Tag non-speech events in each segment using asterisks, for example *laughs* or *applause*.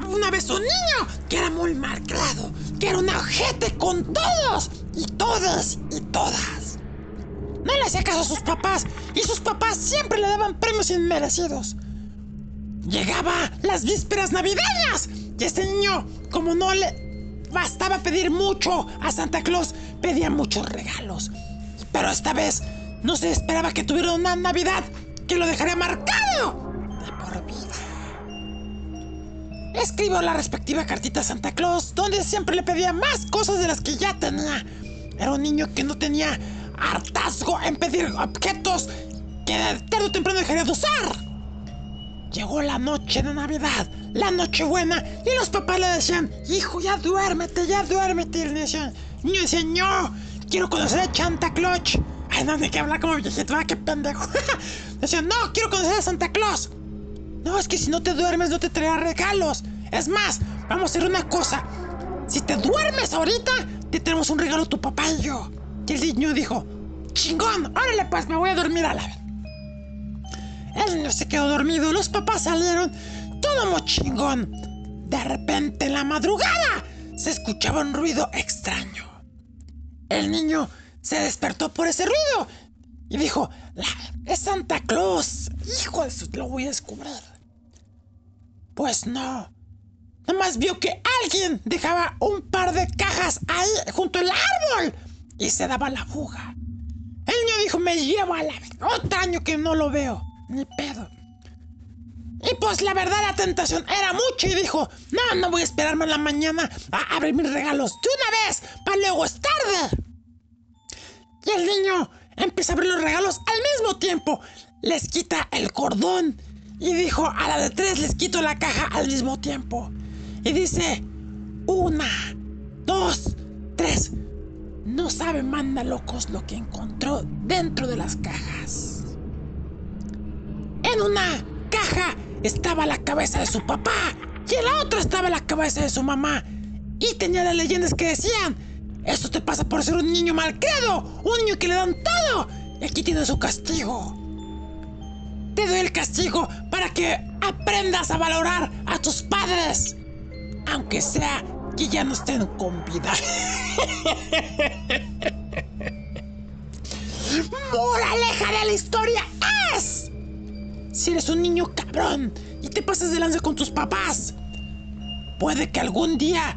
una vez un niño que era muy malcriado, que era un ojete con todos y todas y todas. No le hacía caso a sus papás y sus papás siempre le daban premios inmerecidos. Llegaba las vísperas navideñas y este niño, como no le bastaba pedir mucho a Santa Claus, pedía muchos regalos. Pero esta vez no se esperaba que tuviera una Navidad que lo dejaría marcado Escribió la respectiva cartita a Santa Claus, donde siempre le pedía más cosas de las que ya tenía. Era un niño que no tenía hartazgo en pedir objetos que tarde o temprano dejaría de usar. Llegó la noche de Navidad, la noche buena, y los papás le decían, hijo, ya duérmete, ya duérmete. Y le decían, niño decía, no, quiero conocer a Santa Claus. Ay, no, hay que hablar como viejito, ah, qué pendejo. *laughs* decían, no, quiero conocer a Santa Claus. No, es que si no te duermes no te traerá regalos. Es más, vamos a hacer una cosa. Si te duermes ahorita, te tenemos un regalo tu papá y yo. Y el niño dijo, chingón, órale pues, me voy a dormir a la vez. El niño se quedó dormido, los papás salieron, todo muy chingón. De repente, en la madrugada, se escuchaba un ruido extraño. El niño se despertó por ese ruido y dijo, es Santa Claus. Hijo de su, lo voy a descubrir. Pues no. Nomás vio que alguien dejaba un par de cajas ahí junto al árbol y se daba la fuga. El niño dijo, me llevo a la... Otro año que no lo veo. Ni pedo. Y pues la verdad la tentación era mucho y dijo, no, no voy a esperarme en la mañana a abrir mis regalos de una vez, para luego es tarde. Y el niño empieza a abrir los regalos al mismo tiempo. Les quita el cordón y dijo, a la de tres les quito la caja al mismo tiempo. Y dice, una, dos, tres. No sabe, manda locos lo que encontró dentro de las cajas. En una caja estaba la cabeza de su papá y en la otra estaba la cabeza de su mamá. Y tenía las leyendas que decían, esto te pasa por ser un niño malcriado, un niño que le dan todo. Y aquí tienes su castigo. Te doy el castigo para que aprendas a valorar a tus padres, aunque sea que ya no estén con vida. *laughs* Moraleja de la historia es si eres un niño cabrón y te pasas de lanza con tus papás, puede que algún día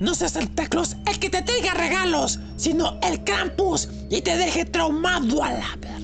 no sea Santa Claus el que te traiga regalos, sino el Krampus y te deje traumado a la verga.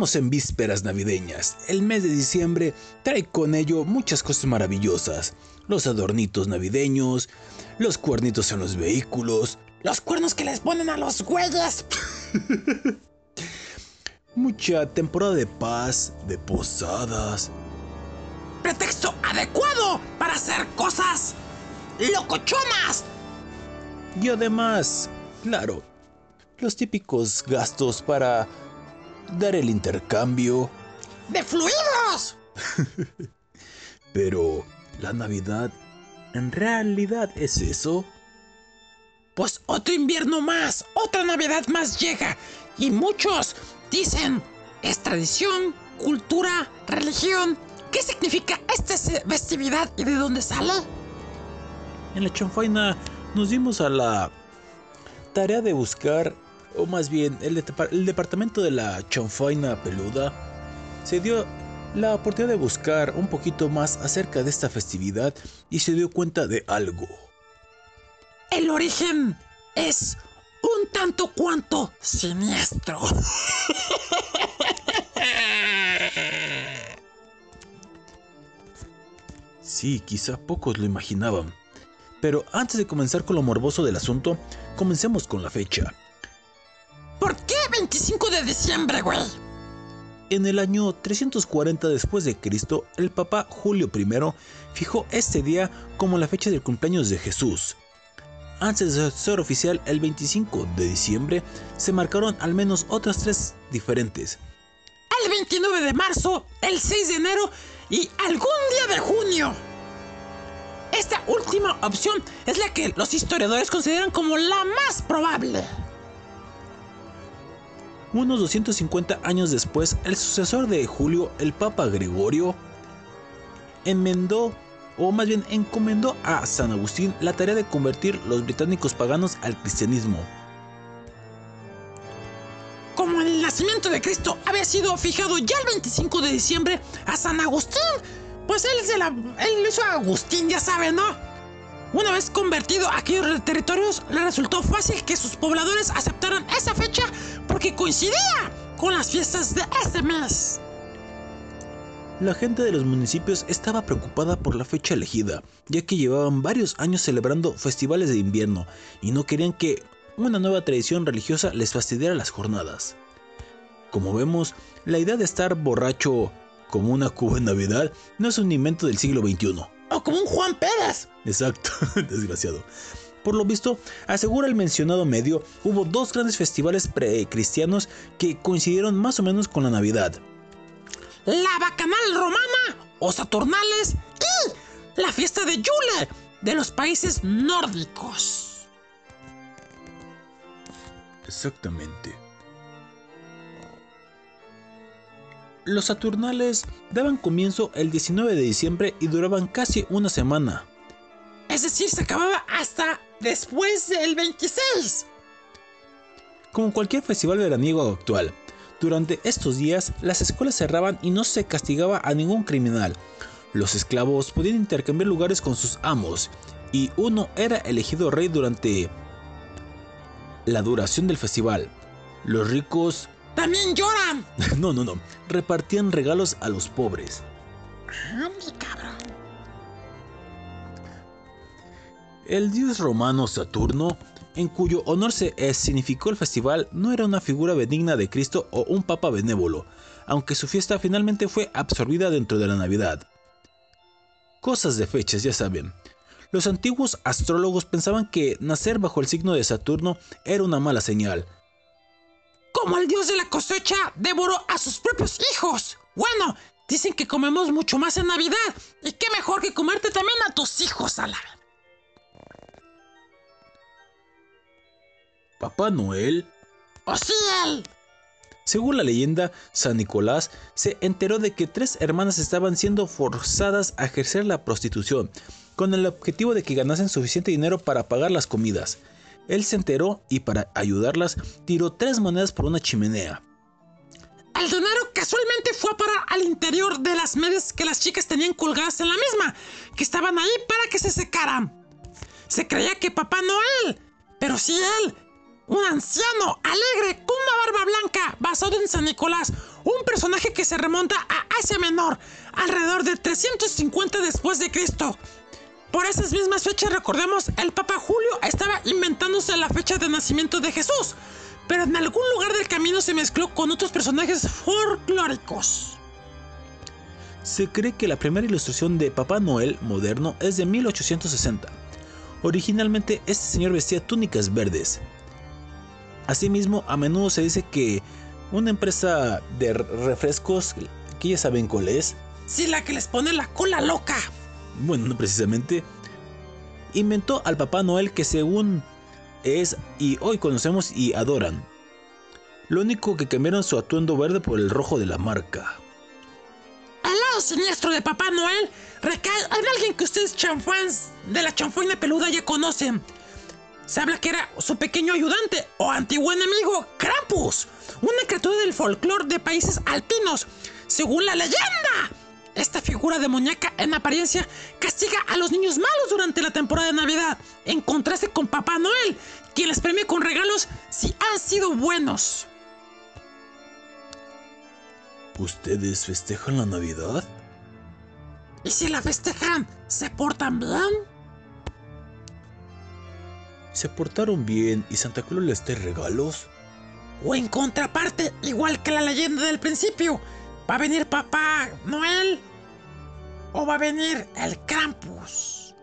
En vísperas navideñas. El mes de diciembre trae con ello muchas cosas maravillosas. Los adornitos navideños, los cuernitos en los vehículos, Los cuernos que les ponen a los güeyes. *laughs* mucha temporada de paz, de posadas. Pretexto adecuado para hacer cosas locochonas. Y además, claro, los típicos gastos para dar el intercambio. De fluidos. *laughs* Pero, ¿la Navidad en realidad es eso? Pues otro invierno más, otra Navidad más llega. Y muchos dicen, es tradición, cultura, religión. ¿Qué significa esta festividad y de dónde sale? En la chanfaina nos dimos a la tarea de buscar, o más bien el, depar- el departamento de la chanfaina peluda se dio la oportunidad de buscar un poquito más acerca de esta festividad y se dio cuenta de algo. El origen es un tanto cuanto siniestro. *laughs* Sí, quizá pocos lo imaginaban. Pero antes de comenzar con lo morboso del asunto, comencemos con la fecha. ¿Por qué 25 de diciembre, güey? En el año 340 después de Cristo, el Papa Julio I fijó este día como la fecha del cumpleaños de Jesús. Antes de ser oficial el 25 de diciembre, se marcaron al menos otras tres diferentes. El 29 de marzo, el 6 de enero y algún día de junio. Esta última opción es la que los historiadores consideran como la más probable. Unos 250 años después, el sucesor de Julio, el Papa Gregorio, enmendó, o más bien encomendó a San Agustín la tarea de convertir los británicos paganos al cristianismo. Como el nacimiento de Cristo había sido fijado ya el 25 de diciembre a San Agustín, pues él, se la, él lo hizo a Agustín, ya saben, ¿no? Una vez convertido aquellos territorios, le resultó fácil que sus pobladores aceptaran esa fecha porque coincidía con las fiestas de este mes. La gente de los municipios estaba preocupada por la fecha elegida, ya que llevaban varios años celebrando festivales de invierno y no querían que una nueva tradición religiosa les fastidiara las jornadas. Como vemos, la idea de estar borracho como una cuba en Navidad no es un invento del siglo XXI. O como un Juan Pérez. Exacto, *laughs* desgraciado. Por lo visto, asegura el mencionado medio, hubo dos grandes festivales precristianos que coincidieron más o menos con la Navidad. La Bacanal Romana o Saturnales y la fiesta de Yule de los países nórdicos. Exactamente. Los Saturnales daban comienzo el 19 de diciembre y duraban casi una semana. Es decir, se acababa hasta después del 26. Como cualquier festival veraniego actual, durante estos días las escuelas cerraban y no se castigaba a ningún criminal. Los esclavos podían intercambiar lugares con sus amos y uno era elegido rey durante la duración del festival. Los ricos, También lloran. *laughs* no, no, no, repartían regalos a los pobres. Ah, mi cabrón. El dios romano Saturno, en cuyo honor se significó el festival, no era una figura benigna de Cristo o un papa benévolo, aunque su fiesta finalmente fue absorbida dentro de la Navidad. Cosas de fechas, ya saben. Los antiguos astrólogos pensaban que nacer bajo el signo de Saturno era una mala señal. Como el dios de la cosecha devoró a sus propios hijos. Bueno, dicen que comemos mucho más en Navidad. Y qué mejor que comerte también a tus hijos a la... ¿Papá Noel? ¡O sí él! Según la leyenda, San Nicolás se enteró de que tres hermanas estaban siendo forzadas a ejercer la prostitución, con el objetivo de que ganasen suficiente dinero para pagar las comidas. Él se enteró y para ayudarlas tiró tres monedas por una chimenea. El dinero casualmente fue a parar al interior de las medias que las chicas tenían colgadas en la misma, que estaban ahí para que se secaran. Se creía que Papá Noel, pero si él, un anciano alegre con una barba blanca basado en San Nicolás, un personaje que se remonta a Asia Menor, alrededor de 350 después de Cristo. Por esas mismas fechas, recordemos, el Papa Julio estaba inventándose la fecha de nacimiento de Jesús, pero en algún lugar del camino se mezcló con otros personajes folclóricos. Se cree que la primera ilustración de Papá Noel moderno es de 1860. Originalmente este señor vestía túnicas verdes. Asimismo, a menudo se dice que una empresa de refrescos, que ya saben cuál es, Sí, la que les pone la cola loca. Bueno, no precisamente, inventó al Papá Noel que según es y hoy conocemos y adoran. Lo único que cambiaron su atuendo verde por el rojo de la marca. El lado siniestro de Papá Noel recae en alguien que ustedes chanfans de la chanfaina peluda ya conocen. Se habla que era su pequeño ayudante o antiguo enemigo, Krampus, una criatura del folclore de países alpinos. Según la leyenda, esta figura demoníaca en apariencia castiga a los niños malos durante la temporada de Navidad, en contraste con Papá Noel, quien les premia con regalos si han sido buenos. ¿Ustedes festejan la Navidad? Y si la festejan, ¿se portan bien? ¿Se portaron bien y Santa Claus les trae regalos? O en contraparte, igual que la leyenda del principio, ¿va a venir Papá Noel? ¿O va a venir el Krampus?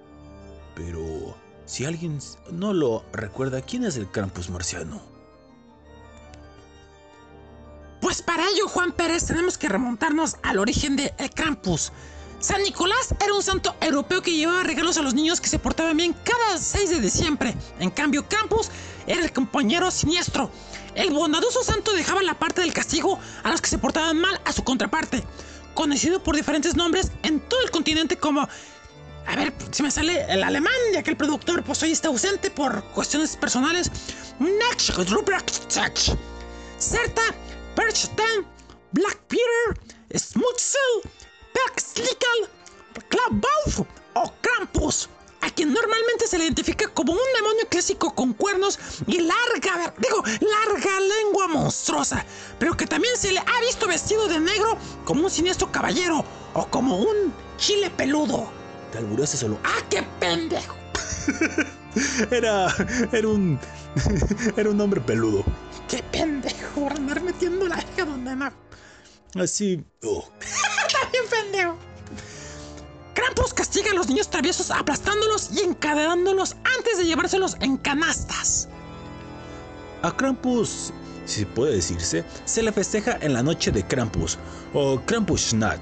Pero si alguien no lo recuerda, ¿quién es el Krampus marciano? Pues para ello, Juan Pérez, tenemos que remontarnos al origen de el Krampus. San Nicolás era un santo europeo que llevaba regalos a los niños que se portaban bien cada 6 de diciembre. En cambio, Krampus era el compañero siniestro. El bondadoso santo dejaba la parte del castigo a los que se portaban mal a su contraparte, conocido por diferentes nombres en todo el continente como... A ver, si me sale el alemán, ya que el productor pues hoy está ausente por cuestiones personales. Serta, Perchtan, Black Peter, Smutzel, Perkslickel, Klabauf o Krampus, a quien normalmente se le identifica como un demonio clásico con cuernos y larga, digo, larga lengua monstruosa, pero que también se le ha visto vestido de negro como un siniestro caballero o como un chile peludo. Te alburaste solo. ¡Ah, qué pendejo! *laughs* Era. Era un. *laughs* Era un hombre peludo. ¡Qué pendejo! Andar metiendo la hija donde no. Así. oh. *laughs* Está bien pendejo. Krampus castiga a los niños traviesos aplastándolos y encadenándolos antes de llevárselos en canastas. A Krampus, si puede decirse, se le festeja en la noche de Krampus o Krampusnacht,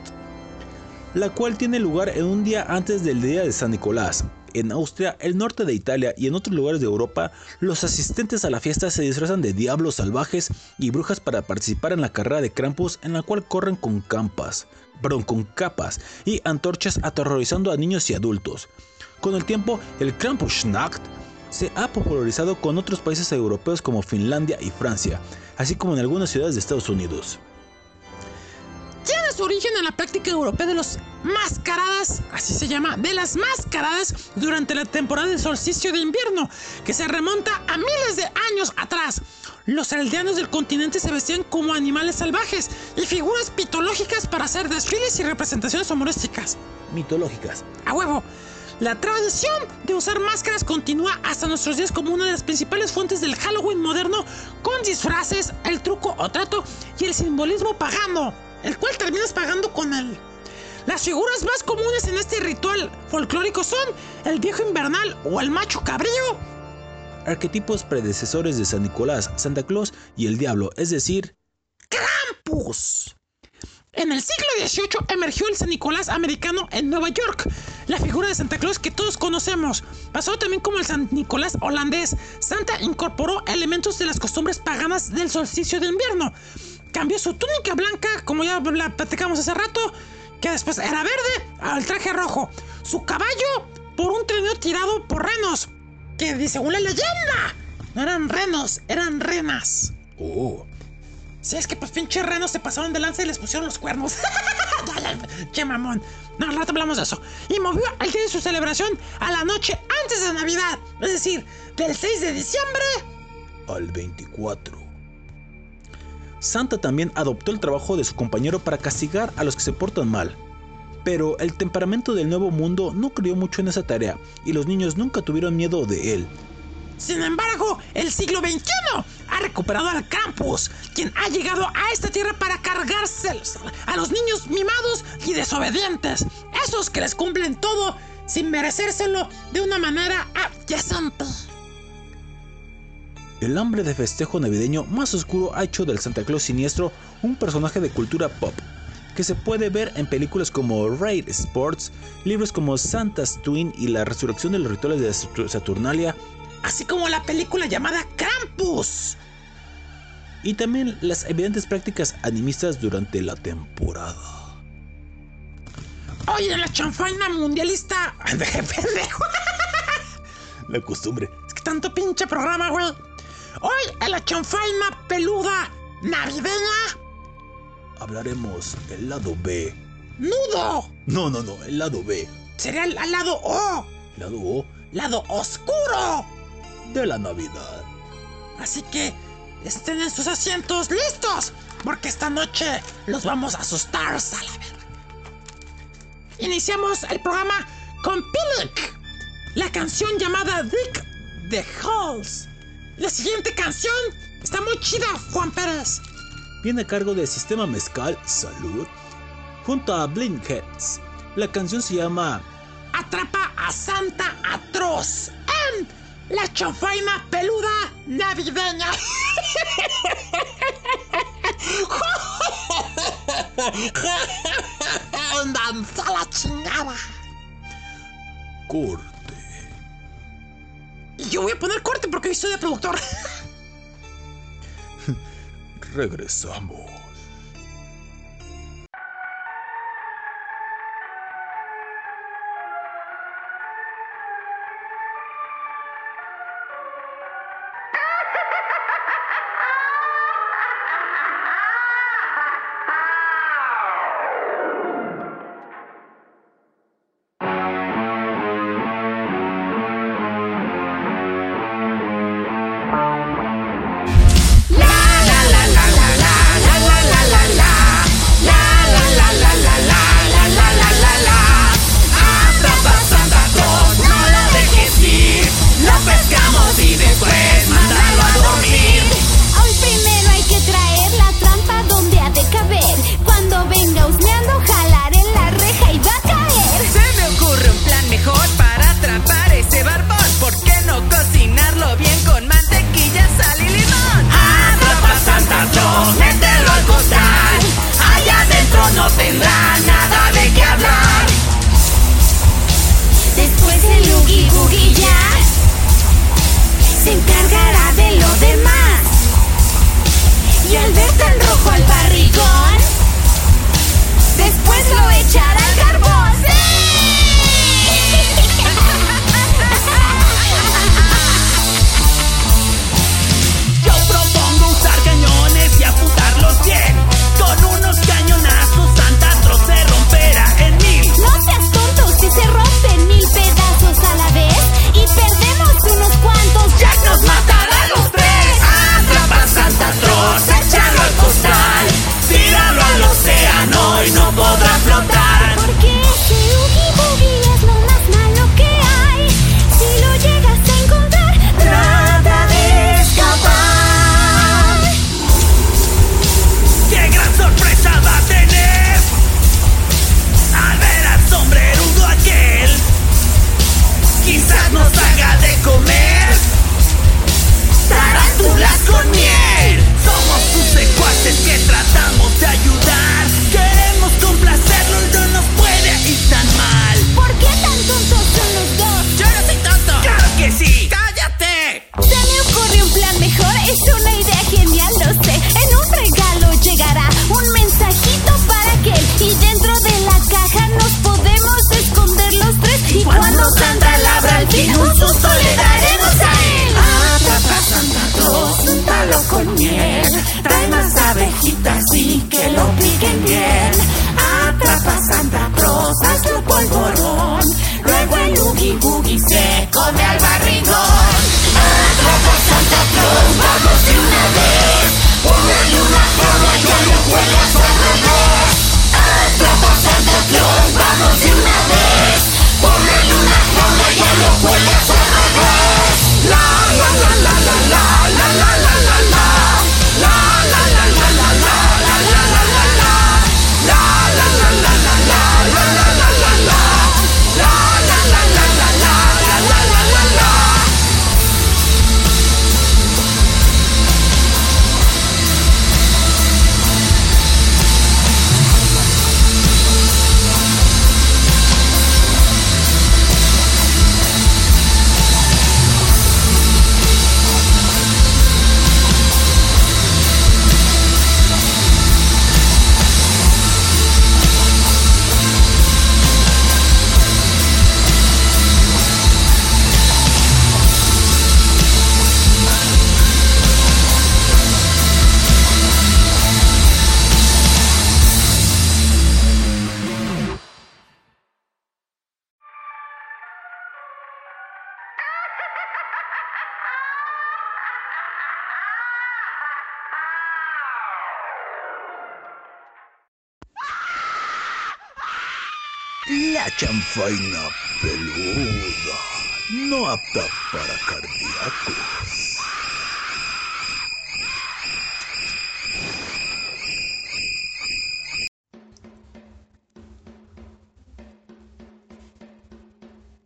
la cual tiene lugar en un día antes del día de San Nicolás. En Austria, el norte de Italia y en otros lugares de Europa, los asistentes a la fiesta se disfrazan de diablos salvajes y brujas para participar en la carrera de Krampus en la cual corren con campas, con capas y antorchas aterrorizando a niños y adultos. Con el tiempo, el Krampusnacht se ha popularizado con otros países europeos como Finlandia y Francia, así como en algunas ciudades de Estados Unidos. Tiene su origen en la práctica europea de los mascaradas, así se llama, de las mascaradas durante la temporada de solsticio de invierno, que se remonta a miles de años atrás. Los aldeanos del continente se vestían como animales salvajes y figuras mitológicas para hacer desfiles y representaciones humorísticas. Mitológicas. A huevo. La tradición de usar máscaras continúa hasta nuestros días como una de las principales fuentes del Halloween moderno, con disfraces, el truco o trato y el simbolismo pagano, el cual terminas pagando con él. Las figuras más comunes en este ritual folclórico son el viejo invernal o el macho cabrío, Arquetipos predecesores de San Nicolás, Santa Claus y el Diablo, es decir, Krampus. En el siglo XVIII emergió el San Nicolás americano en Nueva York. la figura de Santa Claus que todos conocemos. Pasó también como el San Nicolás holandés. Santa incorporó elementos de las costumbres paganas del solsticio de invierno. Cambió su túnica blanca, como ya la platicamos hace rato, que después era verde, al traje rojo. Su caballo por un trineo tirado por renos, que según la leyenda, no eran renos, eran renas. Oh. Si es que pues pinches renos se pasaron de lanza y les pusieron los cuernos. *laughs* che mamón. No, al rato hablamos de eso. Y movió el día de su celebración a la noche antes de Navidad. Es decir, del 6 de diciembre al 24. Santa también adoptó el trabajo de su compañero para castigar a los que se portan mal. Pero el temperamento del nuevo mundo no creyó mucho en esa tarea y los niños nunca tuvieron miedo de él. Sin embargo, el siglo XXI ha recuperado al Krampus, quien ha llegado a esta tierra para cargarse a los niños mimados y desobedientes, esos que les cumplen todo sin merecérselo de una manera adyacente. El hambre de festejo navideño más oscuro ha hecho del Santa Claus siniestro un personaje de cultura pop, que se puede ver en películas como Raid Sports, libros como Santa's Twin y la resurrección de los rituales de Saturnalia, así como la película llamada Krampus. Y también las evidentes prácticas animistas durante la temporada. Hoy en la chanfaina mundialista. *laughs* Deje pendejo. *laughs* La costumbre. Es que tanto pinche programa, güey. Hoy en la chanfaina peluda navideña. Hablaremos del lado B. ¡Nudo! No, no, no, el lado B. Sería el lado O. Lado O. Lado oscuro de la Navidad. Así que estén en sus asientos listos, porque esta noche los vamos a asustar, a Iniciamos el programa con Pinic, la canción llamada Dick the Halls. La siguiente canción está muy chida, Juan Pérez. Viene a cargo del Sistema Mezcal Salud junto a Blinkheads. La canción se llama Atrapa a Santa Atroz en la chofaina peluda navideña. Danza la chingada. Corte. Y yo voy a poner corte porque hoy soy de productor. Regresamos. Chanfaina peluda, no apta para cardíacos.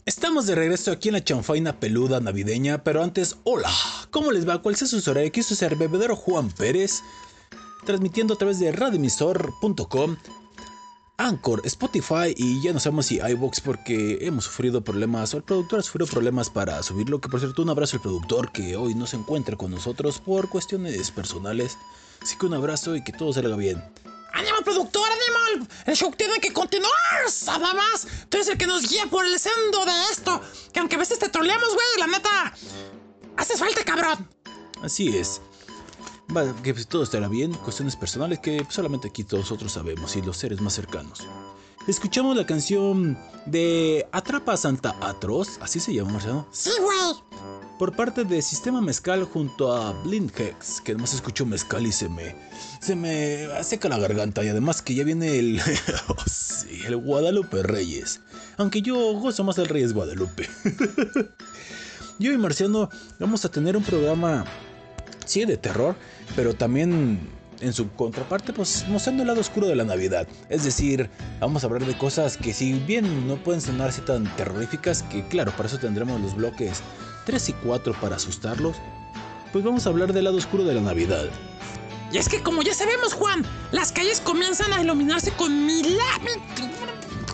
Estamos de regreso aquí en la chanfaina peluda navideña, pero antes, hola, ¿cómo les va? ¿Cuál es su horario? Aquí su ser bebedero Juan Pérez, transmitiendo a través de radioemisor.com Anchor, Spotify y ya no sabemos si iVoox porque hemos sufrido problemas, o el productor ha sufrido problemas para subirlo, que por cierto un abrazo al productor que hoy no se encuentra con nosotros por cuestiones personales. Así que un abrazo y que todo salga bien. ¡Ánimo, productor! ¡Ánimo! El show tiene que continuar, nada más. Tú eres el que nos guía por el sendo de esto. Que aunque a veces te troleamos, güey, la neta. Haces falta, cabrón. Así es. Que pues, todo estará bien, cuestiones personales que pues, solamente aquí todos nosotros sabemos y los seres más cercanos. Escuchamos la canción de Atrapa a Santa Atroz, así se llama, Marciano. Sí, güey. Por parte de Sistema Mezcal junto a Blind Hex, que además escucho mezcal y se me, se me seca la garganta. Y además que ya viene el, *laughs* oh, sí, el Guadalupe Reyes. Aunque yo gozo más del Reyes Guadalupe. *laughs* yo y Marciano vamos a tener un programa sí, de terror, pero también en su contraparte, pues mostrando el lado oscuro de la Navidad. Es decir, vamos a hablar de cosas que si bien no pueden sonar así tan terroríficas, que claro, para eso tendremos los bloques 3 y 4 para asustarlos, pues vamos a hablar del lado oscuro de la Navidad. Y es que como ya sabemos, Juan, las calles comienzan a iluminarse con mil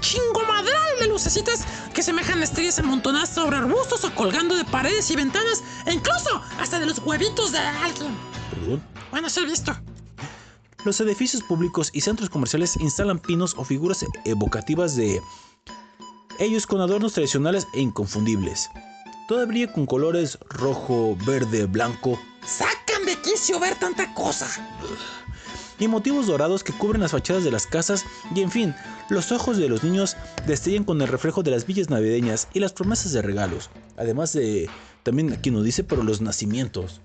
chingo madral de lucecitas que semejan estrellas amontonadas sobre arbustos o colgando de paredes y ventanas e incluso hasta de los huevitos de alguien. ¿Perdón? Bueno, se ha visto. Los edificios públicos y centros comerciales instalan pinos o figuras evocativas de ellos con adornos tradicionales e inconfundibles. Todo brilla con colores rojo, verde, blanco Sacan de quicio ver tanta cosa. Y motivos dorados que cubren las fachadas de las casas y en fin, los ojos de los niños destellan con el reflejo de las villas navideñas y las promesas de regalos. Además de, también aquí nos dice, pero los nacimientos.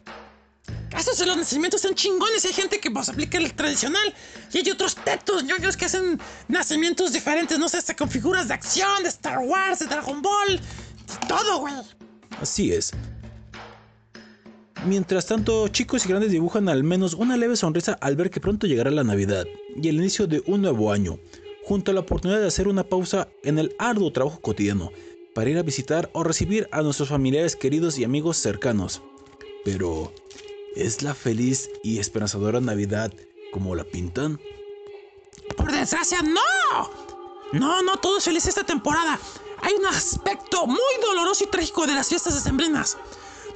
Casos de los nacimientos están chingones. Hay gente que pues aplica el tradicional. Y hay otros tetos ñoños que hacen nacimientos diferentes. No sé, hasta con figuras de acción, de Star Wars, de Dragon Ball. de Todo, güey. Así es. Mientras tanto, chicos y grandes dibujan al menos una leve sonrisa al ver que pronto llegará la Navidad y el inicio de un nuevo año, junto a la oportunidad de hacer una pausa en el arduo trabajo cotidiano para ir a visitar o recibir a nuestros familiares queridos y amigos cercanos. Pero, ¿es la feliz y esperanzadora Navidad como la pintan? Por desgracia, no. No, no, todo es feliz esta temporada. Hay un aspecto muy doloroso y trágico de las fiestas decembrinas.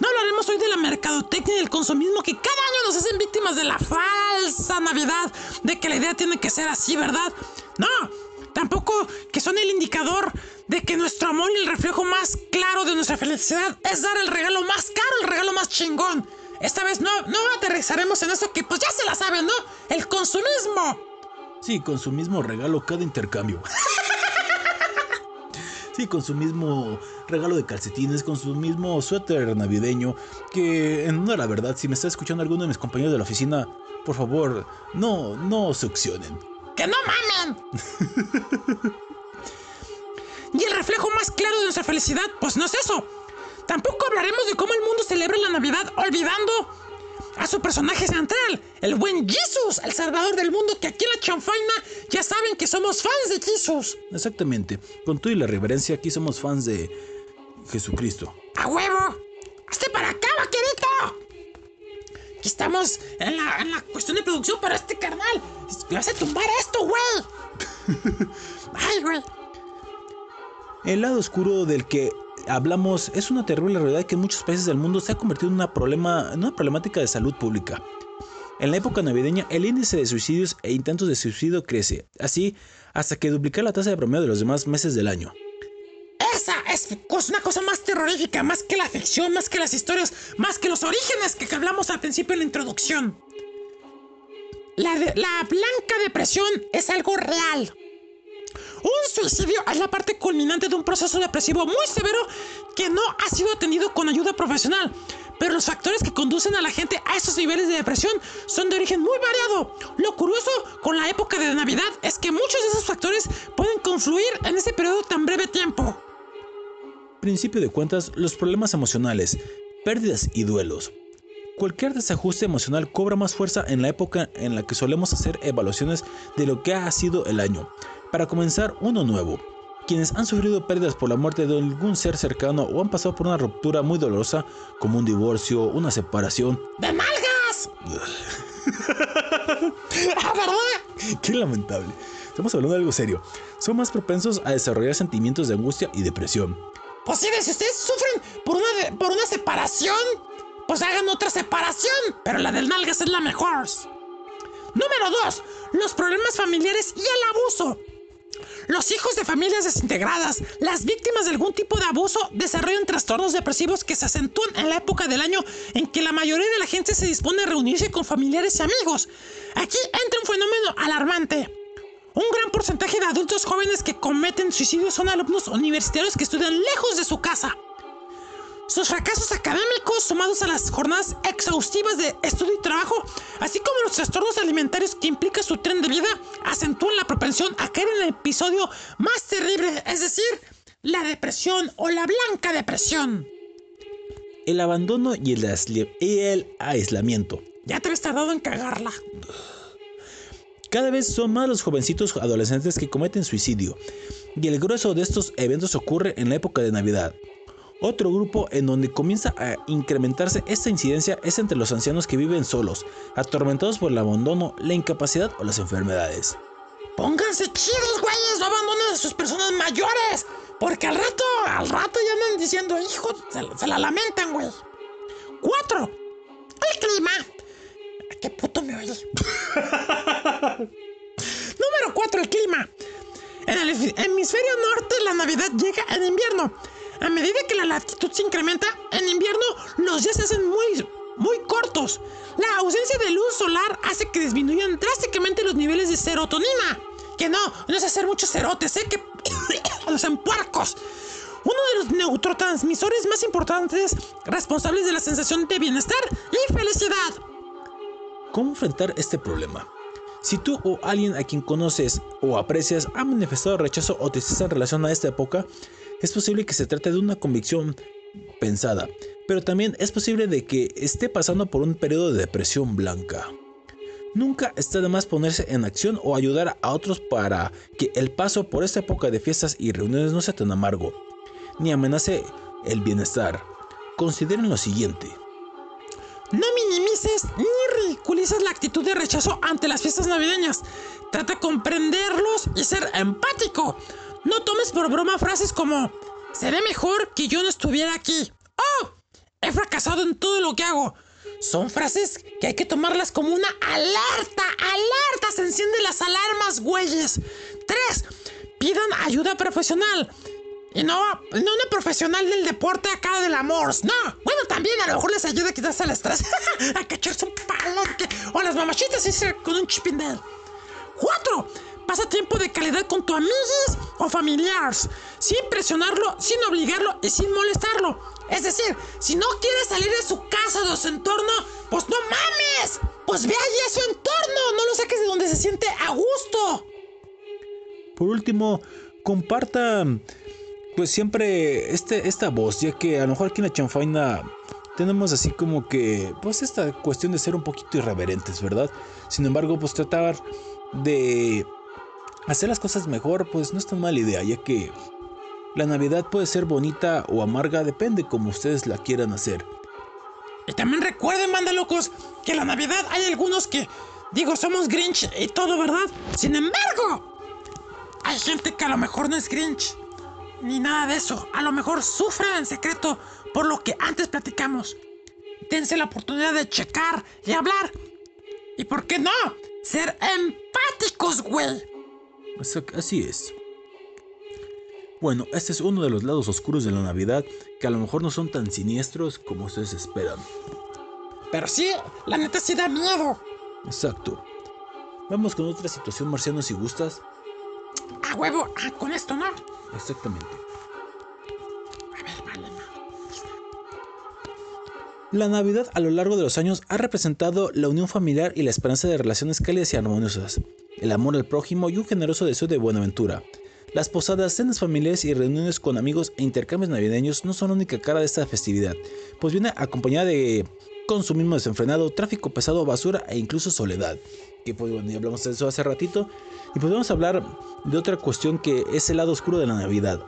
No hablaremos hoy de la mercadotecnia y del consumismo que cada año nos hacen víctimas de la falsa Navidad, de que la idea tiene que ser así, ¿verdad? No, tampoco que son el indicador de que nuestro amor y el reflejo más claro de nuestra felicidad es dar el regalo más caro, el regalo más chingón. Esta vez no, no aterrizaremos en eso que pues ya se la saben, ¿no? El consumismo. Sí, con su mismo regalo cada intercambio. *laughs* Sí, con su mismo regalo de calcetines, con su mismo suéter navideño, que en una la verdad, si me está escuchando alguno de mis compañeros de la oficina, por favor, no, no succionen. ¡Que no mamen! y el reflejo más claro de nuestra felicidad, pues no es eso. Tampoco hablaremos de cómo el mundo celebra la Navidad olvidando a su personaje central, el buen Jesus, el salvador del mundo, que aquí en la chanfaina ya saben que somos fans de Jesus. Exactamente, con todo y la reverencia, aquí somos fans de Jesucristo. ¡A huevo! ¡Hazte para acá, vaquerito! Aquí estamos en la, en la cuestión de producción, pero este carnal, me vas a tumbar esto, güey. *laughs* Ay, güey. El lado oscuro del que hablamos es una terrible realidad que en muchos países del mundo se ha convertido en una, problema, en una problemática de salud pública. En la época navideña, el índice de suicidios e intentos de suicidio crece, así hasta que duplica la tasa de promedio de los demás meses del año. Es una cosa más terrorífica, más que la ficción, más que las historias, más que los orígenes que hablamos al principio en la introducción. La, la blanca depresión es algo real. Un suicidio es la parte culminante de un proceso depresivo muy severo que no ha sido atendido con ayuda profesional. Pero los factores que conducen a la gente a esos niveles de depresión son de origen muy variado. Lo curioso con la época de Navidad es que muchos de esos factores pueden confluir en ese periodo tan breve tiempo. Principio de cuentas, los problemas emocionales, pérdidas y duelos. Cualquier desajuste emocional cobra más fuerza en la época en la que solemos hacer evaluaciones de lo que ha sido el año, para comenzar uno nuevo. Quienes han sufrido pérdidas por la muerte de algún ser cercano o han pasado por una ruptura muy dolorosa, como un divorcio, una separación. ¡De nalgas! *laughs* ¡Ah, verdad! ¡Qué lamentable! Estamos hablando de algo serio. Son más propensos a desarrollar sentimientos de angustia y depresión. Pues sí, si ustedes sufren por una, por una separación, pues hagan otra separación. Pero la del nalgas es la mejor. Número 2. Los problemas familiares y el abuso. Los hijos de familias desintegradas, las víctimas de algún tipo de abuso, desarrollan trastornos depresivos que se acentúan en la época del año en que la mayoría de la gente se dispone a reunirse con familiares y amigos. Aquí entra un fenómeno alarmante. Un gran porcentaje de adultos jóvenes que cometen suicidio son alumnos universitarios que estudian lejos de su casa. Sus fracasos académicos, sumados a las jornadas exhaustivas de estudio y trabajo, así como los trastornos alimentarios que implica su tren de vida, acentúan la propensión a caer en el episodio más terrible, es decir, la depresión o la blanca depresión. El abandono y el, aisli- y el aislamiento. Ya te habías tardado en cagarla. Cada vez son más los jovencitos adolescentes que cometen suicidio, y el grueso de estos eventos ocurre en la época de Navidad. Otro grupo en donde comienza a incrementarse esta incidencia es entre los ancianos que viven solos, atormentados por el abandono, la incapacidad o las enfermedades. Pónganse chidos, güeyes, no abandonen a sus personas mayores. Porque al rato, al rato ya andan diciendo, hijo, se, la lamentan, güey. Cuatro. El clima. ¿Qué puto me oí? *laughs* Número cuatro, el clima. En el hemisf- hemisferio norte, la Navidad llega en invierno. A medida que la latitud se incrementa, en invierno los días se hacen muy, muy cortos. La ausencia de luz solar hace que disminuyan drásticamente los niveles de serotonina. Que no, no es hacer muchos cerotes, ¿eh? Que *coughs* los puercos. Uno de los neurotransmisores más importantes responsables de la sensación de bienestar y felicidad. ¿Cómo enfrentar este problema? Si tú o alguien a quien conoces o aprecias ha manifestado rechazo o tristeza en relación a esta época, es posible que se trate de una convicción pensada, pero también es posible de que esté pasando por un periodo de depresión blanca. Nunca está de más ponerse en acción o ayudar a otros para que el paso por esta época de fiestas y reuniones no sea tan amargo, ni amenace el bienestar. Consideren lo siguiente. No minimices ni ridiculices la actitud de rechazo ante las fiestas navideñas. Trata de comprenderlos y ser empático. No tomes por broma frases como seré mejor que yo no estuviera aquí. ¡Oh! He fracasado en todo lo que hago. Son frases que hay que tomarlas como una alerta. ¡Alerta! Se encienden las alarmas, güeyes. 3. Pidan ayuda profesional. Y no, no una profesional del deporte acá del amor. No. Bueno, también a lo mejor les ayuda a quitarse el estrés. *laughs* a cacharse un palote. O las mamachitas irse con un chipindel. Cuatro. Pasa tiempo de calidad con tu amigos o familiares. Sin presionarlo, sin obligarlo y sin molestarlo. Es decir, si no quieres salir de su casa de su entorno, pues no mames. Pues ve allí a su entorno. No lo saques de donde se siente a gusto. Por último, comparta pues siempre este, esta voz, ya que a lo mejor aquí en la chanfaina tenemos así como que, pues esta cuestión de ser un poquito irreverentes, ¿verdad? Sin embargo, pues tratar de hacer las cosas mejor, pues no es tan mala idea, ya que la Navidad puede ser bonita o amarga, depende como ustedes la quieran hacer. Y también recuerden, manda locos, que la Navidad hay algunos que, digo, somos Grinch y todo, ¿verdad? Sin embargo, hay gente que a lo mejor no es Grinch ni nada de eso. A lo mejor sufren en secreto por lo que antes platicamos. Dense la oportunidad de checar y hablar. ¿Y por qué no? Ser empáticos, güey. Así es. Bueno, este es uno de los lados oscuros de la Navidad que a lo mejor no son tan siniestros como ustedes esperan. Pero sí, la neta sí da miedo. Exacto. Vamos con otra situación, Marciano, si gustas. A huevo, ah, con esto, ¿no? Exactamente. La Navidad a lo largo de los años ha representado la unión familiar y la esperanza de relaciones cálidas y armoniosas, el amor al prójimo y un generoso deseo de buenaventura. Las posadas, cenas familiares y reuniones con amigos e intercambios navideños no son la única cara de esta festividad, pues viene acompañada de consumismo desenfrenado, tráfico pesado, basura e incluso soledad. Que pues bueno, ya hablamos de eso hace ratito. Y podemos hablar de otra cuestión que es el lado oscuro de la Navidad.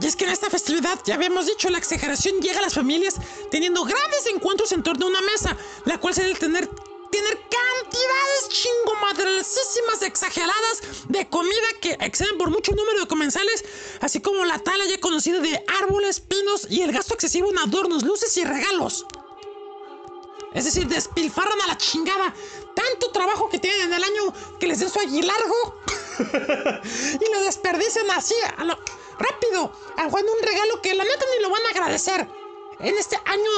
Y es que en esta festividad, ya habíamos dicho, la exageración llega a las familias teniendo grandes encuentros en torno a una mesa, la cual se debe tener, tener cantidades chingomadrosísimas exageradas de comida que exceden por mucho número de comensales, así como la tala ya conocida de árboles, pinos y el gasto excesivo en adornos, luces y regalos. Es decir, despilfarran a la chingada tanto trabajo que tienen en el año que les den su aguilargo *laughs* y lo desperdician así, a lo, rápido, aguando un regalo que la neta ni lo van a agradecer. En este año,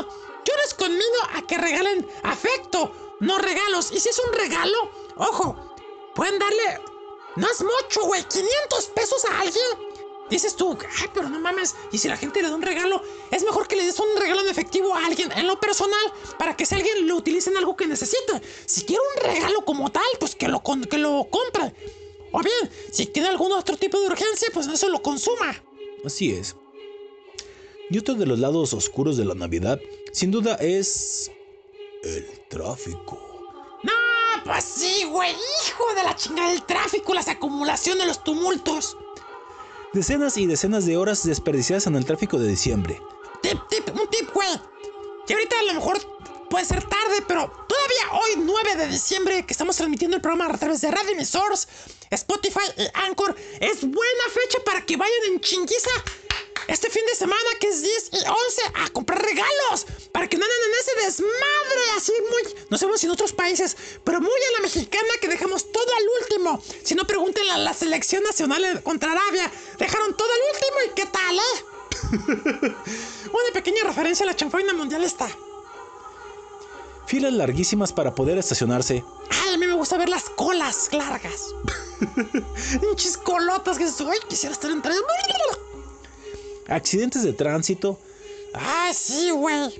yo les conmigo a que regalen afecto, no regalos. Y si es un regalo, ojo, pueden darle, no es mucho, güey, 500 pesos a alguien Dices tú, ay, pero no mames, y si la gente le da un regalo, es mejor que le des un regalo en efectivo a alguien en lo personal para que si alguien lo utilice en algo que necesite. Si quiere un regalo como tal, pues que lo, que lo compre. O bien, si tiene algún otro tipo de urgencia, pues eso lo consuma. Así es. Y otro de los lados oscuros de la Navidad, sin duda, es el tráfico. No, pues sí, güey, hijo de la chingada del tráfico, las acumulaciones, los tumultos. Decenas y decenas de horas desperdiciadas en el tráfico de diciembre. Tip, tip, un tip, güey. Que ahorita a lo mejor puede ser tarde, pero todavía hoy, 9 de diciembre, que estamos transmitiendo el programa a través de Radio Emisores, Spotify y Anchor, es buena fecha para que vayan en chinguiza este fin de semana, que es 10 y 11, a comprar regalos para que no anden en ese desmadre así muy, no sabemos en otros países, pero muy a la mexicana que dejamos todo al último. Si no, pregunten a la selección nacional contra Arabia, dejaron todo al último y qué tal, ¿eh? *laughs* Una pequeña referencia a la chanfaina mundial está. Filas larguísimas para poder estacionarse. Ay, a mí me gusta ver las colas largas. *laughs* Pinches colotas que soy, quisiera estar entre accidentes de tránsito. Ah, sí, güey.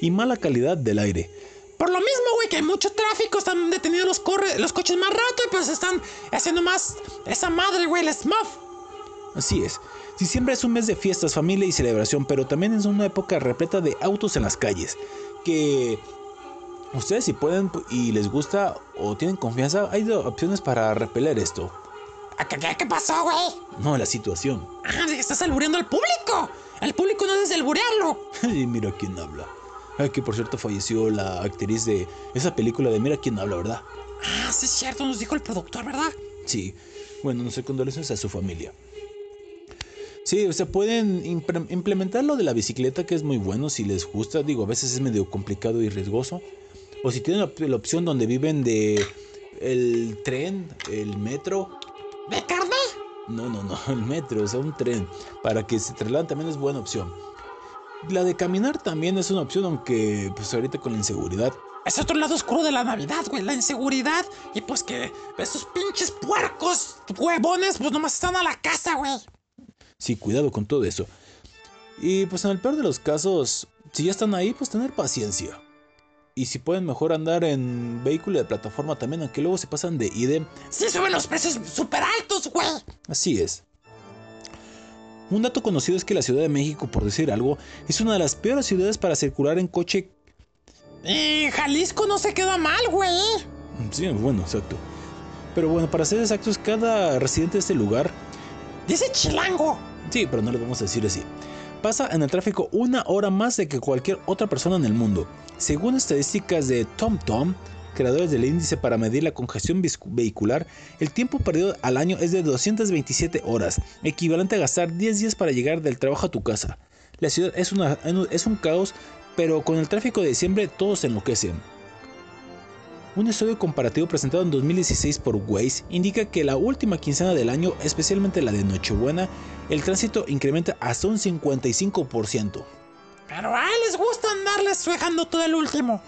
Y mala calidad del aire. Por lo mismo, güey, que hay mucho tráfico, están detenidos los, corre los coches más rato y pues están haciendo más esa madre, güey, el smog. Así es. Diciembre es un mes de fiestas, familia y celebración, pero también es una época repleta de autos en las calles. Que ustedes si pueden y les gusta o tienen confianza, hay opciones para repeler esto. ¿Qué, pasó, güey? No, la situación. Ah, estás albureando al público. El público no es alburearlo. *laughs* y mira quién habla. Ay, que por cierto falleció la actriz de esa película de Mira quién habla, ¿verdad? Ah, sí es cierto, nos dijo el productor, ¿verdad? Sí. Bueno, no sé, condolencias a su familia. Sí, o sea, pueden implementar lo de la bicicleta, que es muy bueno si les gusta. Digo, a veces es medio complicado y riesgoso. O si tienen la, la opción donde viven de el tren, el metro, ¿De carne? No, no, no, el metro, o sea, un tren. Para que se trasladen también es buena opción. La de caminar también es una opción, aunque pues ahorita con la inseguridad. Es otro lado oscuro de la Navidad, güey. La inseguridad. Y pues que esos pinches puercos, huevones, pues nomás están a la casa, güey. Sí, cuidado con todo eso. Y pues en el peor de los casos, si ya están ahí, pues tener paciencia. Y si pueden mejor andar en vehículo de plataforma también, aunque luego se pasan de idem. Sí, suben los precios súper altos, güey. Así es. Un dato conocido es que la Ciudad de México, por decir algo, es una de las peores ciudades para circular en coche. Y Jalisco no se queda mal, güey. Sí, bueno, exacto. Pero bueno, para ser exactos, cada residente de este lugar, Dice chilango. sí, pero no le vamos a decir así, pasa en el tráfico una hora más de que cualquier otra persona en el mundo. Según estadísticas de TomTom, creadores del índice para medir la congestión vehicular, el tiempo perdido al año es de 227 horas, equivalente a gastar 10 días para llegar del trabajo a tu casa. La ciudad es, es un caos, pero con el tráfico de diciembre todos se enloquecen. Un estudio comparativo presentado en 2016 por Waze indica que la última quincena del año, especialmente la de Nochebuena, el tránsito incrementa hasta un 55%. Pero a él les gusta andarles dejando todo el último.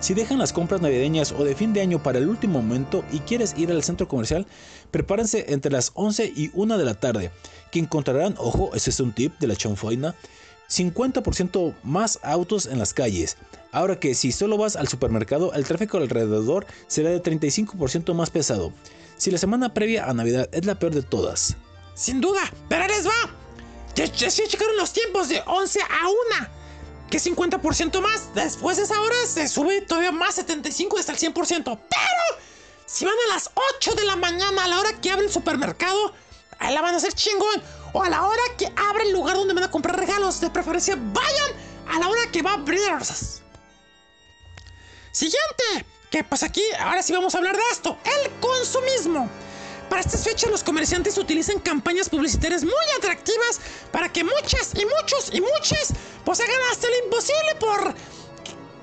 Si dejan las compras navideñas o de fin de año para el último momento y quieres ir al centro comercial, prepárense entre las 11 y 1 de la tarde, que encontrarán, ojo, ese es un tip de la chanfaina, 50% más autos en las calles. Ahora que si solo vas al supermercado, el tráfico alrededor será de 35% más pesado. Si la semana previa a Navidad es la peor de todas. Sin duda, pero les va. Ya, ya checaron los tiempos de 11 a 1. Que 50% más. Después de esa hora se sube todavía más 75 hasta el 100%. Pero si van a las 8 de la mañana a la hora que abre el supermercado, ahí la van a hacer chingón. A la hora que abre el lugar donde van a comprar regalos. De preferencia, vayan a la hora que va a abrir. Siguiente. Que pues aquí, ahora sí vamos a hablar de esto. El consumismo. Para estas fechas los comerciantes utilizan campañas publicitarias muy atractivas para que muchas y muchos y muchas pues hagan hasta lo imposible por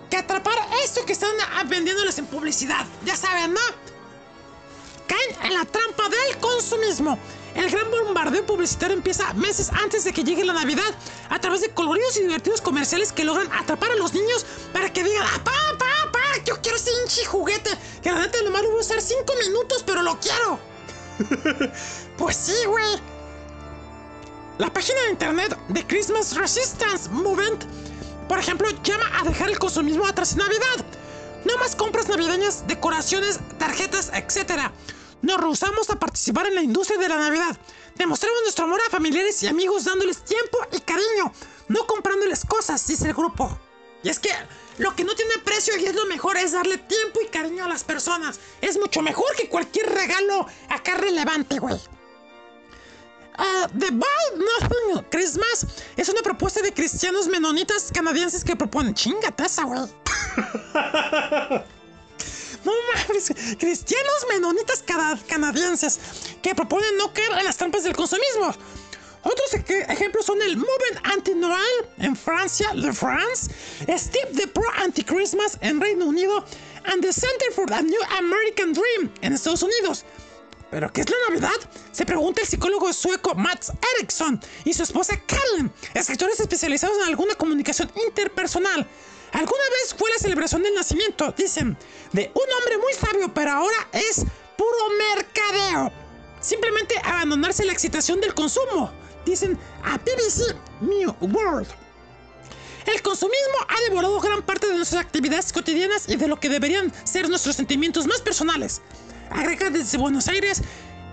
que atrapar esto que están ah, vendiéndoles en publicidad. Ya saben, ¿no? Caen en la trampa del consumismo. El gran bombardeo publicitario empieza meses antes de que llegue la Navidad a través de coloridos y divertidos comerciales que logran atrapar a los niños para que digan, ¡Ah, pa, pa, pa! Yo quiero ese hinchi juguete que la neta nomás lo voy a usar 5 minutos, pero lo quiero. *laughs* pues sí, güey. La página de internet de Christmas Resistance Movement, por ejemplo, llama a dejar el consumismo atrás en Navidad. No más compras navideñas, decoraciones, tarjetas, etc. Nos rehusamos a participar en la industria de la Navidad. Demostramos nuestro amor a familiares y amigos dándoles tiempo y cariño, no comprándoles cosas, dice el grupo. Y es que lo que no tiene precio y es lo mejor es darle tiempo y cariño a las personas. Es mucho mejor que cualquier regalo acá relevante, güey. Ah, The Buy Nothing Christmas es una propuesta de cristianos menonitas canadienses que proponen. Chingate esa, güey. *laughs* Cristianos menonitas cana- canadienses que proponen no caer en las trampas del consumismo. Otros ej- ejemplos son el Movement Anti-Noel en Francia, de France, Steve the Pro Anti-Christmas en Reino Unido, and the Center for the New American Dream en Estados Unidos. ¿Pero qué es la Navidad? Se pregunta el psicólogo sueco Mats Eriksson y su esposa Karen, escritores especializados en alguna comunicación interpersonal. Alguna vez fue la celebración del nacimiento, dicen, de un hombre muy sabio, pero ahora es puro mercadeo. Simplemente abandonarse la excitación del consumo, dicen a BBC New World. El consumismo ha devorado gran parte de nuestras actividades cotidianas y de lo que deberían ser nuestros sentimientos más personales. Agrega desde Buenos Aires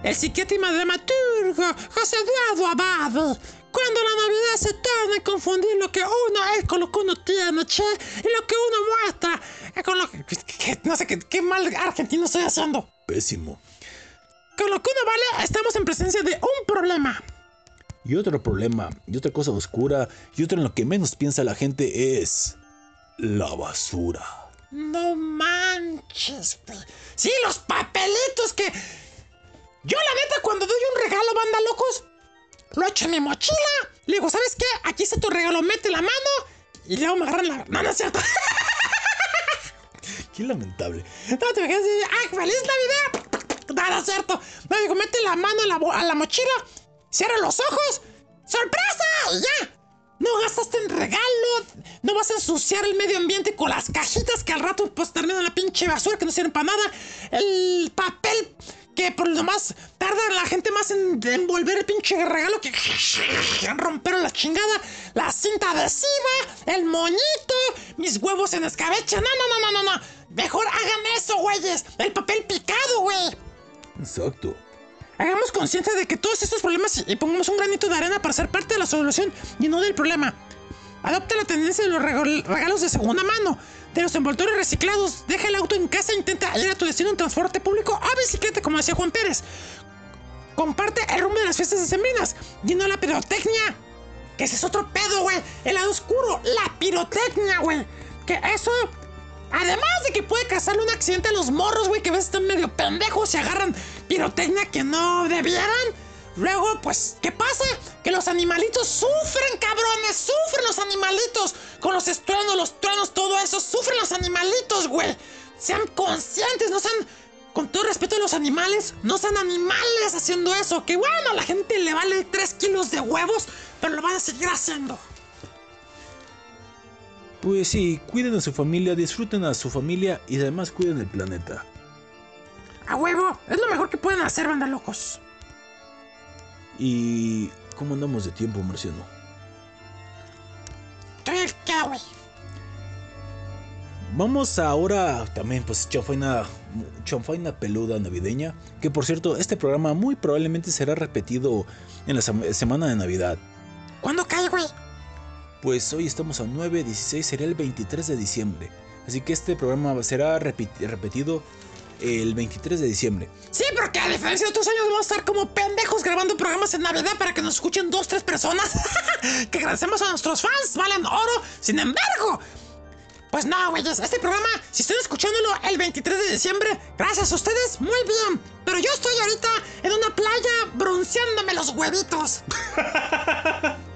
el psiquiatra y dramaturgo José Eduardo Abad. Cuando la Navidad se torna a confundir lo que uno es con lo que uno tiene, che, y lo que uno muestra eh, con lo que... que- no sé qué, qué mal argentino estoy haciendo. Pésimo. Con lo que uno vale, estamos en presencia de un problema. Y otro problema, y otra cosa oscura, y otro en lo que menos piensa la gente es la basura. No manches, güey. Sí, los papelitos que. Yo, la neta, cuando doy un regalo, banda locos, lo echo en mi mochila. Le digo, ¿sabes qué? Aquí está tu regalo, mete la mano. Y luego me agarran la. No, no es cierto. *laughs* Qué lamentable. No te imaginas, ¡ay, feliz Navidad! Nada es cierto. No, digo, mete la mano a la, bo- a la mochila, cierra los ojos, ¡sorpresa! Y ya. No gastaste en regalo, no vas a ensuciar el medio ambiente con las cajitas que al rato pues terminan la pinche basura que no sirven para nada. El papel que por lo más tarda la gente más en envolver el pinche regalo que romper la chingada. La cinta adhesiva, el moñito, mis huevos en escabeche. No, no, no, no, no, no. Mejor hagan eso, güeyes. El papel picado, güey. Exacto. Hagamos conciencia de que todos estos problemas y- pongamos un granito de arena para ser parte de la solución y no del problema. Adopta la tendencia de los regal- regalos de segunda mano, de los envoltorios reciclados. Deja el auto en casa e intenta ir a tu destino en transporte público o bicicleta, como decía Juan Pérez. Comparte el rumbo de las fiestas decembrinas y no la pirotecnia. Que ese es otro pedo, güey. El lado oscuro, la pirotecnia, güey. Que eso Además de que puede causarle un accidente a los morros, güey, que a veces están medio pendejos y agarran pirotecnia que no debieran. Luego, pues, ¿qué pasa? Que los animalitos sufren, cabrones, sufren los animalitos. Con los estruendos, los truenos, todo eso, sufren los animalitos, güey. Sean conscientes, no sean, con todo respeto a los animales, no sean animales haciendo eso. Que bueno, a la gente le vale 3 kilos de huevos, pero lo van a seguir haciendo. Pues sí, cuiden a su familia, disfruten a su familia y además cuiden el planeta. A huevo, es lo mejor que pueden hacer, banda locos. ¿Y cómo andamos de tiempo, Marciano? Acá, güey. Vamos ahora también, pues, chanfaina, chanfaina peluda navideña. Que por cierto, este programa muy probablemente será repetido en la sem- semana de Navidad. ¿Cuándo cae, güey? Pues hoy estamos a 9, 16, sería el 23 de diciembre. Así que este programa será repetido el 23 de diciembre. Sí, porque a diferencia de otros años vamos a estar como pendejos grabando programas en Navidad para que nos escuchen dos, tres personas. *laughs* que agradecemos a nuestros fans, valen oro. Sin embargo, pues no, güeyes, este programa, si están escuchándolo el 23 de diciembre, gracias a ustedes, muy bien. Pero yo estoy ahorita en una playa bronceándome los huevitos. *laughs*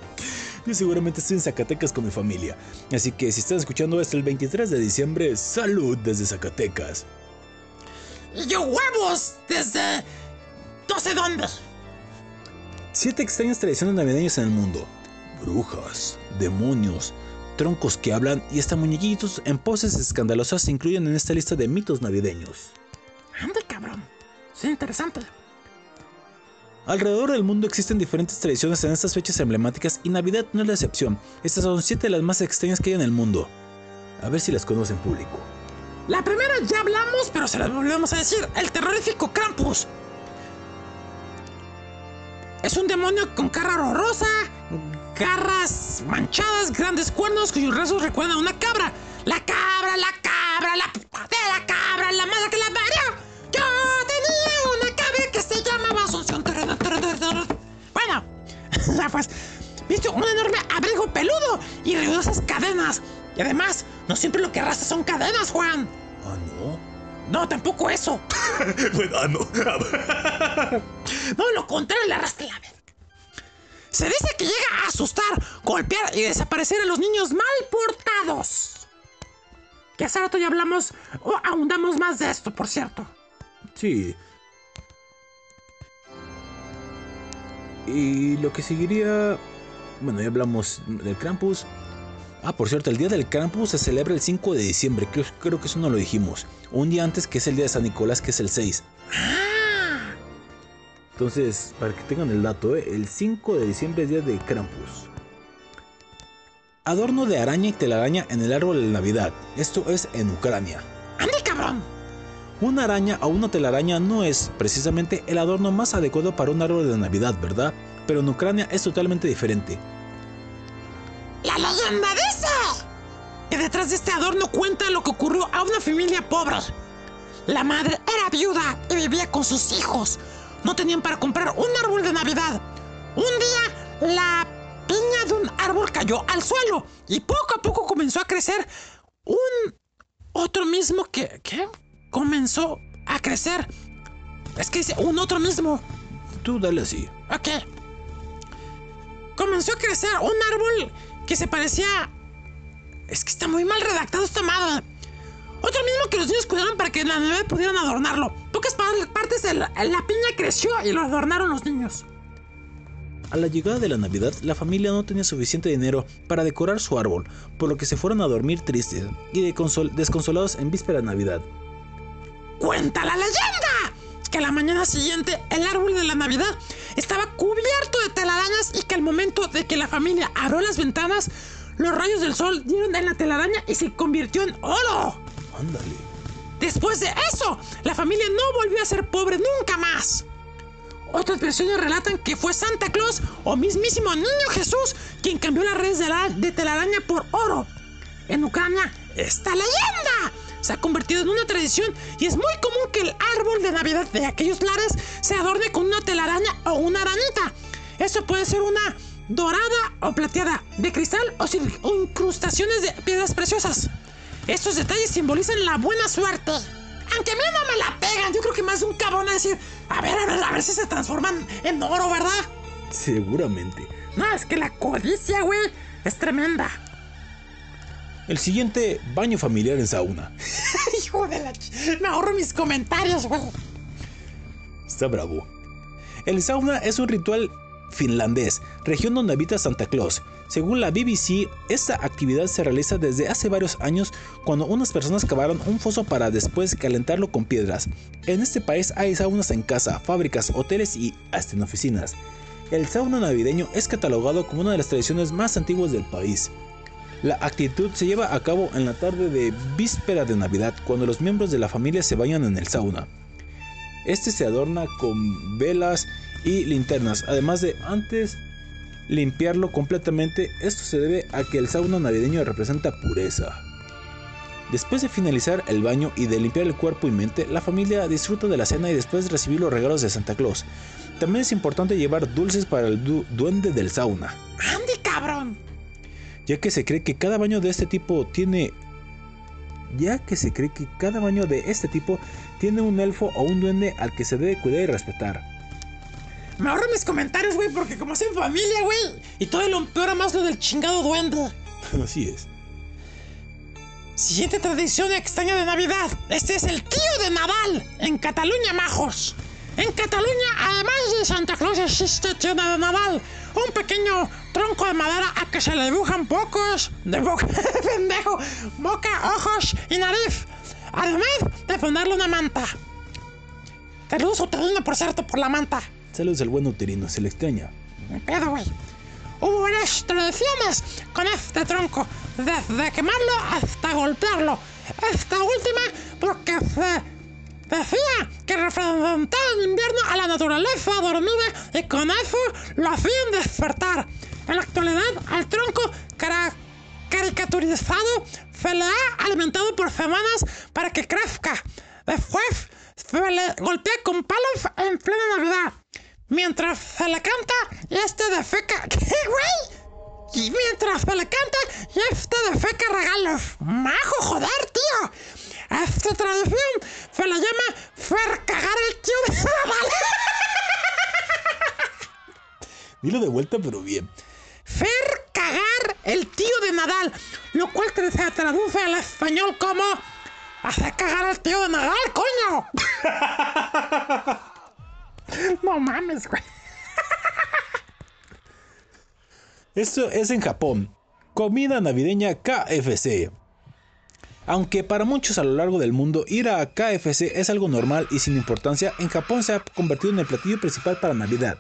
Yo seguramente estoy en Zacatecas con mi familia. Así que si están escuchando esto el 23 de diciembre, salud desde Zacatecas. Y yo huevos desde no sé dónde. Siete extrañas tradiciones navideñas en el mundo. Brujas, demonios, troncos que hablan y hasta muñequitos en poses escandalosas se incluyen en esta lista de mitos navideños. Ande, cabrón. Sí, interesante. Alrededor del mundo existen diferentes tradiciones en estas fechas emblemáticas y Navidad no es la excepción. Estas son siete de las más extrañas que hay en el mundo. A ver si las conocen público. La primera ya hablamos, pero se las volvemos a decir. El terrorífico Krampus. Es un demonio con cara horrorosa, garras manchadas, grandes cuernos cuyos restos recuerdan a una cabra. La cabra, la cabra, la puta de la cabra, la madre que la parió. Yo tenía una cabra que se llamaba Asunción. Bueno, *laughs* pues, viste un enorme abrigo peludo y ruidosas cadenas. Y además, no siempre lo que arrastra son cadenas, Juan. Ah, no. No, tampoco eso. *laughs* Bueno, ah, no. No, lo contrario, le arrastra la verga. Se dice que llega a asustar, golpear y desaparecer a los niños mal portados. Que hace rato ya hablamos, o ahondamos más de esto, por cierto. Sí. Y lo que seguiría... Bueno, ya hablamos del Krampus. Ah, por cierto, el día del Krampus se celebra el 5 de diciembre. Creo, creo que eso no lo dijimos. Un día antes que es el día de San Nicolás, que es el 6. Ah, Entonces, para que tengan el dato, ¿eh? el 5 de diciembre es día de Krampus. Adorno de araña y telaraña en el árbol de Navidad. Esto es en Ucrania. ande cabrón. Una araña o una telaraña no es precisamente el adorno más adecuado para un árbol de Navidad, ¿verdad? Pero en Ucrania es totalmente diferente. La leyenda dice que detrás de este adorno cuenta lo que ocurrió a una familia pobre. La madre era viuda y vivía con sus hijos. No tenían para comprar un árbol de Navidad. Un día, la piña de un árbol cayó al suelo y poco a poco comenzó a crecer un otro mismo que... ¿Qué? Comenzó a crecer. Es que dice un otro mismo. Tú dale así. Ok. Comenzó a crecer un árbol que se parecía. Es que está muy mal redactado esta madre. Otro mismo que los niños cuidaron para que en la Navidad pudieran adornarlo. Pocas pa- partes de la, la piña creció y lo adornaron los niños. A la llegada de la Navidad, la familia no tenía suficiente dinero para decorar su árbol, por lo que se fueron a dormir tristes y de consol- desconsolados en víspera de Navidad. Cuenta la leyenda que la mañana siguiente el árbol de la Navidad estaba cubierto de telarañas y que al momento de que la familia abrió las ventanas, los rayos del sol dieron en la telaraña y se convirtió en oro. Ándale. Después de eso, la familia no volvió a ser pobre nunca más. Otras versiones relatan que fue Santa Claus o mismísimo Niño Jesús quien cambió las redes de, la- de telaraña por oro. En Ucrania, esta leyenda se ha convertido en una tradición y es muy común que el árbol de Navidad de aquellos lares se adorne con una telaraña o una arañita. Eso puede ser una dorada o plateada, de cristal o sin incrustaciones de piedras preciosas. Estos detalles simbolizan la buena suerte. Aunque a mí no me la pegan, yo creo que más de un cabrón a decir, a ver, a ver, a ver si se transforman en oro, ¿verdad? Seguramente. No, es que la codicia, güey, es tremenda. El siguiente, baño familiar en sauna. *laughs* Hijo de la... ch- Me ahorro mis comentarios, güey. Está bravo. El sauna es un ritual finlandés, región donde habita Santa Claus. Según la BBC, esta actividad se realiza desde hace varios años cuando unas personas cavaron un foso para después calentarlo con piedras. En este país hay saunas en casa, fábricas, hoteles y hasta en oficinas. El sauna navideño es catalogado como una de las tradiciones más antiguas del país. La actitud se lleva a cabo en la tarde de víspera de Navidad, cuando los miembros de la familia se bañan en el sauna. Este se adorna con velas y linternas, además de antes limpiarlo completamente. Esto se debe a que el sauna navideño representa pureza. Después de finalizar el baño y de limpiar el cuerpo y mente, la familia disfruta de la cena y después recibir los regalos de Santa Claus. También es importante llevar dulces para el du- duende del sauna, Andy, cabrón. Ya que se cree que cada baño de este tipo tiene ya que se cree que cada baño de este tipo tiene un elfo o un duende al que se debe cuidar y respetar. Me ahorro mis comentarios, güey, porque como hacen familia, güey. Y todo lo empeora más lo del chingado duende. *laughs* Así es. Siguiente tradición extraña de Navidad. Este es el tío de Nadal en Cataluña, majos. En Cataluña, además de Santa Claus, existe tío de Nadal. Un pequeño tronco de madera a que se le dibujan pocos de boca, *laughs* pendejo, boca, ojos y nariz. Además de ponerle una manta. Saludos uterino, por cierto, por la manta. Saludos al buen uterino, se le extraña. Me pedo, güey. Hubo varias tradiciones con este tronco, desde quemarlo hasta golpearlo. Esta última porque se decía que representaba en invierno a la naturaleza dormida y con eso lo hacían despertar. En la actualidad, al tronco caricaturizado se le ha alimentado por semanas para que crezca. Después se le golpea con palos en plena Navidad. Mientras se le canta y este defeca. *laughs* ¿Qué, güey? Y mientras se le canta y este defeca regalos. Majo, joder, tío. A esta tradición se le llama fer cagar el tío de Nadal. *laughs* Dilo de vuelta, pero bien. Fer cagar el tío de Nadal. Lo cual se traduce al español como. Hacer cagar al tío de Nadal, coño. *laughs* no mames, güey. Esto es en Japón. Comida navideña KFC. Aunque para muchos a lo largo del mundo ir a KFC es algo normal y sin importancia, en Japón se ha convertido en el platillo principal para Navidad.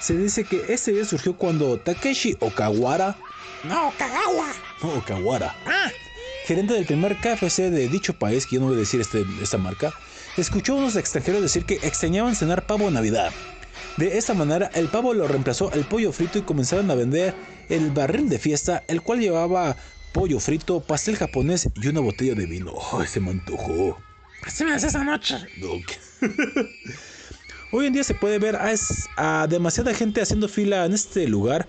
Se dice que este día surgió cuando Takeshi Okawara, No, Kagawa. no Okawara, Ah, gerente del primer KFC de dicho país, que yo no voy a decir este- esta marca, escuchó a unos extranjeros decir que extrañaban cenar pavo en Navidad. De esta manera, el pavo lo reemplazó el pollo frito y comenzaron a vender el barril de fiesta, el cual llevaba pollo frito, pastel japonés y una botella de vino. ¡Ay, se me antojó! así me decía esa noche. Ok. *laughs* Hoy en día se puede ver a, demasiada gente haciendo fila en este lugar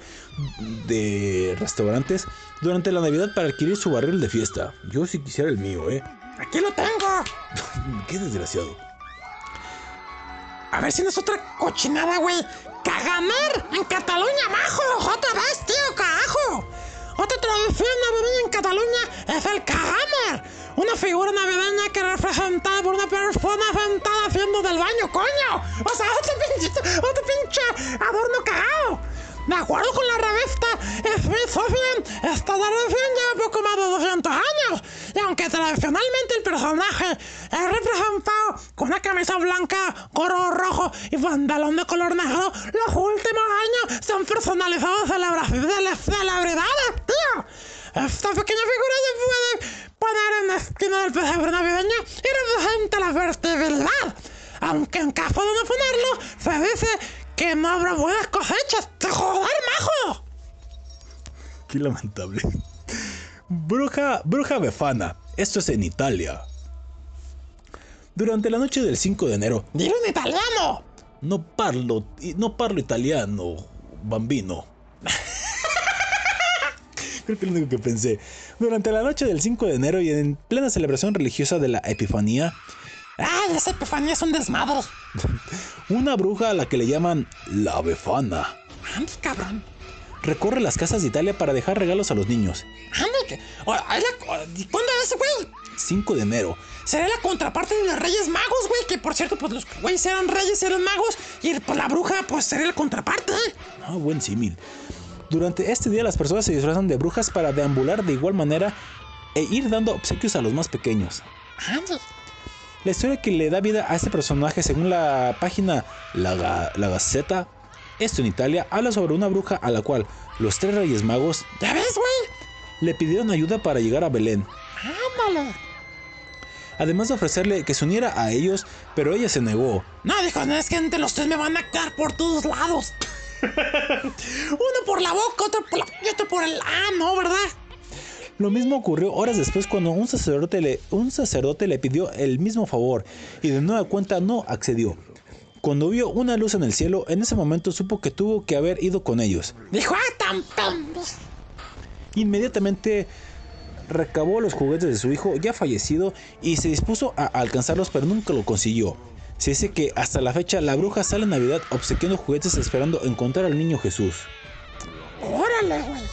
de restaurantes durante la Navidad para adquirir su barril de fiesta. Yo sí quisiera el mío, ¿eh? Aquí lo tengo. *laughs* Qué desgraciado. A ver si no es otra cochinada, güey. Cagamar en Cataluña, majo. Otra vez, tío, carajo. Otra tradición navideña en Cataluña es el cagamar. Una figura navideña que representada por una persona sentada haciendo del baño, coño. O sea, otro pinche, otro pinche adorno cagado. De acuerdo con la revista Smithsonian, esta tradición lleva poco más de 200 años. Y aunque tradicionalmente el personaje es representado con una camisa blanca, gorro rojo y pantalón de color negro, los últimos años se han personalizado las celebridades. Esta pequeña figura se puede poner en la esquina del pesebre navideño y representa la fertilidad. Aunque en caso de no ponerlo, se dice que no habrá buenas cosechas. ¡Te joder, majo! Qué lamentable. Bruja, bruja befana. Esto es en Italia. Durante la noche del 5 de enero, ¡Dilo en italiano! no parlo, no parlo italiano, bambino. Creo que es lo único que pensé. Durante la noche del 5 de enero y en plena celebración religiosa de la Epifanía, ¡Ay, esa epifanía es un desmadre! *laughs* una bruja a la que le llaman la befana ¡Ande, cabrón! recorre las casas de Italia para dejar regalos a los niños. ¡Ande! que- o- ay, la- ¿y ¿Cuándo es ese güey? 5 de enero. Será la contraparte de los Reyes Magos, güey. Que por cierto, pues los güeyes eran reyes, eran magos. Y pues la bruja, pues sería la contraparte. Ah, buen símil. Durante este día las personas se disfrazan de brujas para deambular de igual manera e ir dando obsequios a los más pequeños. La historia que le da vida a este personaje, según la página La, Ga- La Gazzetta, esto en Italia, habla sobre una bruja a la cual los tres reyes magos ¿Ya ves, güey? le pidieron ayuda para llegar a Belén, Ándale. además de ofrecerle que se uniera a ellos, pero ella se negó. No, dijo, no, es que entre los tres me van a quedar por todos lados. Uno por la boca, otro por la... otro por el... Ah, no, ¿verdad? Lo mismo ocurrió horas después cuando un sacerdote, le, un sacerdote le pidió el mismo favor y de nueva cuenta no accedió. Cuando vio una luz en el cielo, en ese momento supo que tuvo que haber ido con ellos. Dijo, ah, tan, tan... Inmediatamente recabó los juguetes de su hijo ya fallecido y se dispuso a alcanzarlos pero nunca lo consiguió. Se dice que hasta la fecha la bruja sale en Navidad obsequiando juguetes esperando encontrar al niño Jesús. Órale, güey.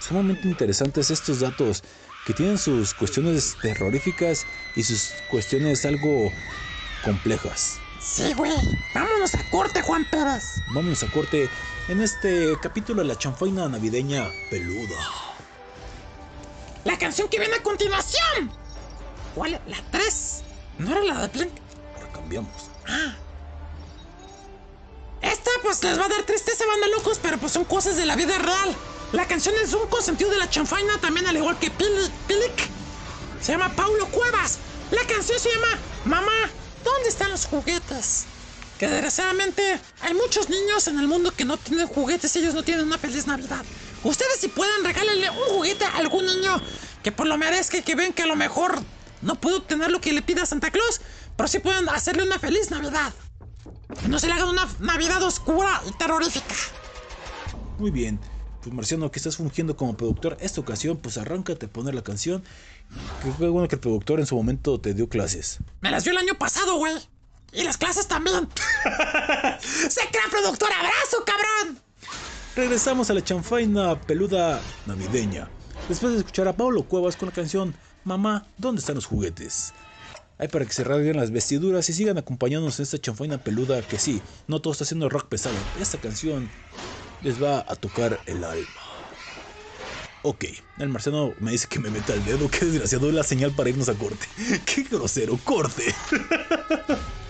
Sumamente interesantes estos datos que tienen sus cuestiones terroríficas y sus cuestiones algo complejas. Sí, güey. Vámonos a corte, Juan Pérez. Vámonos a corte en este capítulo de la chanfaina navideña peluda. La canción que viene a continuación. ¿Cuál? ¿La 3? ¿No era la de Blink? Ahora cambiamos. Esta pues les va a dar tristeza, banda locos, pero pues son cosas de la vida real. La canción es un consentido de la chanfaina, también al igual que Pili- Pilic. Se llama Paulo Cuevas. La canción se llama Mamá, ¿dónde están los juguetes? Que desgraciadamente hay muchos niños en el mundo que no tienen juguetes y ellos no tienen una feliz Navidad. Ustedes si pueden regálenle un juguete a algún niño que por lo merezca y que ven que a lo mejor no puede obtener lo que le pida Santa Claus, pero sí pueden hacerle una feliz Navidad. No se le haga una Navidad oscura y terrorífica. Muy bien. Pues Marciano, que estás fungiendo como productor, esta ocasión, pues arráncate a poner la canción. Que fue bueno que el productor en su momento te dio clases. Me las dio el año pasado, güey. Y las clases también. *laughs* ¡Se crea productor! ¡Abrazo, cabrón! Regresamos a la chanfaina peluda navideña. Después de escuchar a Pablo Cuevas con la canción Mamá, ¿dónde están los juguetes? Hay para que se rasguen las vestiduras y sigan acompañándonos en esta chanfaina peluda que sí, no todo está haciendo rock pesado. Esta canción les va a tocar el alma. Ok, el marciano me dice que me meta el dedo, *laughs* qué desgraciado es la señal para irnos a corte. *laughs* Qué grosero, corte. *laughs*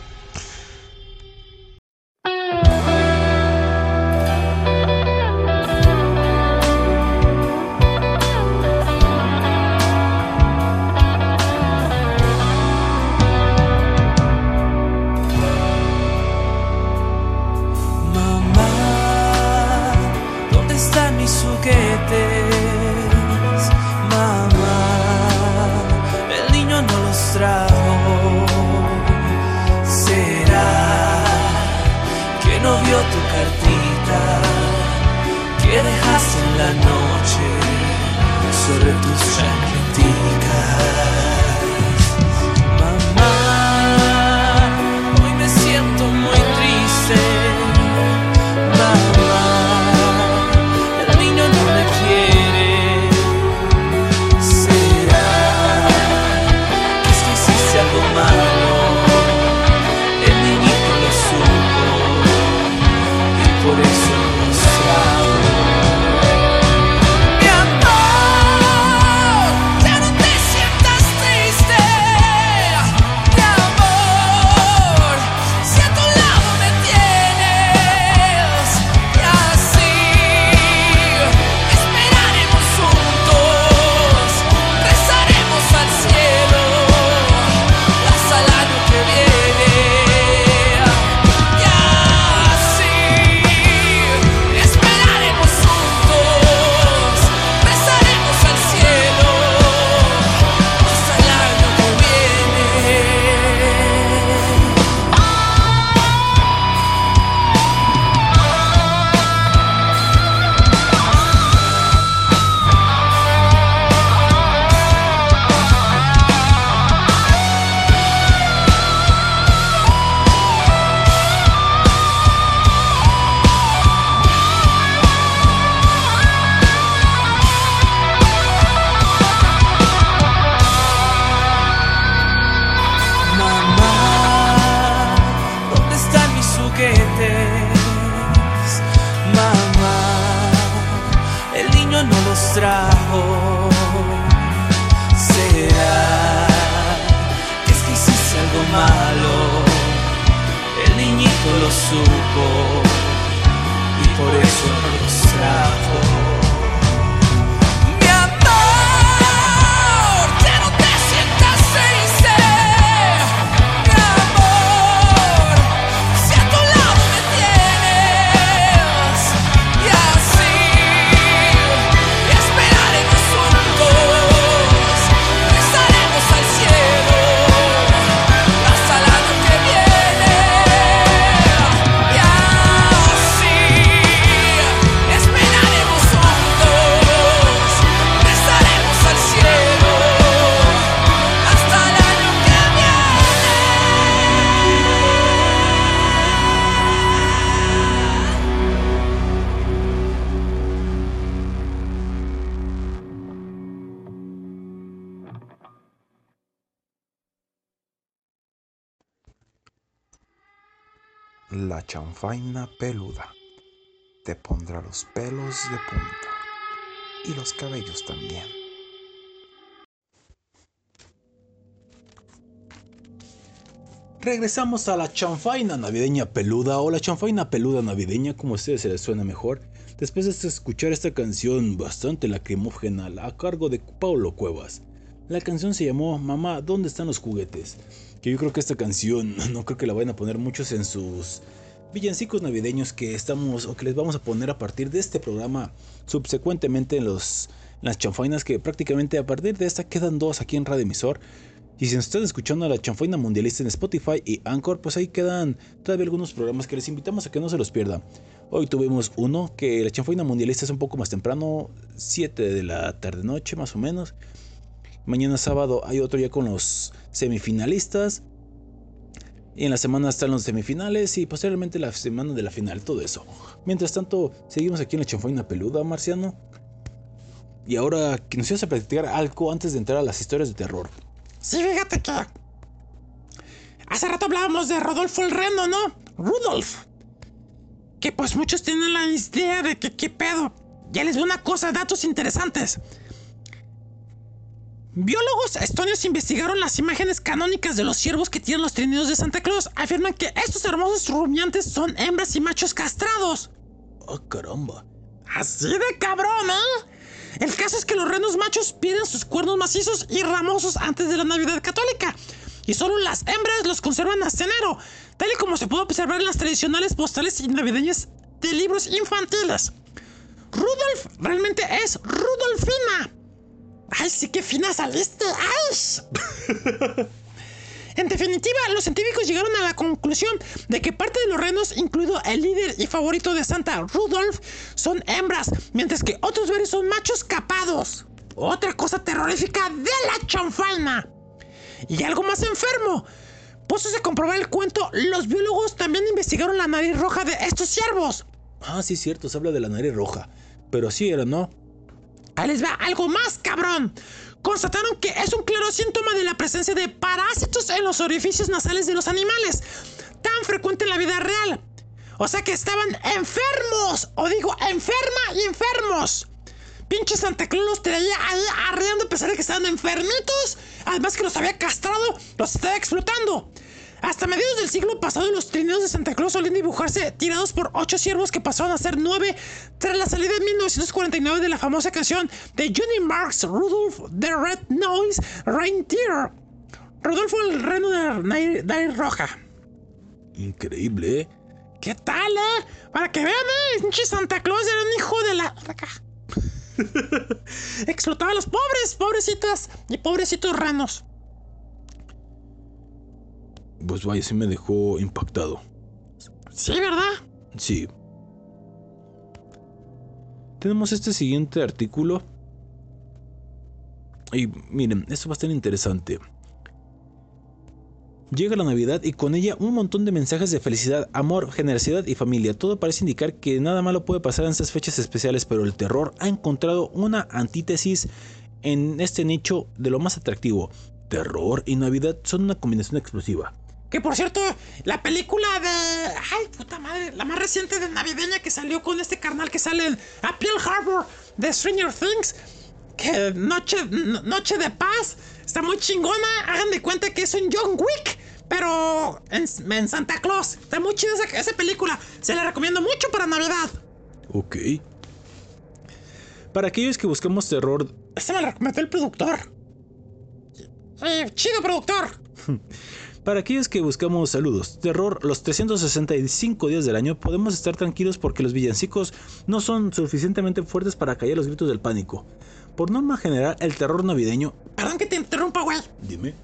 Regresamos a la chanfaina navideña peluda o la chanfaina peluda navideña, como a ustedes se les suena mejor, después de escuchar esta canción bastante lacrimógena a cargo de Paulo Cuevas. La canción se llamó Mamá, ¿dónde están los juguetes? Que yo creo que esta canción *laughs* no creo que la vayan a poner muchos en sus villancicos navideños que estamos o que les vamos a poner a partir de este programa subsecuentemente en los en las chanfainas que prácticamente a partir de esta quedan dos aquí en Radio Emisor. Y si nos están escuchando a la chanfaina mundialista en Spotify y Anchor, pues ahí quedan todavía algunos programas que les invitamos a que no se los pierdan. Hoy tuvimos uno que la chanfaina mundialista es un poco más temprano, 7 de la tarde noche más o menos. Mañana sábado hay otro ya con los semifinalistas. Y en la semana están los semifinales y posteriormente la semana de la final, todo eso. Mientras tanto, seguimos aquí en la chanfaina peluda, Marciano. Y ahora que nos ibas a platicar algo antes de entrar a las historias de terror. Sí, fíjate que. Hace rato hablábamos de Rodolfo el Reno, ¿no? Rudolf. Que pues muchos tienen la idea de que qué pedo. Ya les doy una cosa, datos interesantes. Biólogos estonios investigaron las imágenes canónicas de los ciervos que tienen los trineos de Santa Claus. Afirman que estos hermosos rumiantes son hembras y machos castrados. ¡Ah, caramba! Así de cabrón, ¿eh? El caso es que los renos machos pierden sus cuernos macizos y ramosos antes de la Navidad católica. Y solo las hembras los conservan hasta enero, tal y como se puede observar en las tradicionales postales y navideñas de libros infantiles. Rudolf realmente es Rudolfina. ¡Ay, sí que fina saliste! ¡Ay! *laughs* En definitiva, los científicos llegaron a la conclusión de que parte de los renos, incluido el líder y favorito de Santa Rudolf, son hembras, mientras que otros varios son machos capados. Otra cosa terrorífica de la chanfaina. Y algo más enfermo. Puesto de comprobar el cuento, los biólogos también investigaron la nariz roja de estos ciervos. Ah, sí, cierto, se habla de la nariz roja. Pero sí era, ¿no? Ahí les va algo más, cabrón. Constataron que es un claro síntoma de la presencia de parásitos en los orificios nasales de los animales, tan frecuente en la vida real. O sea que estaban enfermos, o digo, enferma y enfermos. Pinche Santa Claus los traía ahí arreando a pesar de que estaban enfermitos. Además que los había castrado, los estaba explotando. Hasta mediados del siglo pasado, los trineos de Santa Claus solían dibujarse tirados por ocho ciervos que pasaron a ser nueve tras la salida en 1949 de la famosa canción de Johnny Marks, Rudolph the Red Nose Reindeer. Rodolfo el reno de la roja. Increíble, ¿eh? ¿Qué tal, eh? Para que vean, eh, Santa Claus era un hijo de la... *laughs* Explotaba a los pobres, pobrecitas y pobrecitos renos. Pues vaya, sí me dejó impactado. Sí, ¿verdad? Sí. Tenemos este siguiente artículo. Y miren, esto va a estar interesante. Llega la Navidad y con ella un montón de mensajes de felicidad, amor, generosidad y familia. Todo parece indicar que nada malo puede pasar en estas fechas especiales, pero el terror ha encontrado una antítesis en este nicho de lo más atractivo. Terror y Navidad son una combinación explosiva. Que por cierto, la película de. Ay, puta madre, la más reciente de navideña que salió con este carnal que sale en a Pearl Harbor, de Stranger Things, que Noche, no- Noche de Paz, está muy chingona. Hagan de cuenta que es un John Wick, pero en, en Santa Claus. Está muy chida esa, esa película. Se la recomiendo mucho para Navidad. Ok. Para aquellos que buscamos terror, Esta me la recomendó el productor. Sí, chido productor. *laughs* para aquellos que buscamos saludos, terror los 365 días del año, podemos estar tranquilos porque los villancicos no son suficientemente fuertes para callar los gritos del pánico. Por norma general, el terror navideño, Perdón que te interrumpa, güey. dime,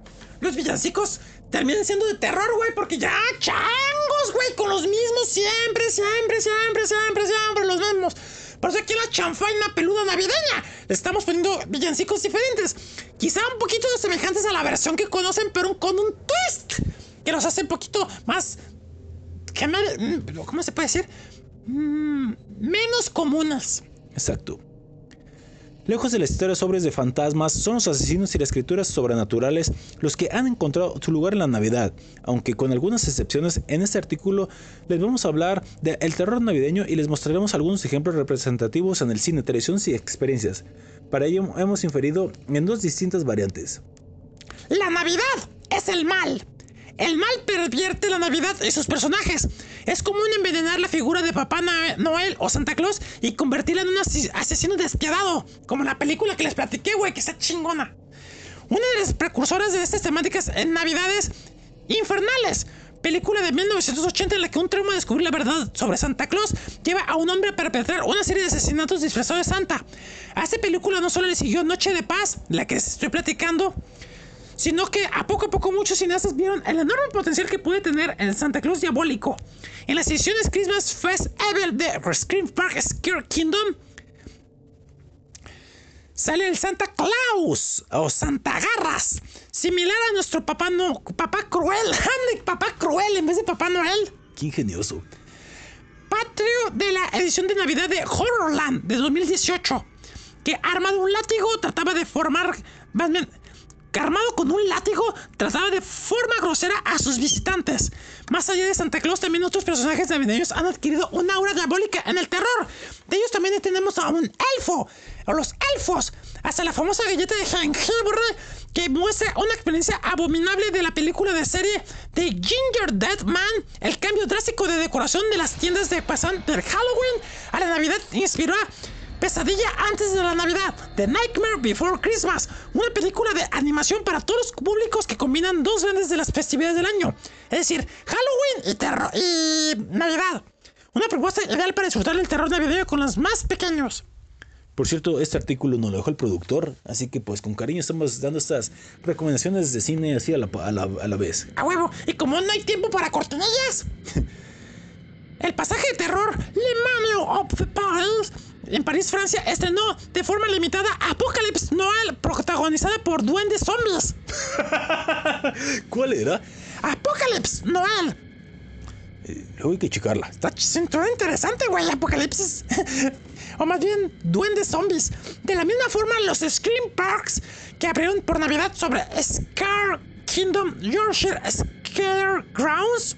Los villancicos terminan siendo de terror, güey, porque ya changos, güey, con los mismos siempre, siempre, siempre, siempre, siempre, los mismos. Por eso aquí la chanfaina peluda navideña le estamos poniendo villancicos diferentes. Quizá un poquito semejantes a la versión que conocen, pero con un twist que los hace un poquito más. mm, ¿Cómo se puede decir? Mm, menos comunes. Exacto. Lejos de las historias sobres de fantasmas, son los asesinos y las criaturas sobrenaturales los que han encontrado su lugar en la Navidad, aunque con algunas excepciones, en este artículo les vamos a hablar del terror navideño y les mostraremos algunos ejemplos representativos en el cine, televisión y experiencias. Para ello hemos inferido en dos distintas variantes. La Navidad es el mal. El mal pervierte la Navidad y sus personajes. Es común envenenar la figura de Papá Noel o Santa Claus y convertirla en un asesino despiadado, como la película que les platiqué, güey, que está chingona. Una de las precursoras de estas temáticas en Navidades Infernales, película de 1980 en la que un trauma de descubrir la verdad sobre Santa Claus lleva a un hombre a perpetrar una serie de asesinatos disfrazado de Santa. A esta película no solo le siguió Noche de Paz, la que estoy platicando, sino que a poco a poco muchos cineastas vieron el enorme potencial que puede tener el Santa Claus diabólico. En las ediciones Christmas Fest Evil de Scream Park Scare Kingdom sale el Santa Claus o Santa Garras, similar a nuestro papá no, papá cruel, *laughs* ande, papá cruel en vez de papá Noel. Qué ingenioso. Patrio de la edición de Navidad de Horrorland de 2018, que armado un látigo trataba de formar, más bien, que armado con un látigo trataba de forma grosera a sus visitantes. Más allá de Santa Claus, también otros personajes navideños han adquirido una aura diabólica en el terror. De ellos también tenemos a un elfo, o los elfos, hasta la famosa galleta de jengibre que muestra una experiencia abominable de la película de serie de Ginger Dead Man. El cambio drástico de decoración de las tiendas de pasan del Halloween a la Navidad inspiró Pesadilla antes de la Navidad, The Nightmare Before Christmas, una película de animación para todos los públicos que combinan dos grandes de las festividades del año, es decir, Halloween y, terror y Navidad. Una propuesta ideal para disfrutar el terror navideño con los más pequeños. Por cierto, este artículo nos lo dejó el productor, así que pues con cariño estamos dando estas recomendaciones de cine así a la, a la, a la vez. A huevo. Y como no hay tiempo para cortinillas, *laughs* el pasaje de terror Le Manu of the Paris en París, Francia, estrenó de forma limitada Apocalypse Noel, protagonizada por duendes zombies. *laughs* ¿Cuál era? Apocalypse Noel. Luego hay que checarla. Está interesante, güey. Apocalipsis. *laughs* o más bien, duendes zombies. De la misma forma, los Scream Parks que abrieron por Navidad sobre Scar Kingdom Yorkshire Scare Grounds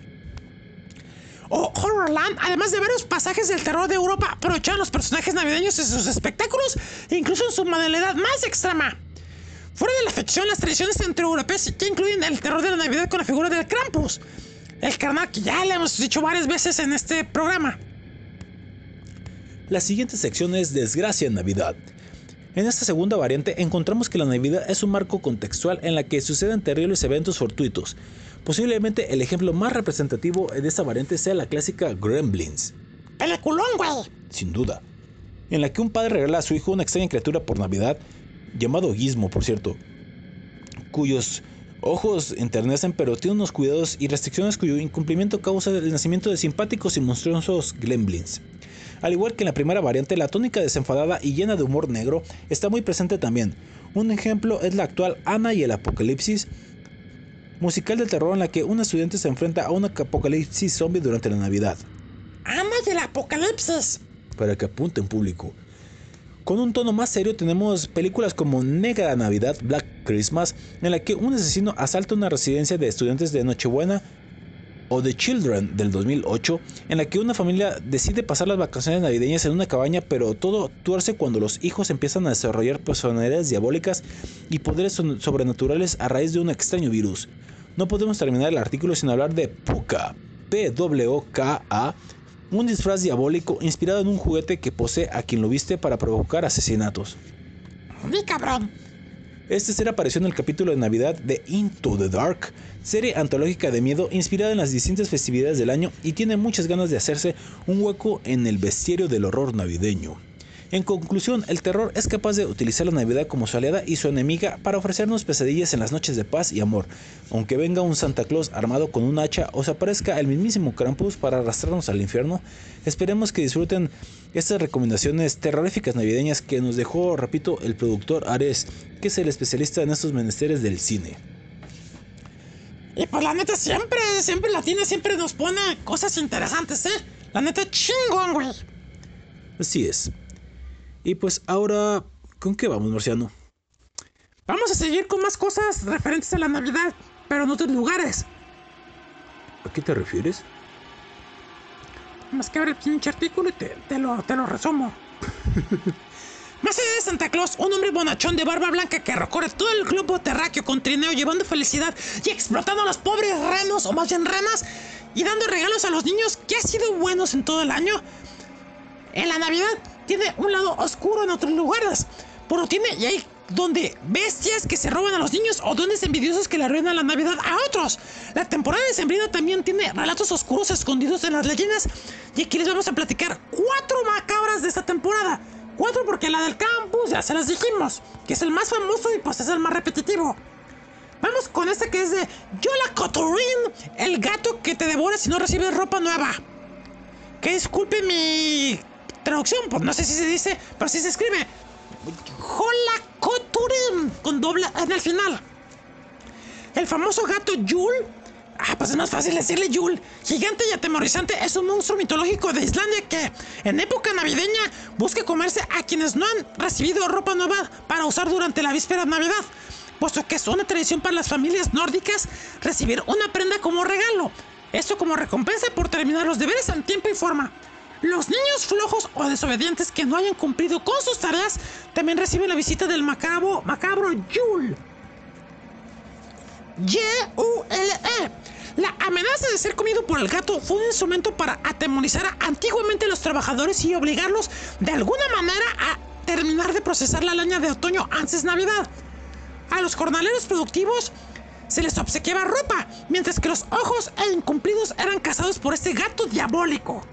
o Horrorland, además de varios pasajes del terror de Europa, aprovecharon los personajes navideños en sus espectáculos, incluso en su modalidad más extrema. Fuera de la ficción, las tradiciones entre europeas ya incluyen el terror de la Navidad con la figura del Krampus, el carnal que ya le hemos dicho varias veces en este programa. La siguiente sección es Desgracia en Navidad. En esta segunda variante encontramos que la Navidad es un marco contextual en la que suceden terribles eventos fortuitos. Posiblemente el ejemplo más representativo de esta variante sea la clásica Gremlins, Peliculón, güey. sin duda, en la que un padre regala a su hijo una extraña criatura por Navidad, llamado Gizmo, por cierto, cuyos ojos enternecen pero tiene unos cuidados y restricciones cuyo incumplimiento causa el nacimiento de simpáticos y monstruosos gremlins. Al igual que en la primera variante, la tónica desenfadada y llena de humor negro está muy presente también. Un ejemplo es la actual Ana y el Apocalipsis, musical de terror en la que un estudiante se enfrenta a un apocalipsis zombie durante la Navidad. Ama del apocalipsis. Para que apunte en público. Con un tono más serio tenemos películas como Negra Navidad, Black Christmas, en la que un asesino asalta una residencia de estudiantes de Nochebuena o The Children del 2008, en la que una familia decide pasar las vacaciones navideñas en una cabaña, pero todo tuerce cuando los hijos empiezan a desarrollar personalidades diabólicas y poderes sobrenaturales a raíz de un extraño virus. No podemos terminar el artículo sin hablar de Puka, P-W-K-A, un disfraz diabólico inspirado en un juguete que posee a quien lo viste para provocar asesinatos. Mi cabrón. Este ser apareció en el capítulo de Navidad de Into the Dark, serie antológica de miedo inspirada en las distintas festividades del año y tiene muchas ganas de hacerse un hueco en el bestiario del horror navideño. En conclusión, el terror es capaz de utilizar la Navidad como su aliada y su enemiga para ofrecernos pesadillas en las noches de paz y amor. Aunque venga un Santa Claus armado con un hacha o se aparezca el mismísimo Krampus para arrastrarnos al infierno, esperemos que disfruten estas recomendaciones terroríficas navideñas que nos dejó, repito, el productor Ares, que es el especialista en estos menesteres del cine. Y pues la neta siempre, siempre Latina siempre nos pone cosas interesantes, ¿eh? La neta chingón, güey. Así es. Y pues ahora, ¿con qué vamos, Marciano? Vamos a seguir con más cosas referentes a la Navidad, pero en otros lugares. ¿A qué te refieres? Más que abre el pinche artículo y te, te lo, te lo resumo. *laughs* Más allá de Santa Claus, un hombre bonachón de barba blanca que recorre todo el globo terráqueo con trineo llevando felicidad y explotando a los pobres renos, o más bien renas, y dando regalos a los niños que ha sido buenos en todo el año. En la Navidad tiene un lado oscuro en otros lugares, pero tiene y hay donde bestias que se roban a los niños o dones envidiosos que le arruinan la Navidad a otros. La temporada de Sembrina también tiene relatos oscuros escondidos en las leyendas y aquí les vamos a platicar cuatro macabras de esta temporada. Cuatro porque la del campus ya se las dijimos, que es el más famoso y pues es el más repetitivo. Vamos con este que es de Yola Coturín, el gato que te devora si no recibes ropa nueva. Que disculpe mi traducción, pues no sé si se dice, pero si se escribe. Jola Coturín, con doble en el final. El famoso gato Yul. Ah, pues es más fácil decirle Yul. Gigante y atemorizante es un monstruo mitológico de Islandia que en época navideña busca comerse a quienes no han recibido ropa nueva para usar durante la víspera de Navidad, puesto que es una tradición para las familias nórdicas recibir una prenda como regalo. Esto como recompensa por terminar los deberes en tiempo y forma. Los niños flojos o desobedientes que no hayan cumplido con sus tareas también reciben la visita del macabro, macabro Yul. Y-U-L-E. La amenaza de ser comido por el gato fue un instrumento para atemorizar antiguamente a los trabajadores y obligarlos de alguna manera a terminar de procesar la leña de otoño antes de Navidad. A los jornaleros productivos se les obsequiaba ropa, mientras que los ojos e incumplidos eran cazados por este gato diabólico.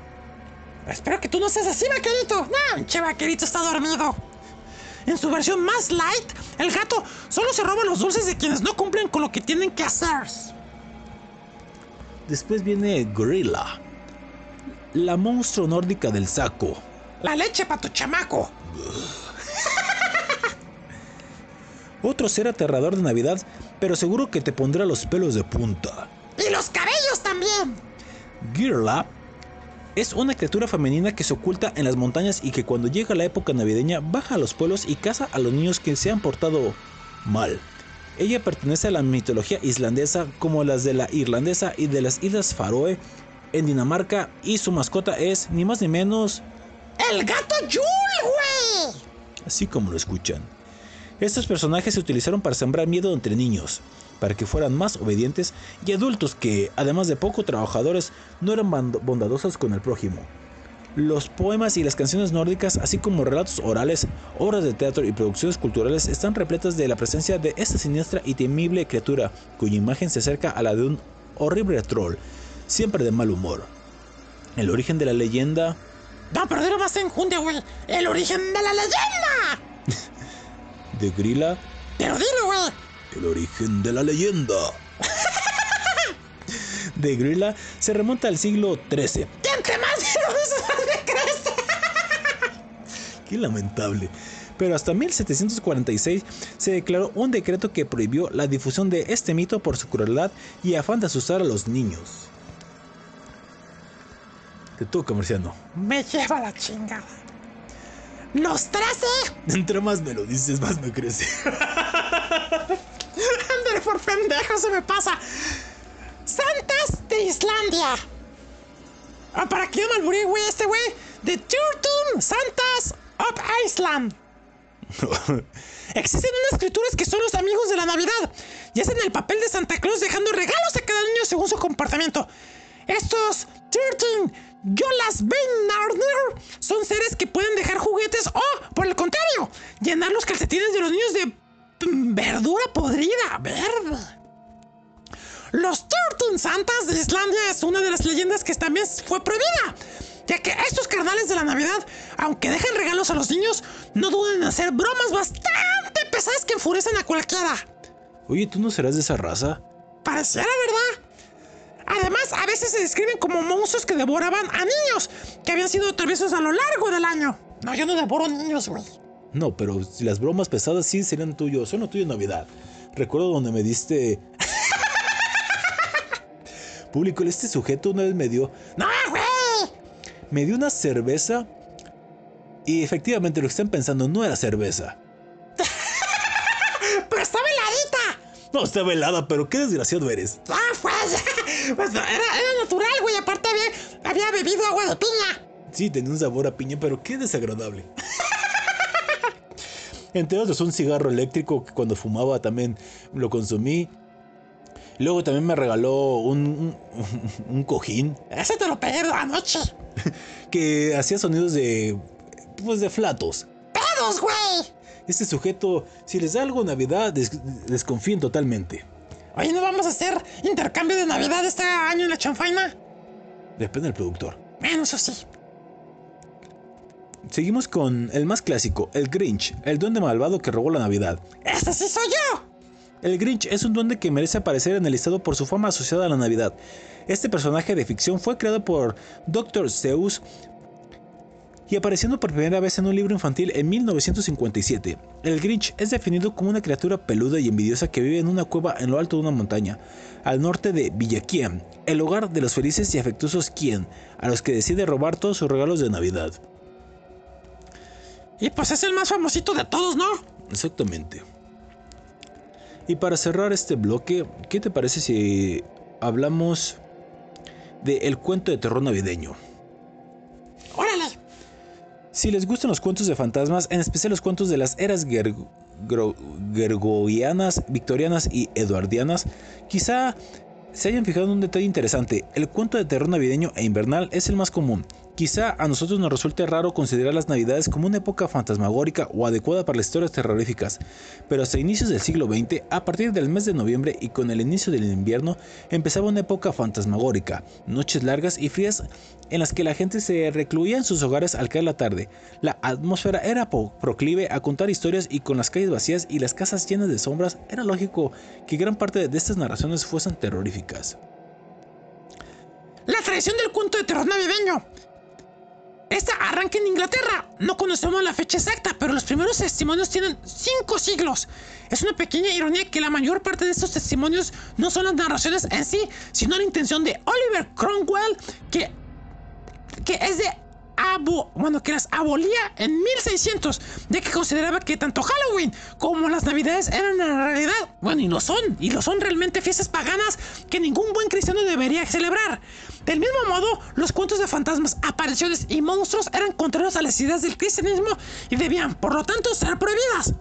Espero que tú no seas así, vaquerito. No, che, vaquerito está dormido. En su versión más light, el gato solo se roba los dulces de quienes no cumplen con lo que tienen que hacer. Después viene Gorilla, la monstruo nórdica del saco. La leche para tu chamaco. *laughs* Otro ser aterrador de Navidad, pero seguro que te pondrá los pelos de punta. Y los cabellos también. Girla es una criatura femenina que se oculta en las montañas y que cuando llega la época navideña baja a los pueblos y caza a los niños que se han portado mal. Ella pertenece a la mitología islandesa como las de la irlandesa y de las Islas Faroe en Dinamarca y su mascota es ni más ni menos El gato Yul, güey. así como lo escuchan. Estos personajes se utilizaron para sembrar miedo entre niños, para que fueran más obedientes y adultos que, además de poco trabajadores, no eran bondadosos con el prójimo. Los poemas y las canciones nórdicas, así como relatos orales, obras de teatro y producciones culturales están repletas de la presencia de esta siniestra y temible criatura, cuya imagen se acerca a la de un horrible troll, siempre de mal humor. El origen de la leyenda No, pero dilo más enjundia, güey. El origen de la leyenda. *laughs* de Grilla Pero dilo, güey. El origen de la leyenda de Grilla se remonta al siglo XIII. Y entre más lo *laughs* me crece. Qué lamentable. Pero hasta 1746 se declaró un decreto que prohibió la difusión de este mito por su crueldad y afán de asustar a los niños. Te toca, Marciano. Me lleva la chingada. Los 13. Entre más me lo dices, más me crece. *laughs* Ándale por pendejo, se me pasa. Santas de Islandia. Ah, para que yo me alburé, güey, este güey. The Turtle Santas of Iceland. *laughs* Existen unas criaturas que son los amigos de la Navidad y hacen el papel de Santa Claus dejando regalos a cada niño según su comportamiento. Estos Turtle Yolas Beinarner son seres que pueden dejar juguetes o, por el contrario, llenar los calcetines de los niños de verdura podrida, verde. Los Turtle Santas de Islandia es una de las leyendas que también fue prohibida, ya que estos carnales de la Navidad, aunque dejan regalos a los niños, no dudan en hacer bromas bastante pesadas que enfurecen a cualquiera. Oye, ¿tú no serás de esa raza? Pareciera verdad. Además, a veces se describen como monstruos que devoraban a niños que habían sido traviesos a lo largo del año. No, yo no devoro niños, güey. No, pero si las bromas pesadas sí serían tuyos, son lo tuyo en Navidad. Recuerdo donde me diste... *laughs* Público, este sujeto una vez me dio... ¡No, güey! Me dio una cerveza y efectivamente lo que están pensando no era cerveza. *laughs* ¡Pero está veladita! No, estaba helada, pero qué desgraciado eres. ¡Ah, pues! *laughs* pues era, era natural, güey. Aparte había, había bebido agua de piña. Sí, tenía un sabor a piña, pero qué desagradable. Entre otros, un cigarro eléctrico que cuando fumaba también lo consumí. Luego también me regaló un, un, *laughs* un cojín Ese te lo pegué anoche. *laughs* que hacía sonidos de. pues de flatos. ¡Pedos, güey! Este sujeto, si les da algo Navidad, des- desconfíen totalmente. Oye, ¿no vamos a hacer intercambio de Navidad este año en la chanfaina? Depende del productor. Bueno, eso sí. Seguimos con el más clásico, el Grinch, el duende malvado que robó la Navidad. ¡Ese sí soy yo! El Grinch es un duende que merece aparecer en el listado por su fama asociada a la Navidad. Este personaje de ficción fue creado por Dr. Seuss y apareciendo por primera vez en un libro infantil en 1957. El Grinch es definido como una criatura peluda y envidiosa que vive en una cueva en lo alto de una montaña, al norte de Villa Quién, el hogar de los felices y afectuosos Quien, a los que decide robar todos sus regalos de Navidad. Y pues es el más famosito de todos, ¿no? Exactamente. Y para cerrar este bloque, ¿qué te parece si hablamos de el cuento de terror navideño? ¡Órale! Si les gustan los cuentos de fantasmas, en especial los cuentos de las eras ger- victorianas y eduardianas, quizá se hayan fijado en un detalle interesante. El cuento de terror navideño e invernal es el más común. Quizá a nosotros nos resulte raro considerar las navidades como una época fantasmagórica o adecuada para las historias terroríficas, pero hasta inicios del siglo XX, a partir del mes de noviembre y con el inicio del invierno, empezaba una época fantasmagórica, noches largas y frías en las que la gente se recluía en sus hogares al caer la tarde. La atmósfera era proclive a contar historias y con las calles vacías y las casas llenas de sombras, era lógico que gran parte de estas narraciones fuesen terroríficas. La tradición del cuento de terror navideño. Esta arranca en Inglaterra. No conocemos la fecha exacta, pero los primeros testimonios tienen cinco siglos. Es una pequeña ironía que la mayor parte de estos testimonios no son las narraciones en sí, sino la intención de Oliver Cromwell, que, que es de abo, bueno, que las abolía en 1600, ya que consideraba que tanto Halloween como las Navidades eran en realidad, bueno, y lo son, y lo son realmente fiestas paganas que ningún buen cristiano debería celebrar. Del mismo modo, los cuentos de fantasmas, apariciones y monstruos eran contrarios a las ideas del cristianismo y debían, por lo tanto, ser prohibidas.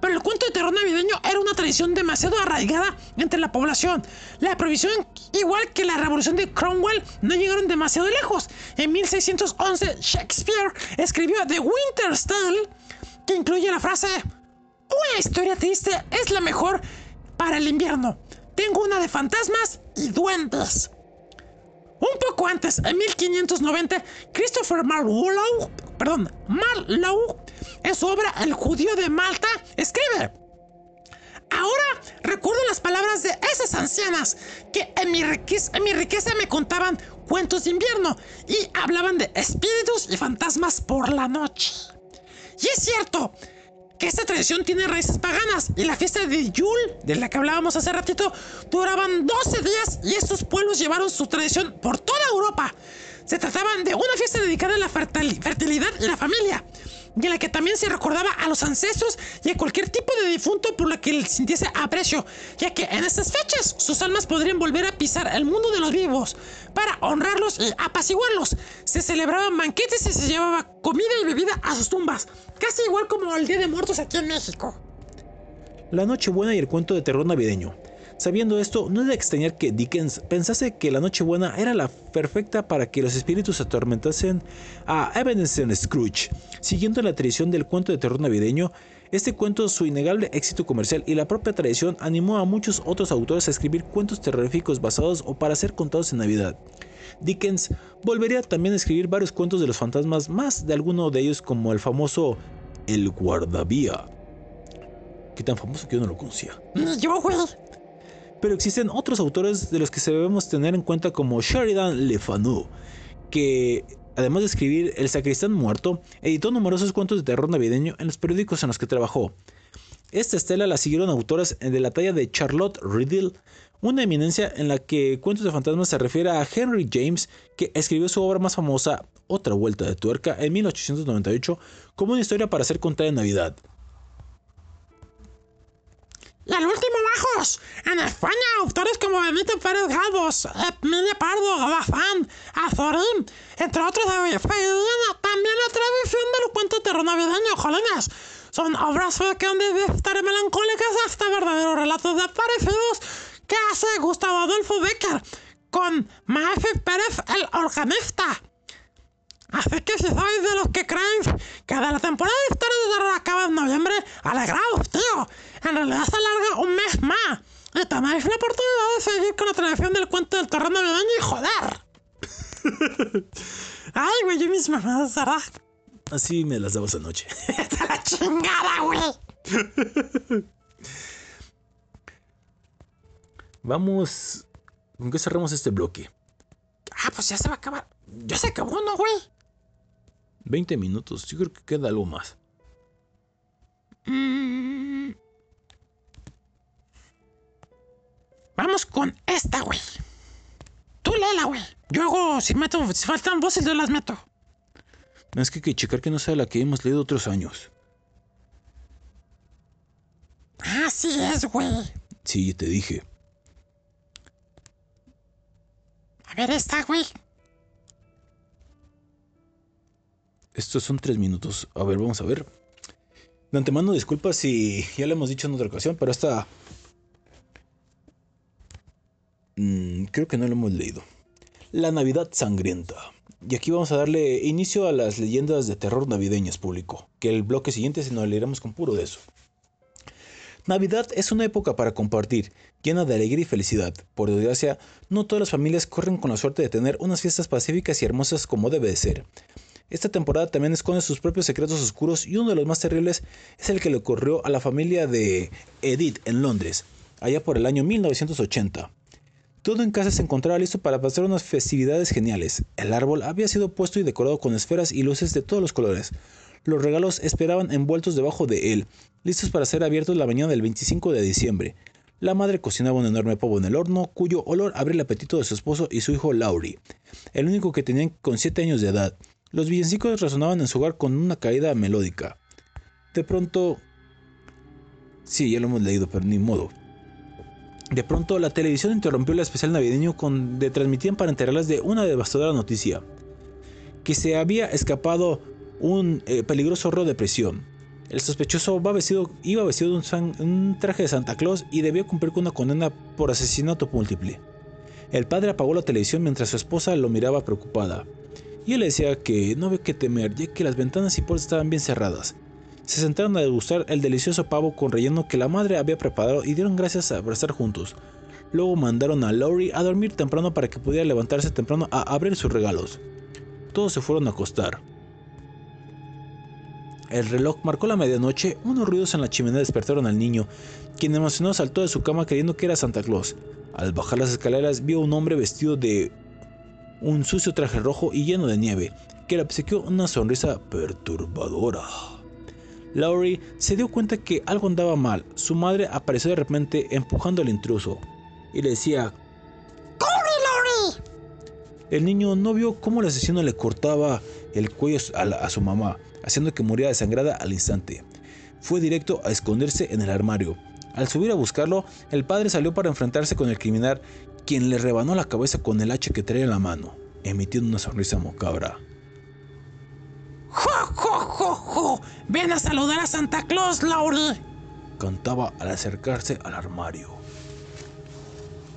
Pero el cuento de terror navideño era una tradición demasiado arraigada entre la población. La prohibición, igual que la revolución de Cromwell, no llegaron demasiado lejos. En 1611, Shakespeare escribió The Winter's Tale, que incluye la frase: Una historia triste es la mejor para el invierno. Tengo una de fantasmas y duendes. Un poco antes, en 1590, Christopher Marlowe, perdón, Marlowe, en su obra El judío de Malta, escribe. Ahora recuerdo las palabras de esas ancianas que en mi, riqueza, en mi riqueza me contaban cuentos de invierno y hablaban de espíritus y fantasmas por la noche. Y es cierto que esta tradición tiene raíces paganas y la fiesta de Yule, de la que hablábamos hace ratito, duraban 12 días y estos pueblos llevaron su tradición por toda Europa. Se trataban de una fiesta dedicada a la fertil- fertilidad y la familia. Y en la que también se recordaba a los ancestros y a cualquier tipo de difunto por la que sintiese aprecio, ya que en estas fechas sus almas podrían volver a pisar el mundo de los vivos. Para honrarlos y apaciguarlos, se celebraban banquetes y se llevaba comida y bebida a sus tumbas, casi igual como el Día de Muertos aquí en México. La Nochebuena y el cuento de terror navideño. Sabiendo esto, no es de extrañar que Dickens pensase que la Nochebuena era la perfecta para que los espíritus atormentasen a Ebenezer Scrooge. Siguiendo la tradición del cuento de terror navideño, este cuento, su innegable éxito comercial y la propia tradición animó a muchos otros autores a escribir cuentos terroríficos basados o para ser contados en Navidad. Dickens volvería también a escribir varios cuentos de los fantasmas, más de alguno de ellos como el famoso El Guardavía. Qué tan famoso que yo no lo conocía. Ni yo, güey. Pero existen otros autores de los que debemos tener en cuenta como Sheridan Le Fanu, que además de escribir El sacristán muerto, editó numerosos cuentos de terror navideño en los periódicos en los que trabajó. Esta estela la siguieron autores de la talla de Charlotte Riddle, una eminencia en la que Cuentos de Fantasmas se refiere a Henry James, que escribió su obra más famosa, Otra Vuelta de Tuerca, en 1898, como una historia para ser contada en Navidad. Y al último, bajos. En España, autores como Benito Pérez Galdós, Emilia Pardo, Galafán, Azorín, entre otros, también la tradición de terror navideño, jolines. Son obras que han de estar melancólicas hasta verdaderos relatos desaparecidos que hace Gustavo Adolfo Becker con Maefe Pérez el organista. Así que si sois de los que creen que de la temporada de historia de terror acaba en noviembre, alegraos, tío. En realidad se alarga un mes más. Y tenéis la oportunidad de seguir con la tradición del cuento del terror navideño y joder. *laughs* Ay, güey, yo misma me ¿verdad? Así me las dabas anoche. *laughs* ¡Está la chingada, güey! *laughs* Vamos. ¿Con qué cerramos este bloque? Ah, pues ya se va a acabar. Ya se acabó, ¿no, güey? 20 minutos. Yo creo que queda algo más. Mm. Vamos con esta, güey. Tú léela, güey. Yo hago, si meto, si faltan voces, yo las meto. Es que hay que checar que no sea la que hemos leído otros años. Así es, güey. Sí, te dije. A ver esta, güey. Estos son tres minutos. A ver, vamos a ver. De antemano, disculpas si ya lo hemos dicho en otra ocasión, pero esta. Mm, creo que no lo hemos leído. La Navidad Sangrienta. Y aquí vamos a darle inicio a las leyendas de terror navideñas, público. Que el bloque siguiente se nos leeremos con puro de eso. Navidad es una época para compartir, llena de alegría y felicidad. Por desgracia, no todas las familias corren con la suerte de tener unas fiestas pacíficas y hermosas como debe de ser. Esta temporada también esconde sus propios secretos oscuros y uno de los más terribles es el que le ocurrió a la familia de Edith en Londres, allá por el año 1980. Todo en casa se encontraba listo para pasar unas festividades geniales. El árbol había sido puesto y decorado con esferas y luces de todos los colores. Los regalos esperaban envueltos debajo de él, listos para ser abiertos la mañana del 25 de diciembre. La madre cocinaba un enorme pavo en el horno, cuyo olor abría el apetito de su esposo y su hijo Laurie, el único que tenían con 7 años de edad. Los villancicos resonaban en su hogar con una caída melódica. De pronto... Sí, ya lo hemos leído, pero ni modo. De pronto, la televisión interrumpió el especial navideño con de transmitían para enterarlas de una devastadora noticia. Que se había escapado un eh, peligroso robo de prisión. El sospechoso va iba vestido de un, traje de Santa Claus y debió cumplir con una condena por asesinato múltiple. El padre apagó la televisión mientras su esposa lo miraba preocupada. Y él le decía que no había que temer, ya que las ventanas y puertas estaban bien cerradas. Se sentaron a degustar el delicioso pavo con relleno que la madre había preparado y dieron gracias a estar juntos. Luego mandaron a Laurie a dormir temprano para que pudiera levantarse temprano a abrir sus regalos. Todos se fueron a acostar. El reloj marcó la medianoche, unos ruidos en la chimenea despertaron al niño, quien emocionado saltó de su cama creyendo que era Santa Claus. Al bajar las escaleras vio a un hombre vestido de un sucio traje rojo y lleno de nieve, que le obsequió una sonrisa perturbadora. Laurie se dio cuenta que algo andaba mal. Su madre apareció de repente empujando al intruso y le decía, ¡Corre, Laurie! el niño no vio cómo el asesino le cortaba el cuello a, la- a su mamá. haciendo que muriera desangrada al instante. Fue directo a esconderse en el armario. Al subir a buscarlo, el padre salió para enfrentarse con el criminal, quien le rebanó la cabeza con el hacha que traía en la mano, emitiendo una sonrisa macabra. ¡Jo, jo, jo, jo! ¡Ven a saludar a Santa Claus, Laurie! Cantaba al acercarse al armario.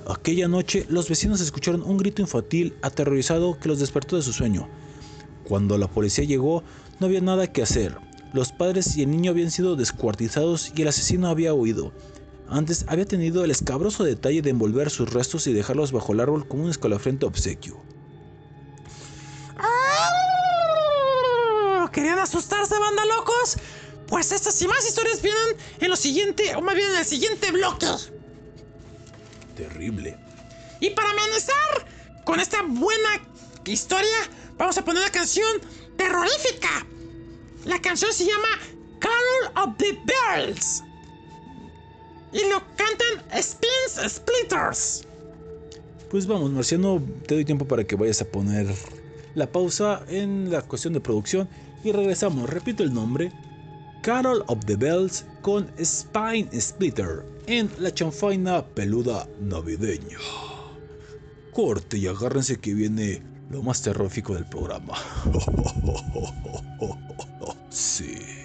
Aquella noche, los vecinos escucharon un grito infantil aterrorizado que los despertó de su sueño. Cuando la policía llegó, no había nada que hacer. Los padres y el niño habían sido descuartizados y el asesino había huido. Antes había tenido el escabroso detalle de envolver sus restos y dejarlos bajo el árbol como un escalofriante obsequio. ¿Querían asustarse, banda locos? Pues estas y más historias vienen en lo siguiente, o más bien en el siguiente bloque. Terrible. Y para amenazar con esta buena historia, vamos a poner una canción terrorífica. La canción se llama Carol of the Bells. Y lo cantan Spins Splitters. Pues vamos, Marciano, te doy tiempo para que vayas a poner la pausa en la cuestión de producción y regresamos. Repito el nombre: Carol of the Bells con Spine Splitter en la chanfaina peluda navideña. Corte y agárrense que viene lo más terrorífico del programa. *laughs* sí.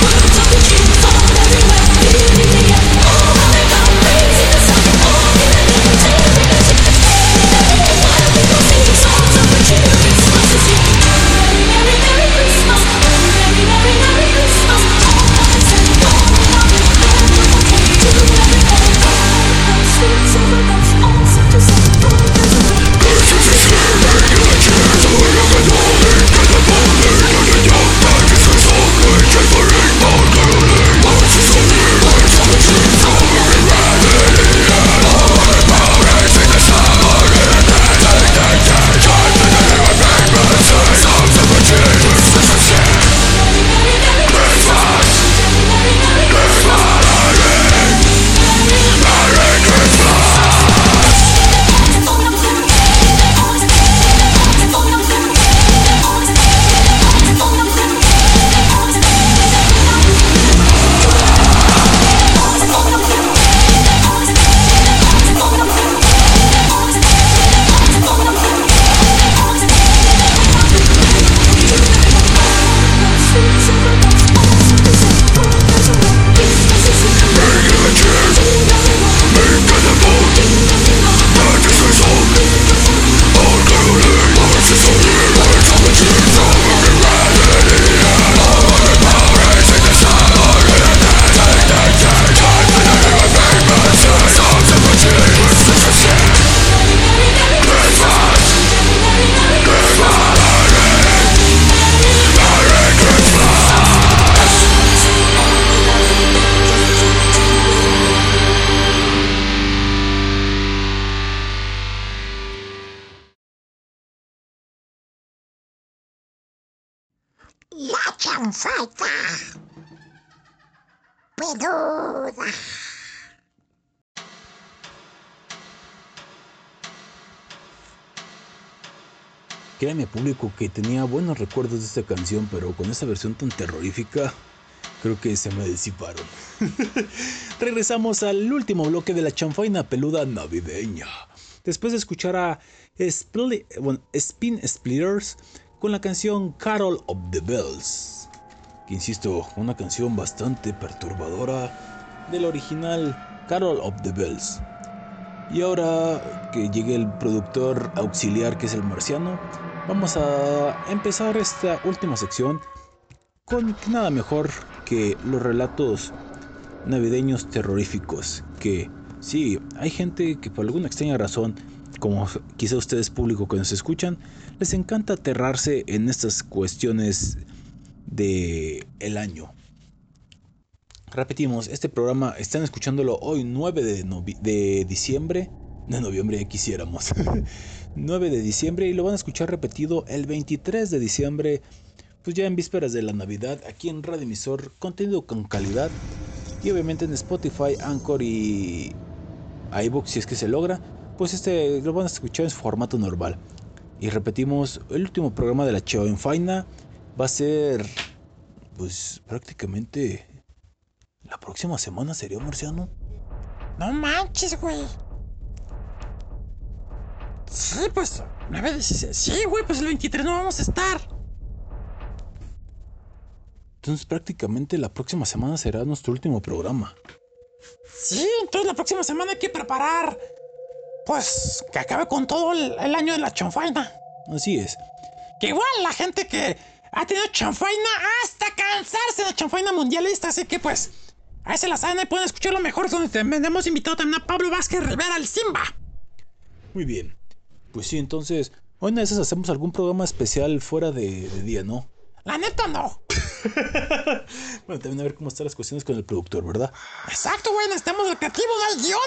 La público que tenía buenos recuerdos de esta canción, pero con esta versión tan terrorífica, creo que se me disiparon. *laughs* Regresamos al último bloque de la chanfaina peluda navideña. Después de escuchar a Spli- bueno, Spin Splitters con la canción Carol of the Bells. Que insisto, una canción bastante perturbadora del original Carol of the Bells. Y ahora que llegue el productor auxiliar que es el marciano, vamos a empezar esta última sección con nada mejor que los relatos navideños terroríficos. Que sí, hay gente que por alguna extraña razón, como quizá ustedes público que nos escuchan, les encanta aterrarse en estas cuestiones de el año. Repetimos, este programa están escuchándolo hoy 9 de, de diciembre. De noviembre ya quisiéramos. *laughs* 9 de diciembre y lo van a escuchar repetido el 23 de diciembre. Pues ya en vísperas de la Navidad, aquí en Radio Emisor, contenido con calidad. Y obviamente en Spotify, Anchor y iBook si es que se logra. Pues este lo van a escuchar en su formato normal. Y repetimos, el último programa de la Cheo en Faina va a ser. Pues prácticamente. La próxima semana sería Marciano. No manches, güey. Sí, pues, 9 16. Sí, güey, pues el 23 no vamos a estar. Entonces prácticamente la próxima semana será nuestro último programa. Sí, entonces la próxima semana hay que preparar. Pues que acabe con todo el, el año de la chanfaina. Así es. Que igual la gente que ha tenido chanfaina hasta cansarse de la chanfaina mundialista. Así que pues, ahí se la saben, ahí pueden escucharlo mejor. Donde hemos invitado también a Pablo Vázquez Rivera, el Simba. Muy bien. Pues sí, entonces, hoy de esas hacemos algún programa especial fuera de, de día, ¿no? La neta no. *laughs* Bueno, también a ver cómo están las cuestiones con el productor, ¿verdad? Exacto, güey, necesitamos el creativo del guion.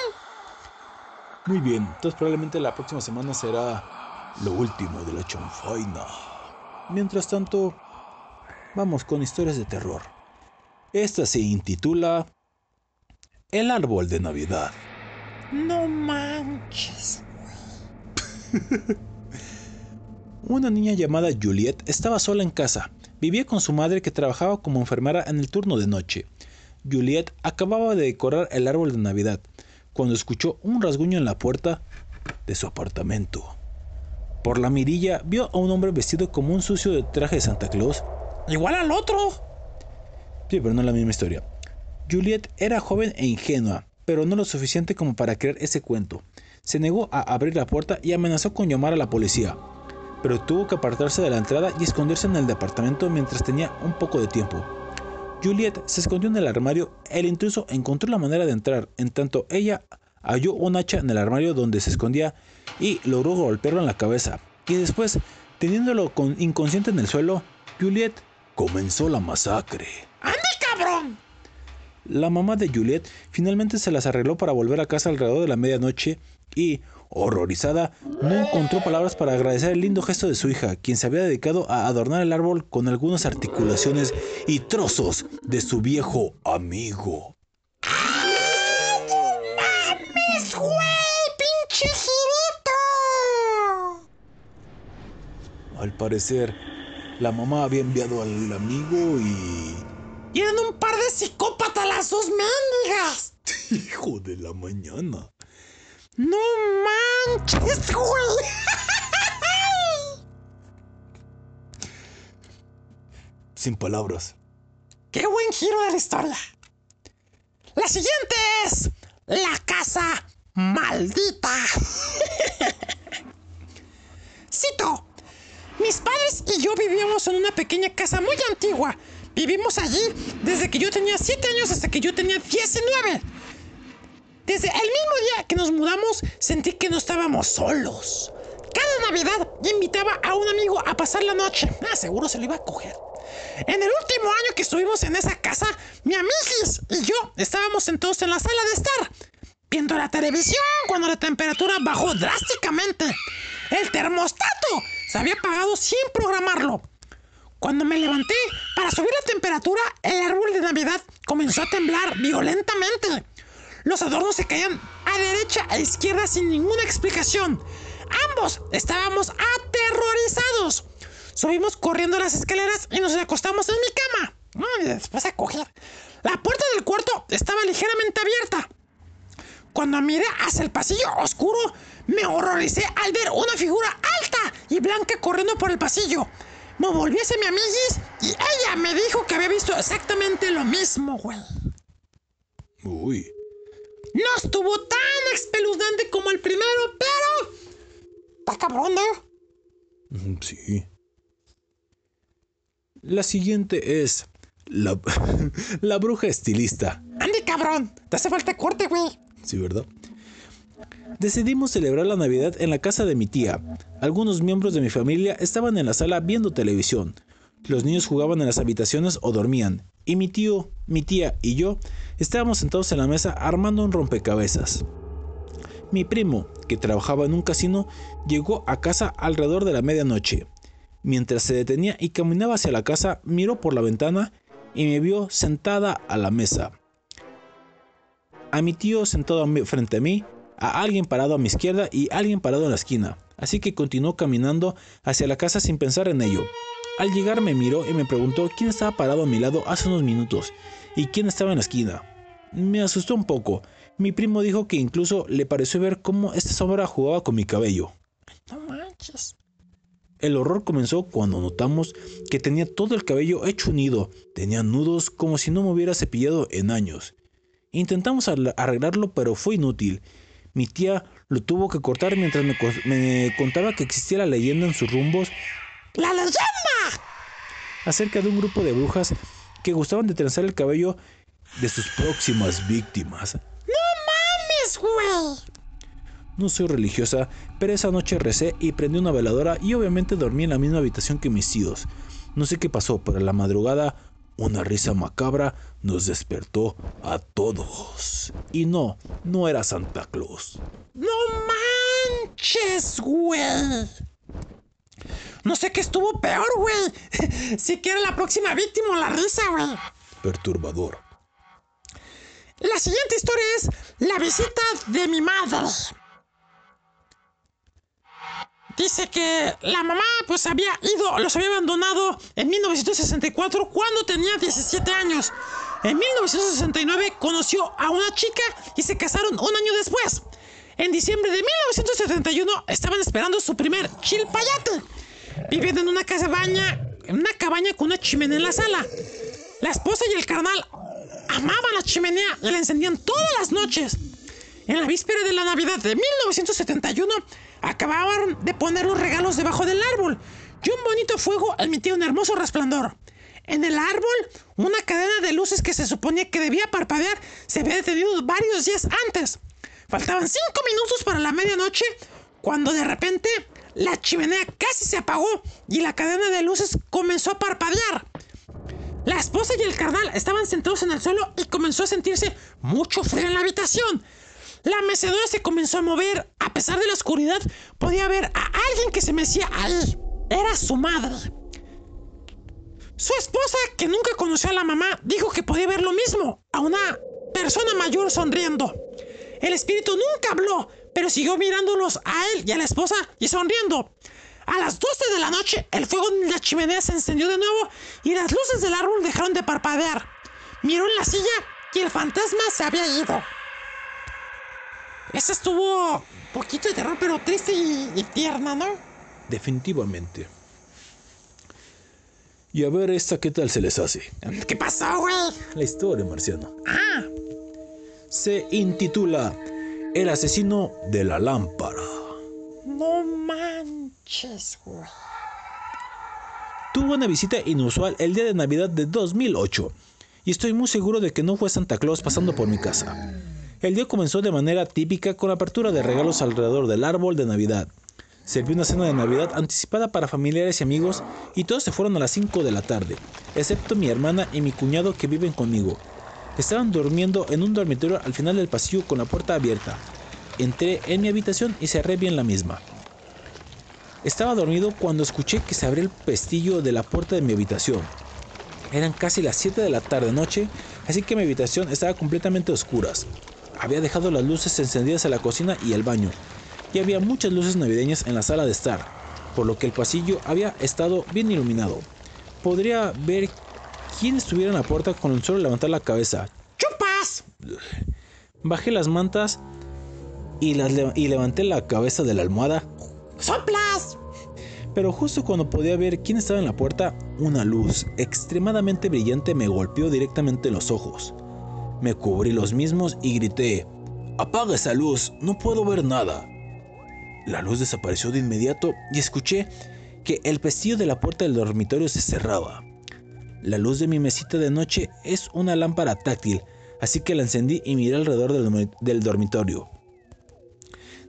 Muy bien, entonces probablemente la próxima semana será lo último de la chonfaina. Mientras tanto, vamos con historias de terror. Esta se intitula El árbol de Navidad. No manches. *laughs* Una niña llamada Juliet estaba sola en casa. Vivía con su madre que trabajaba como enfermera en el turno de noche. Juliet acababa de decorar el árbol de Navidad cuando escuchó un rasguño en la puerta de su apartamento. Por la mirilla vio a un hombre vestido como un sucio de traje de Santa Claus. Igual al otro. Pero no es la misma historia. Juliet era joven e ingenua, pero no lo suficiente como para creer ese cuento. Se negó a abrir la puerta y amenazó con llamar a la policía, pero tuvo que apartarse de la entrada y esconderse en el departamento mientras tenía un poco de tiempo. Juliet se escondió en el armario, el intruso encontró la manera de entrar, en tanto ella halló un hacha en el armario donde se escondía y logró golpearlo en la cabeza. Y después, teniéndolo con inconsciente en el suelo, Juliet comenzó la masacre. ¡Ande, cabrón! La mamá de Juliet finalmente se las arregló para volver a casa alrededor de la medianoche y, horrorizada, no encontró palabras para agradecer el lindo gesto de su hija, quien se había dedicado a adornar el árbol con algunas articulaciones y trozos de su viejo amigo. ¡Mames, güey! ¡Pinche girito! Al parecer, la mamá había enviado al amigo y... Y eran un par de psicópatas las *laughs* dos mendigas. Hijo de la mañana. No manches, güey. *laughs* Sin palabras. Qué buen giro de la historia. La siguiente es la casa maldita. *laughs* Cito. Mis padres y yo vivíamos en una pequeña casa muy antigua. Vivimos allí desde que yo tenía 7 años hasta que yo tenía 19. Desde el mismo día que nos mudamos sentí que no estábamos solos. Cada Navidad invitaba a un amigo a pasar la noche. Ah, seguro se lo iba a coger. En el último año que estuvimos en esa casa, mi amiguis y yo estábamos sentados en la sala de estar, viendo la televisión cuando la temperatura bajó drásticamente. El termostato se había apagado sin programarlo. Cuando me levanté para subir la temperatura, el árbol de Navidad comenzó a temblar violentamente. Los adornos se caían a derecha e izquierda sin ninguna explicación. Ambos estábamos aterrorizados. Subimos corriendo las escaleras y nos acostamos en mi cama. Después a coger. La puerta del cuarto estaba ligeramente abierta. Cuando miré hacia el pasillo oscuro, me horroricé al ver una figura alta y blanca corriendo por el pasillo. Me volví hacia mi amiguis y ella me dijo que había visto exactamente lo mismo, güey. Uy. No estuvo tan espeluznante como el primero, pero... Está cabrón, ¿no? Mm, Sí. La siguiente es la, *laughs* la bruja estilista. Andy, cabrón. Te hace falta corte, güey. Sí, ¿verdad? Decidimos celebrar la Navidad en la casa de mi tía. Algunos miembros de mi familia estaban en la sala viendo televisión. Los niños jugaban en las habitaciones o dormían, y mi tío, mi tía y yo estábamos sentados en la mesa armando un rompecabezas. Mi primo, que trabajaba en un casino, llegó a casa alrededor de la medianoche. Mientras se detenía y caminaba hacia la casa, miró por la ventana y me vio sentada a la mesa. A mi tío sentado frente a mí, a alguien parado a mi izquierda y alguien parado en la esquina. Así que continuó caminando hacia la casa sin pensar en ello. Al llegar me miró y me preguntó quién estaba parado a mi lado hace unos minutos y quién estaba en la esquina. Me asustó un poco. Mi primo dijo que incluso le pareció ver cómo esta sombra jugaba con mi cabello. No manches. El horror comenzó cuando notamos que tenía todo el cabello hecho un nido, tenía nudos como si no me hubiera cepillado en años. Intentamos arreglarlo pero fue inútil. Mi tía lo tuvo que cortar mientras me, co- me contaba que existía la leyenda en sus rumbos ¡La leyenda! acerca de un grupo de brujas que gustaban de trenzar el cabello de sus próximas víctimas. ¡Mames, güey! No soy religiosa, pero esa noche recé y prendí una veladora y obviamente dormí en la misma habitación que mis tíos. No sé qué pasó, pero a la madrugada una risa macabra nos despertó a todos. Y no, no era Santa Claus. No manches, güey. No sé qué estuvo peor, güey. *laughs* Si que era la próxima víctima o la risa, güey. Perturbador. La siguiente historia es la visita de mi madre. Dice que la mamá pues había ido, los había abandonado en 1964 cuando tenía 17 años. En 1969 conoció a una chica y se casaron un año después. En diciembre de 1971 estaban esperando su primer chilpayate. Viviendo en una cabaña, en una cabaña con una chimenea en la sala. La esposa y el carnal amaban la chimenea y la encendían todas las noches. En la víspera de la Navidad de 1971, acababan de poner los regalos debajo del árbol y un bonito fuego emitía un hermoso resplandor. En el árbol, una cadena de luces que se suponía que debía parpadear se había detenido varios días antes. Faltaban cinco minutos para la medianoche cuando de repente la chimenea casi se apagó y la cadena de luces comenzó a parpadear. La esposa y el carnal estaban sentados en el suelo y comenzó a sentirse mucho frío en la habitación. La mecedora se comenzó a mover. A pesar de la oscuridad, podía ver a alguien que se mecía ahí. Era su madre. Su esposa, que nunca conoció a la mamá, dijo que podía ver lo mismo, a una persona mayor sonriendo. El espíritu nunca habló, pero siguió mirándolos a él y a la esposa y sonriendo. A las 12 de la noche, el fuego en la chimenea se encendió de nuevo y las luces del árbol dejaron de parpadear. Miró en la silla y el fantasma se había ido. Esa estuvo un poquito de terror, pero triste y, y tierna, ¿no? Definitivamente. Y a ver esta qué tal se les hace. ¿Qué pasó, güey? La historia, marciano. Ah, Se intitula El asesino de la lámpara. no manches, güey. Tuvo una visita inusual el día de Navidad de 2008 y estoy muy seguro de que no fue Santa Claus pasando por mi casa. El día comenzó de manera típica con la apertura de regalos alrededor del árbol de Navidad. Serví una cena de Navidad anticipada para familiares y amigos y todos se fueron a las 5 de la tarde, excepto mi hermana y mi cuñado que viven conmigo. Estaban durmiendo en un dormitorio al final del pasillo con la puerta abierta. Entré en mi habitación y cerré bien la misma. Estaba dormido cuando escuché que se abrió el pestillo de la puerta de mi habitación. Eran casi las 7 de la tarde noche, así que mi habitación estaba completamente a oscuras. Había dejado las luces encendidas en la cocina y el baño, y había muchas luces navideñas en la sala de estar, por lo que el pasillo había estado bien iluminado. Podría ver quién estuviera en la puerta con el solo levantar la cabeza. ¡Chupas! Bajé las mantas y, las leva- y levanté la cabeza de la almohada ¡Soplas! Pero justo cuando podía ver quién estaba en la puerta, una luz extremadamente brillante me golpeó directamente en los ojos. Me cubrí los mismos y grité, ¡Apaga esa luz! No puedo ver nada. La luz desapareció de inmediato y escuché que el pestillo de la puerta del dormitorio se cerraba. La luz de mi mesita de noche es una lámpara táctil, así que la encendí y miré alrededor del, dormi- del dormitorio.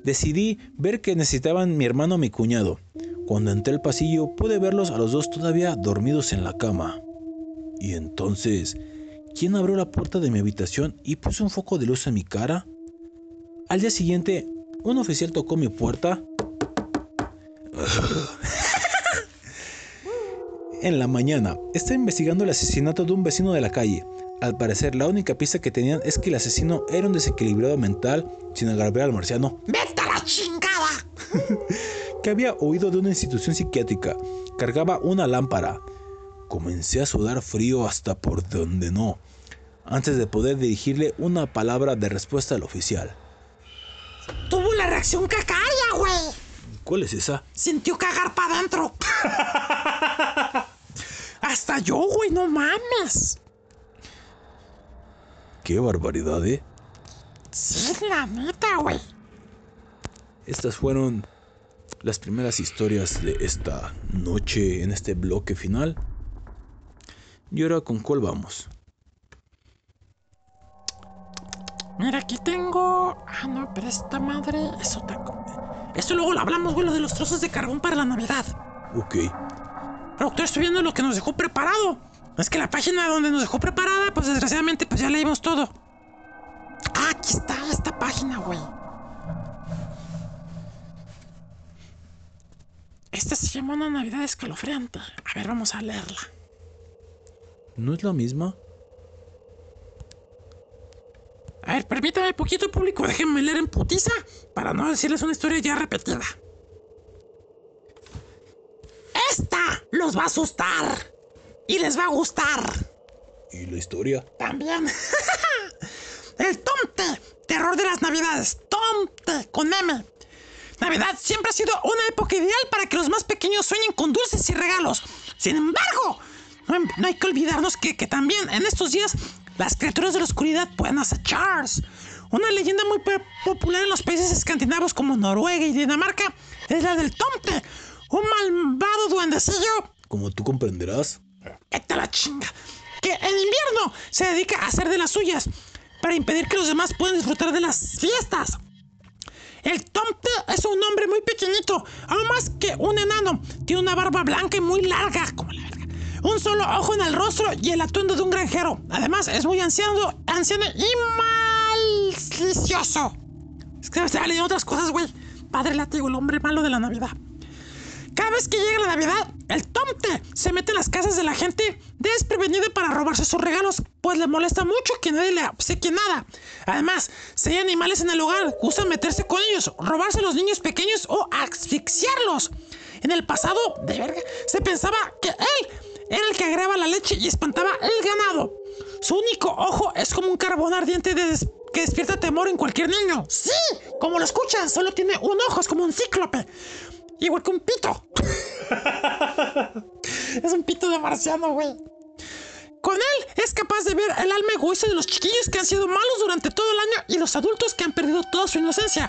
Decidí ver que necesitaban mi hermano y mi cuñado. Cuando entré al pasillo pude verlos a los dos todavía dormidos en la cama. Y entonces, ¿quién abrió la puerta de mi habitación y puso un foco de luz en mi cara? Al día siguiente, un oficial tocó mi puerta. *laughs* En la mañana, estaba investigando el asesinato de un vecino de la calle. Al parecer, la única pista que tenían es que el asesino era un desequilibrado mental, sin agravar al marciano, ¡Vete a la chingada! *laughs* que había huido de una institución psiquiátrica. Cargaba una lámpara. Comencé a sudar frío hasta por donde no, antes de poder dirigirle una palabra de respuesta al oficial. Tuvo la reacción cacaria, güey. ¿Cuál es esa? Sintió cagar para adentro. *laughs* Hasta yo, güey, no mames. ¡Qué barbaridad, eh! Sí, la neta, güey. Estas fueron las primeras historias de esta noche en este bloque final. Y ahora con cuál vamos. Mira, aquí tengo. Ah, no, pero esta madre es otra cosa. Esto luego lo hablamos, güey, lo de los trozos de carbón para la Navidad. Ok. Productor, estoy viendo lo que nos dejó preparado. Es que la página donde nos dejó preparada, pues desgraciadamente, pues ya leímos todo. Ah, aquí está esta página, güey. Esta se llama una Navidad escalofriante. A ver, vamos a leerla. ¿No es la misma? A ver, permítame poquito público, déjenme leer en putiza para no decirles una historia ya repetida. Esta los va a asustar y les va a gustar ¿Y la historia? también. *laughs* El Tomte, terror de las Navidades. Tomte, con M. Navidad siempre ha sido una época ideal para que los más pequeños sueñen con dulces y regalos. Sin embargo, no, hay que olvidarnos que, que también en estos días las criaturas de la oscuridad pueden acechar. Una leyenda muy popular en los países escandinavos como Noruega y Dinamarca es la del Tomte, un malvado duendecillo Como tú comprenderás. ¡Vete a la chinga! Que en invierno se dedica a hacer de las suyas para impedir que los demás puedan disfrutar de las fiestas. El Tomte es un hombre muy pequeñito, aún más que un enano. Tiene una barba blanca y muy larga, como la. Un solo ojo en el rostro y el atuendo de un granjero. Además, es muy anciano, anciano y malicioso. Es que estaba leyendo otras cosas, güey. Padre látigo, el hombre malo de la Navidad. Cada vez que llega la Navidad, el Tomte se mete en las casas de la gente desprevenido para robarse sus regalos, pues le molesta mucho que nadie le obsequie nada. Además, si hay animales en el hogar, gusta meterse con ellos, robarse a los niños pequeños o asfixiarlos. En el pasado, de verga, se pensaba que él era el que agregaba la leche y espantaba el ganado. Su único ojo es como un carbón ardiente que despierta temor en cualquier niño. Sí, como lo escuchan, solo tiene un ojo, es como un cíclope. Igual que un pito. *laughs* es un pito de marciano, güey. Con él es capaz de ver el alma egoísta de los chiquillos que han sido malos durante todo el año y los adultos que han perdido toda su inocencia.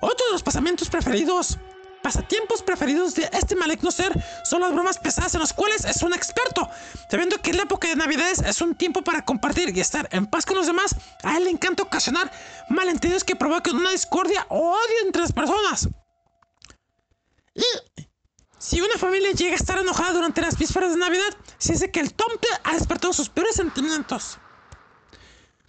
Otro de los pasamientos preferidos, pasatiempos preferidos de este maligno ser son las bromas pesadas en las cuales es un experto. Sabiendo que la época de Navidades es un tiempo para compartir y estar en paz con los demás, a él le encanta ocasionar malentendidos que provoquen una discordia o odio entre las personas. Y si una familia llega a estar enojada durante las vísperas de Navidad, se dice que el Tomte ha despertado sus peores sentimientos.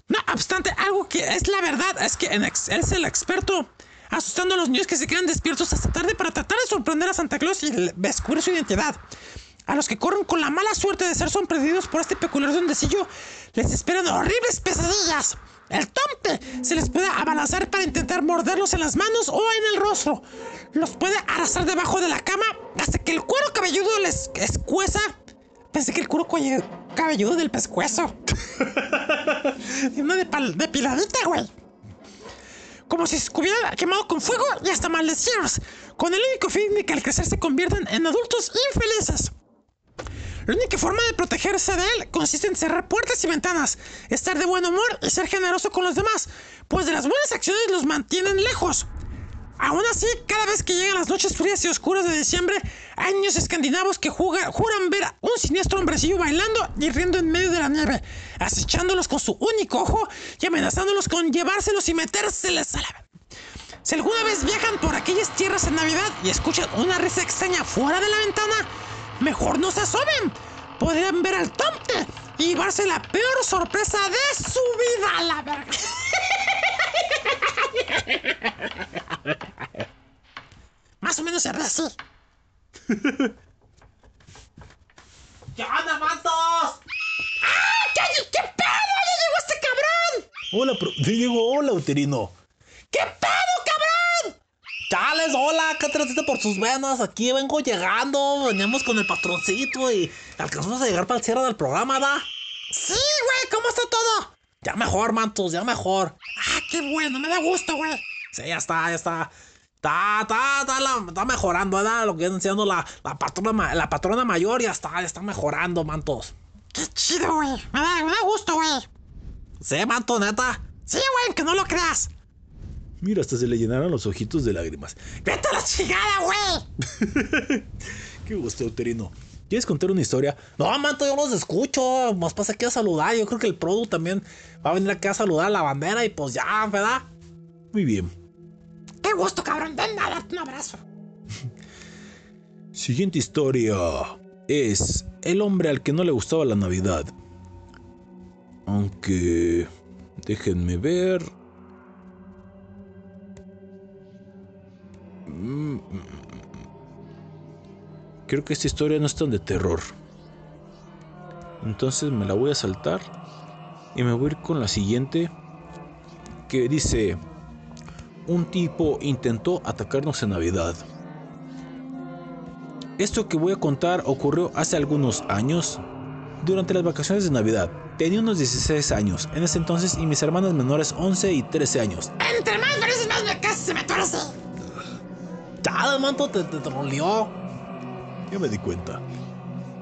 No obstante, algo que es la verdad es que él es el experto asustando a los niños que se quedan despiertos hasta tarde para tratar de sorprender a Santa Claus y descubrir su identidad. A los que corren con la mala suerte de ser sorprendidos por este peculiar duendecillo, les esperan horribles pesadillas. El tomte se les puede abalanzar para intentar morderlos en las manos o en el rostro. Los puede arrastrar debajo de la cama hasta que el cuero cabelludo les escueza. Pensé que el cuero cabelludo del pescuezo. *laughs* una depiladita, güey como si se hubiera quemado con fuego y hasta maldecidos, con el único fin de que al crecer se conviertan en adultos infelices. La única forma de protegerse de él consiste en cerrar puertas y ventanas, estar de buen humor y ser generoso con los demás, pues de las buenas acciones los mantienen lejos. Aún así, cada vez que llegan las noches frías y oscuras de diciembre, hay niños escandinavos que juran ver a un siniestro hombrecillo bailando y riendo en medio de la nieve, acechándolos con su único ojo y amenazándolos con llevárselos y metérseles a la... Si alguna vez viajan por aquellas tierras en Navidad y escuchan una risa extraña fuera de la ventana, mejor no se asomen, podrían ver al Tomte y llevarse la peor sorpresa de su vida a la verga. *laughs* Más o menos se ve así. ¿Qué *laughs* onda, mantos? ¡Ah, qué, qué pedo! ¡Ya llegó este cabrón! Hola, pro... Digo, hola, uterino. ¿Qué pedo, cabrón? Chales, hola, ¿qué transita por sus venas? Aquí vengo llegando, veníamos con el patroncito y alcanzamos a llegar para el cierre del programa, ¿da? Sí, güey, ¿cómo está todo? Ya mejor, mantos, ya mejor. Ah, qué bueno, me da gusto, güey. Sí, ya está, ya está. Está, está, está, la- está mejorando, ¿verdad? Lo que viene siendo la, la, patrona, la patrona mayor ya está, ya está mejorando, mantos. Qué chido, güey. Me da, me da gusto, güey. Sí, manto, neta. Sí, güey, que no lo creas. Mira, hasta se le llenaron los ojitos de lágrimas. Vete a la chingada, güey. *laughs* Qué gusto, uterino. ¿Quieres contar una historia? No, manto, yo los escucho. Más pasa aquí a saludar. Yo creo que el Produ también va a venir aquí a saludar a la bandera y pues ya, ¿verdad? Muy bien. Gusto, cabrón. Ven a darte un abrazo. *laughs* Siguiente historia es el hombre al que no le gustaba la Navidad. Aunque... Déjenme ver. Mm, Creo que esta historia no es tan de terror. Entonces me la voy a saltar. Y me voy a ir con la siguiente. Que dice... Un tipo intentó atacarnos en Navidad. Esto que voy a contar ocurrió hace algunos años, durante las vacaciones de Navidad. Tenía unos 16 años en ese entonces y mis hermanas menores 11 y 13 años. Entre más veces más me casas, se me tuerce. ¡Ya, manto, te, te trolleó! Ya me di cuenta.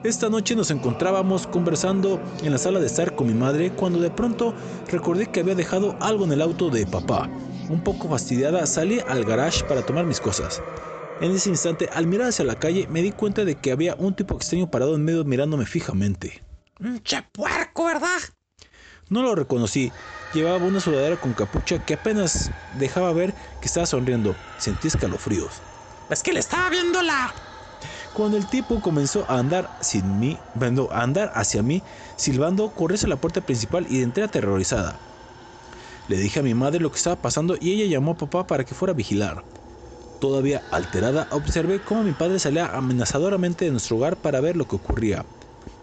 Esta noche nos encontrábamos conversando en la sala de estar con mi madre cuando de pronto recordé que había dejado algo en el auto de papá. Un poco fastidiada salí al garage para tomar mis cosas. En ese instante, al mirar hacia la calle, me di cuenta de que había un tipo extraño parado en medio mirándome fijamente. Un che puerco, ¿verdad? No lo reconocí. Llevaba una sudadera con capucha que apenas dejaba ver que estaba sonriendo. Sentí escalofríos. Es que le estaba viendo la. Cuando el tipo comenzó a andar sin mí, bueno, a andar hacia mí, silbando, corrí hacia la puerta principal y entré aterrorizada. Le dije a mi madre lo que estaba pasando y ella llamó a papá para que fuera a vigilar. Todavía alterada, observé cómo mi padre salía amenazadoramente de nuestro hogar para ver lo que ocurría.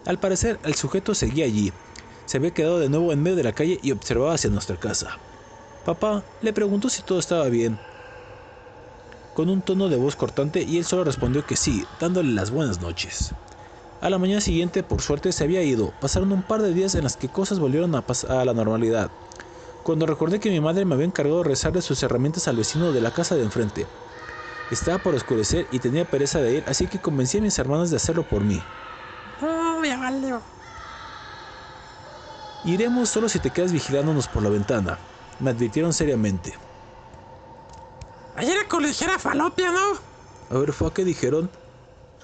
Al parecer, el sujeto seguía allí. Se había quedado de nuevo en medio de la calle y observaba hacia nuestra casa. Papá le preguntó si todo estaba bien, con un tono de voz cortante y él solo respondió que sí, dándole las buenas noches. A la mañana siguiente, por suerte, se había ido. Pasaron un par de días en las que cosas volvieron a, a la normalidad. Cuando recordé que mi madre me había encargado de rezarle sus herramientas al vecino de la casa de enfrente. Estaba por oscurecer y tenía pereza de ir, así que convencí a mis hermanas de hacerlo por mí. Oh, ya valió. Iremos solo si te quedas vigilándonos por la ventana, me advirtieron seriamente. Ayer era con ligera falopia, ¿no? A ver, fue a qué dijeron.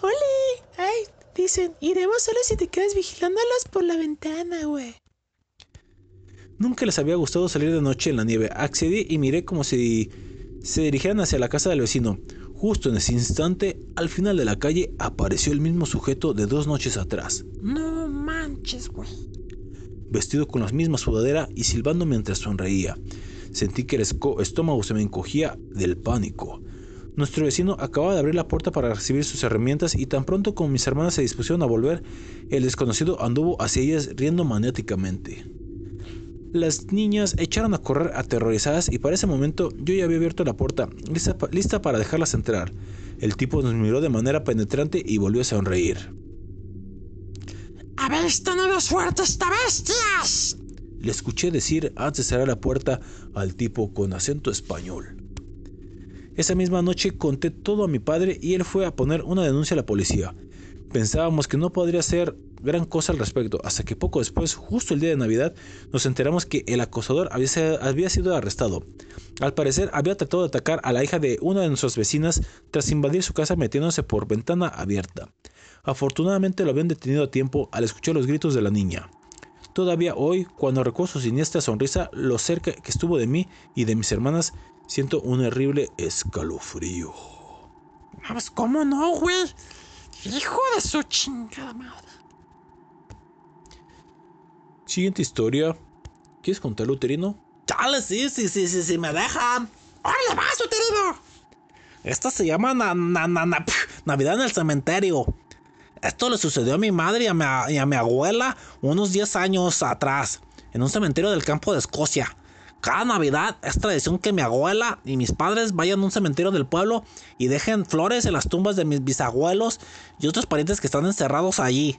¡Oli! Ay, dicen, iremos solo si te quedas vigilándolos por la ventana, güey. Nunca les había gustado salir de noche en la nieve. Accedí y miré como si se dirigieran hacia la casa del vecino. Justo en ese instante, al final de la calle, apareció el mismo sujeto de dos noches atrás, No manches, güey. vestido con la misma sudadera y silbando mientras sonreía. Sentí que el estómago se me encogía del pánico. Nuestro vecino acababa de abrir la puerta para recibir sus herramientas y tan pronto como mis hermanas se dispusieron a volver, el desconocido anduvo hacia ellas riendo maniáticamente. Las niñas echaron a correr aterrorizadas y para ese momento yo ya había abierto la puerta, lista, pa- lista para dejarlas entrar. El tipo nos miró de manera penetrante y volvió a sonreír. ¡Habéis tenido suerte esta bestias! Le escuché decir antes de cerrar la puerta al tipo con acento español. Esa misma noche conté todo a mi padre y él fue a poner una denuncia a la policía. Pensábamos que no podría hacer gran cosa al respecto, hasta que poco después, justo el día de Navidad, nos enteramos que el acosador había, sido arrestado. Al parecer, había tratado de atacar a la hija de una de nuestras vecinas tras invadir su casa metiéndose por ventana abierta. Afortunadamente lo habían detenido a tiempo al escuchar los gritos de la niña. Todavía hoy, cuando recuerdo su siniestra sonrisa, lo cerca que estuvo de mí y de mis hermanas, siento un horrible escalofrío. Vamos, ¿cómo no, güey? Hijo de su chingada madre. Siguiente historia. ¿Quieres contar, Uterino? Chale, sí, sí, sí, sí, sí, me dejan. ¡Órale, vas, uterino! Esta se llama na- na- na- Navidad en el cementerio. Esto le sucedió a mi madre y a mi, y a mi abuela unos 10 años atrás, en un cementerio del campo de Escocia. Cada Navidad es tradición que mi abuela y mis padres vayan a un cementerio del pueblo y dejen flores en las tumbas de mis bisabuelos y otros parientes que están encerrados allí.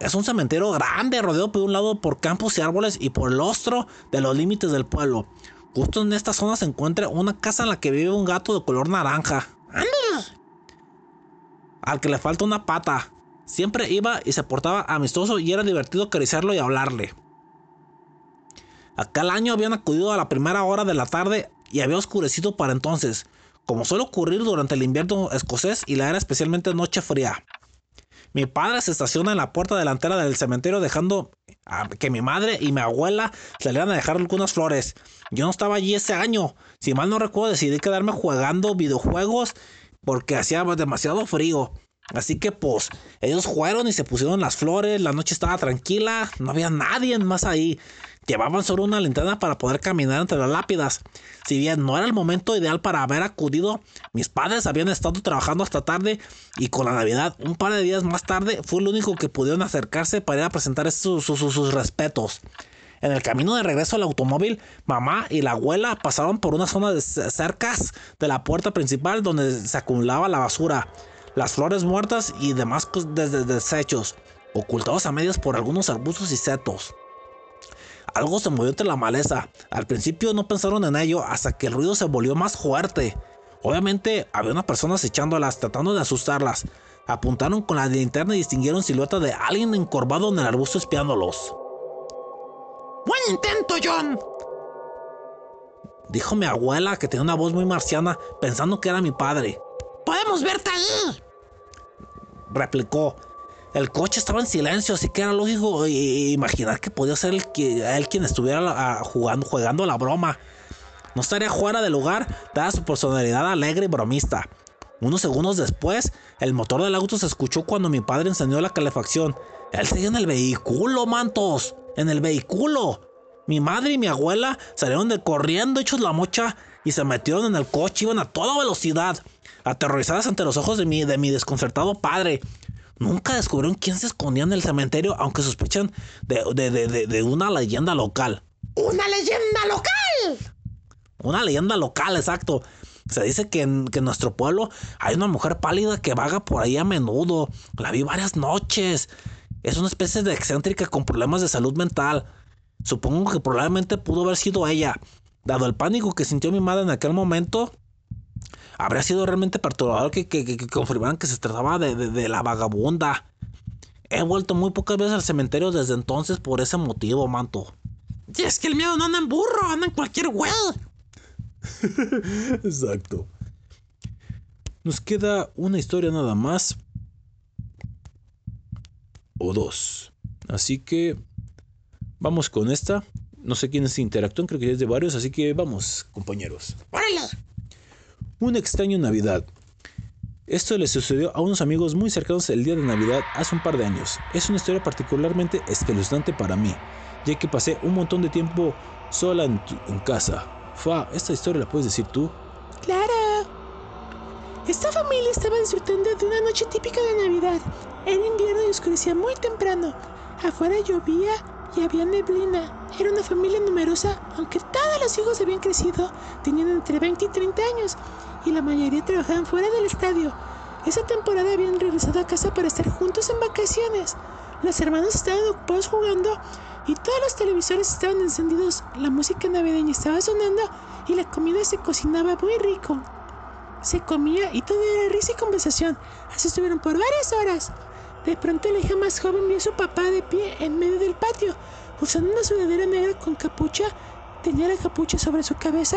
Es un cementerio grande, rodeado por un lado por campos y árboles y por el ostro de los límites del pueblo. Justo en esta zona se encuentra una casa en la que vive un gato de color naranja. Al que le falta una pata. Siempre iba y se portaba amistoso y era divertido acariciarlo y hablarle. Aquel año habían acudido a la primera hora de la tarde y había oscurecido para entonces, como suele ocurrir durante el invierno escocés y la era especialmente noche fría. Mi padre se estaciona en la puerta delantera del cementerio dejando a que mi madre y mi abuela salieran a dejar algunas flores. Yo no estaba allí ese año. Si mal no recuerdo, decidí quedarme jugando videojuegos porque hacía demasiado frío. Así que pues ellos fueron y se pusieron las flores, la noche estaba tranquila, no había nadie más ahí. Llevaban solo una linterna para poder caminar entre las lápidas. Si bien no era el momento ideal para haber acudido, mis padres habían estado trabajando hasta tarde y con la Navidad, un par de días más tarde, fue el único que pudieron acercarse para ir a presentar sus, sus- respetos. En el camino de regreso al automóvil, mamá y la abuela pasaron por una zona de ce- cercas de la puerta principal donde se acumulaba la basura, las flores muertas y demás des- desechos, ocultados a medias por algunos arbustos y setos. Algo se movió entre la maleza. Al principio no pensaron en ello hasta que el ruido se volvió más fuerte. Obviamente había una persona acechándolas, tratando de asustarlas. Apuntaron con la linterna y distinguieron silueta de alguien encorvado en el arbusto espiándolos. ¡Buen intento, John! Dijo mi abuela que tenía una voz muy marciana, pensando que era mi padre. ¡Podemos verte ahí! Replicó. El coche estaba en silencio, así que era lógico imaginar que podía ser el que, él quien estuviera jugando, jugando la broma. No estaría fuera de lugar, dada su personalidad alegre y bromista. Unos segundos después, el motor del auto se escuchó cuando mi padre encendió la calefacción. Él seguía en el vehículo, mantos. En el vehículo. Mi madre y mi abuela salieron de corriendo hechos la mocha y se metieron en el coche. Iban a toda velocidad, aterrorizadas ante los ojos de mi, de mi desconcertado padre. Nunca descubrieron quién se escondía en el cementerio, aunque sospechan de, de- de- de- de una leyenda local. ¡Una leyenda local! Una leyenda local, exacto. Se dice que en, que en nuestro pueblo hay una mujer pálida que vaga por ahí a menudo. La vi varias noches. Es una especie de excéntrica con problemas de salud mental. Supongo que probablemente pudo haber sido ella. Dado el pánico que sintió mi madre en aquel momento, habría sido realmente perturbador que, que- confirmaran que se trataba de, de- de la vagabunda. He vuelto muy pocas veces al cementerio desde entonces por ese motivo, manto. Y es que el miedo no anda en burro, anda en cualquier güey. *laughs* Exacto. Nos queda una historia nada más. O dos. Así que vamos con esta. No sé quiénes interactúan, creo que es de varios, así que vamos, compañeros. ¡Órale! Un extraño Navidad. Esto le sucedió a unos amigos muy cercanos el día de Navidad hace un par de años. Es una historia particularmente espeluznante para mí, ya que pasé un montón de tiempo sola en, tu- en casa. Fa, ¿esta historia la puedes decir tú? Claro. Esta familia estaba disfrutando de una noche típica de Navidad. Era invierno y oscurecía muy temprano. Afuera llovía y había neblina. Era una familia numerosa, aunque todos los hijos habían crecido, tenían entre 20 y 30 años, y la mayoría trabajaban fuera del estadio. Esa temporada habían regresado a casa para estar juntos en vacaciones. Los hermanos estaban ocupados jugando y todos los televisores estaban encendidos. La música navideña estaba sonando y la comida se cocinaba muy rico. Se comía y todo era risa y conversación. Así estuvieron por varias horas. De pronto la hija más joven vio a su papá de pie en medio del patio, usando una sudadera negra con capucha. Tenía la capucha sobre su cabeza.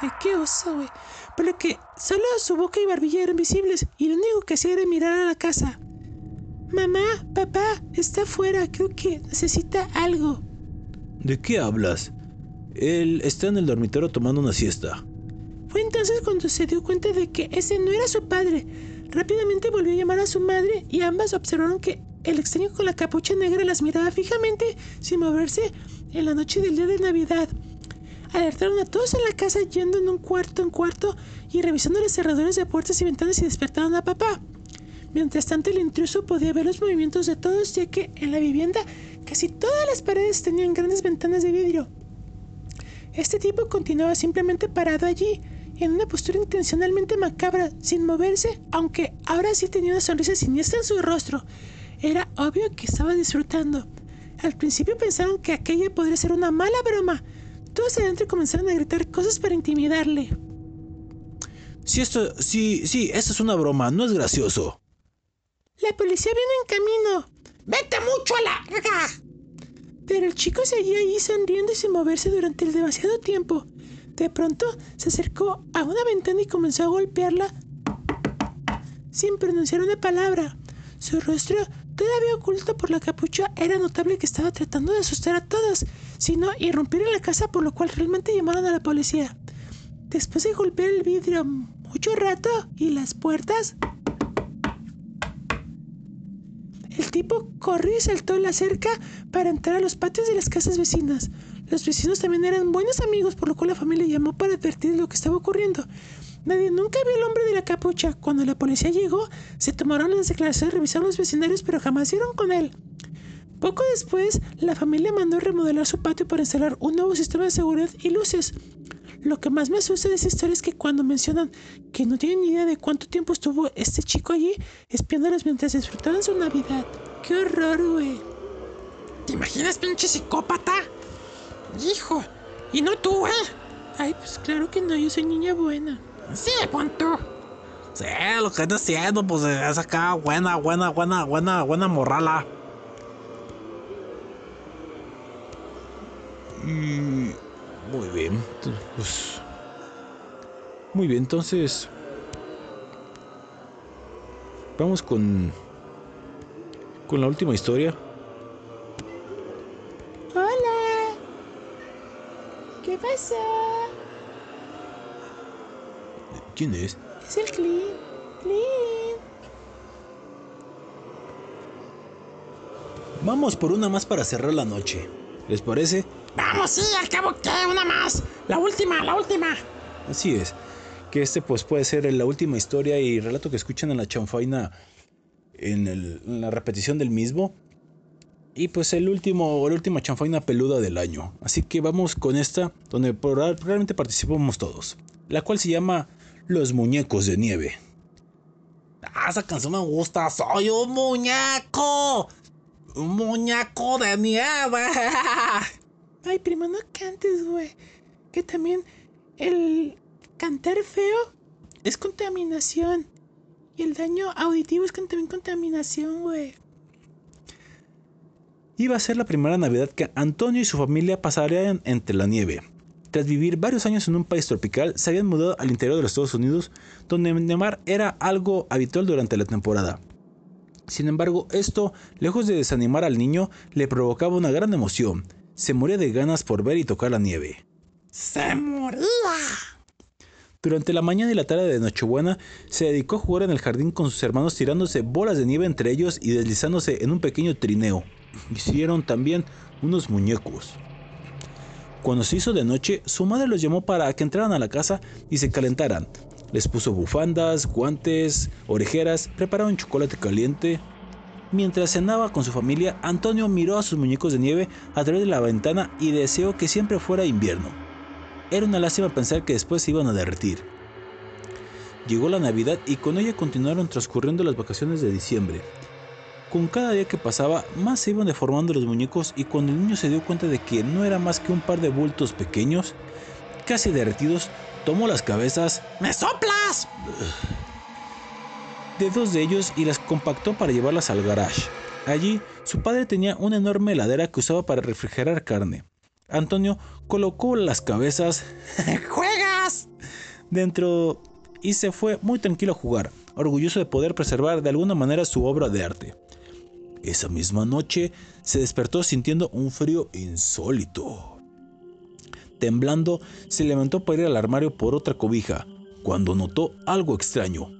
Ay, qué oso, güey. Por lo que solo su boca y barbilla eran visibles y lo único que hacía era mirar a la casa. Mamá, papá, está afuera. Creo que necesita algo. ¿De qué hablas? Él está en el dormitorio tomando una siesta. Fue entonces cuando se dio cuenta de que ese no era su padre. Rápidamente volvió a llamar a su madre y ambas observaron que el extraño con la capucha negra las miraba fijamente, sin moverse, en la noche del día de Navidad. Alertaron a todos en la casa yendo en un cuarto en cuarto y revisando los cerradores de puertas y ventanas y despertaron a papá. Mientras tanto, el intruso podía ver los movimientos de todos, ya que en la vivienda casi todas las paredes tenían grandes ventanas de vidrio. Este tipo continuaba simplemente parado allí, en una postura intencionalmente macabra, sin moverse, aunque ahora sí tenía una sonrisa siniestra en su rostro. Era obvio que estaba disfrutando. Al principio pensaron que aquella podría ser una mala broma. Todos adentro comenzaron a gritar cosas para intimidarle. Si esto, sí, sí, esto es una broma, no es gracioso. La policía viene en camino. ¡Vete mucho a la! Pero el chico seguía allí sonriendo y sin moverse durante el demasiado tiempo. De pronto se acercó a una ventana y comenzó a golpearla sin pronunciar una palabra. Su rostro, todavía oculto por la capucha, era notable que estaba tratando de asustar a todos, sino irrumpir en la casa, por lo cual realmente llamaron a la policía. Después de golpear el vidrio mucho rato y las puertas, el tipo corrió y saltó la cerca para entrar a los patios de las casas vecinas. Los vecinos también eran buenos amigos, por lo cual la familia llamó para advertir lo que estaba ocurriendo. Nadie nunca vio al hombre de la capucha. Cuando la policía llegó, se tomaron las declaraciones, revisaron los vecindarios, pero jamás dieron con él. Poco después, la familia mandó remodelar su patio para instalar un nuevo sistema de seguridad y luces. Lo que más me asusta de esa historia es que cuando mencionan que no tienen ni idea de cuánto tiempo estuvo este chico allí espiándolos mientras disfrutaban su Navidad. ¡Qué horror, güey! ¿Te imaginas, pinche psicópata? Hijo, y no tú, ¿eh? Ay, pues claro que no, yo soy niña buena. Sí, punto. Sí, lo que está haciendo, pues es acá buena, buena, buena, buena, buena morrala. Y... Muy bien. Pues... Muy bien, entonces... Vamos con... Con la última historia. Hola. ¿Qué pasa? ¿Quién es? Es el Clean. Clean. Vamos por una más para cerrar la noche. ¿Les parece? Vamos, sí, al cabo que una más. La última, la última. Así es. Que este pues puede ser la última historia y relato que escuchan en la chanfaina en, el- en la repetición del mismo. Y pues el último, la última chanfaina peluda del año. Así que vamos con esta, donde probablemente participamos todos. La cual se llama Los Muñecos de Nieve. Ah, esa canción me gusta. Soy un muñeco. Un muñeco de nieve. *laughs* Ay, primo, no cantes, güey. Que también el cantar feo es contaminación. Y el daño auditivo es también contaminación, güey. Iba a ser la primera Navidad que Antonio y su familia pasarían entre la nieve. Tras vivir varios años en un país tropical, se habían mudado al interior de los Estados Unidos, donde nevar era algo habitual durante la temporada. Sin embargo, esto, lejos de desanimar al niño, le provocaba una gran emoción. Se moría de ganas por ver y tocar la nieve. Se moría. Durante la mañana y la tarde de Nochebuena, se dedicó a jugar en el jardín con sus hermanos tirándose bolas de nieve entre ellos y deslizándose en un pequeño trineo. Hicieron también unos muñecos. Cuando se hizo de noche, su madre los llamó para que entraran a la casa y se calentaran. Les puso bufandas, guantes, orejeras, prepararon chocolate caliente. Mientras cenaba con su familia, Antonio miró a sus muñecos de nieve a través de la ventana y deseó que siempre fuera invierno. Era una lástima pensar que después se iban a derretir. Llegó la Navidad y con ella continuaron transcurriendo las vacaciones de diciembre. Con cada día que pasaba, más se iban deformando los muñecos y cuando el niño se dio cuenta de que no era más que un par de bultos pequeños, casi derretidos, tomó las cabezas ¡Me soplas! de dos de ellos y las compactó para llevarlas al garage. Allí, su padre tenía una enorme heladera que usaba para refrigerar carne. Antonio colocó las cabezas *laughs* ¡Juegas! dentro y se fue muy tranquilo a jugar, orgulloso de poder preservar de alguna manera su obra de arte. Esa misma noche se despertó sintiendo un frío insólito. Temblando, se levantó para ir al armario por otra cobija, cuando notó algo extraño.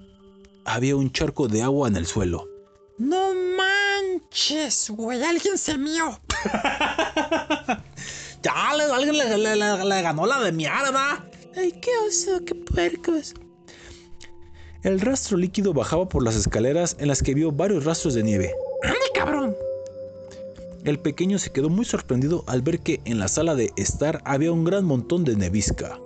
Había un charco de agua en el suelo. ¡No manches! güey, alguien se mió. *laughs* Ya, alguien le, le- le- le ganó la de mierda. Ay, qué oso, qué puercos. El rastro líquido bajaba por las escaleras en las que vio varios rastros de nieve. ¡Ande, cabrón! El pequeño se quedó muy sorprendido al ver que en la sala de estar había un gran montón de nevisca.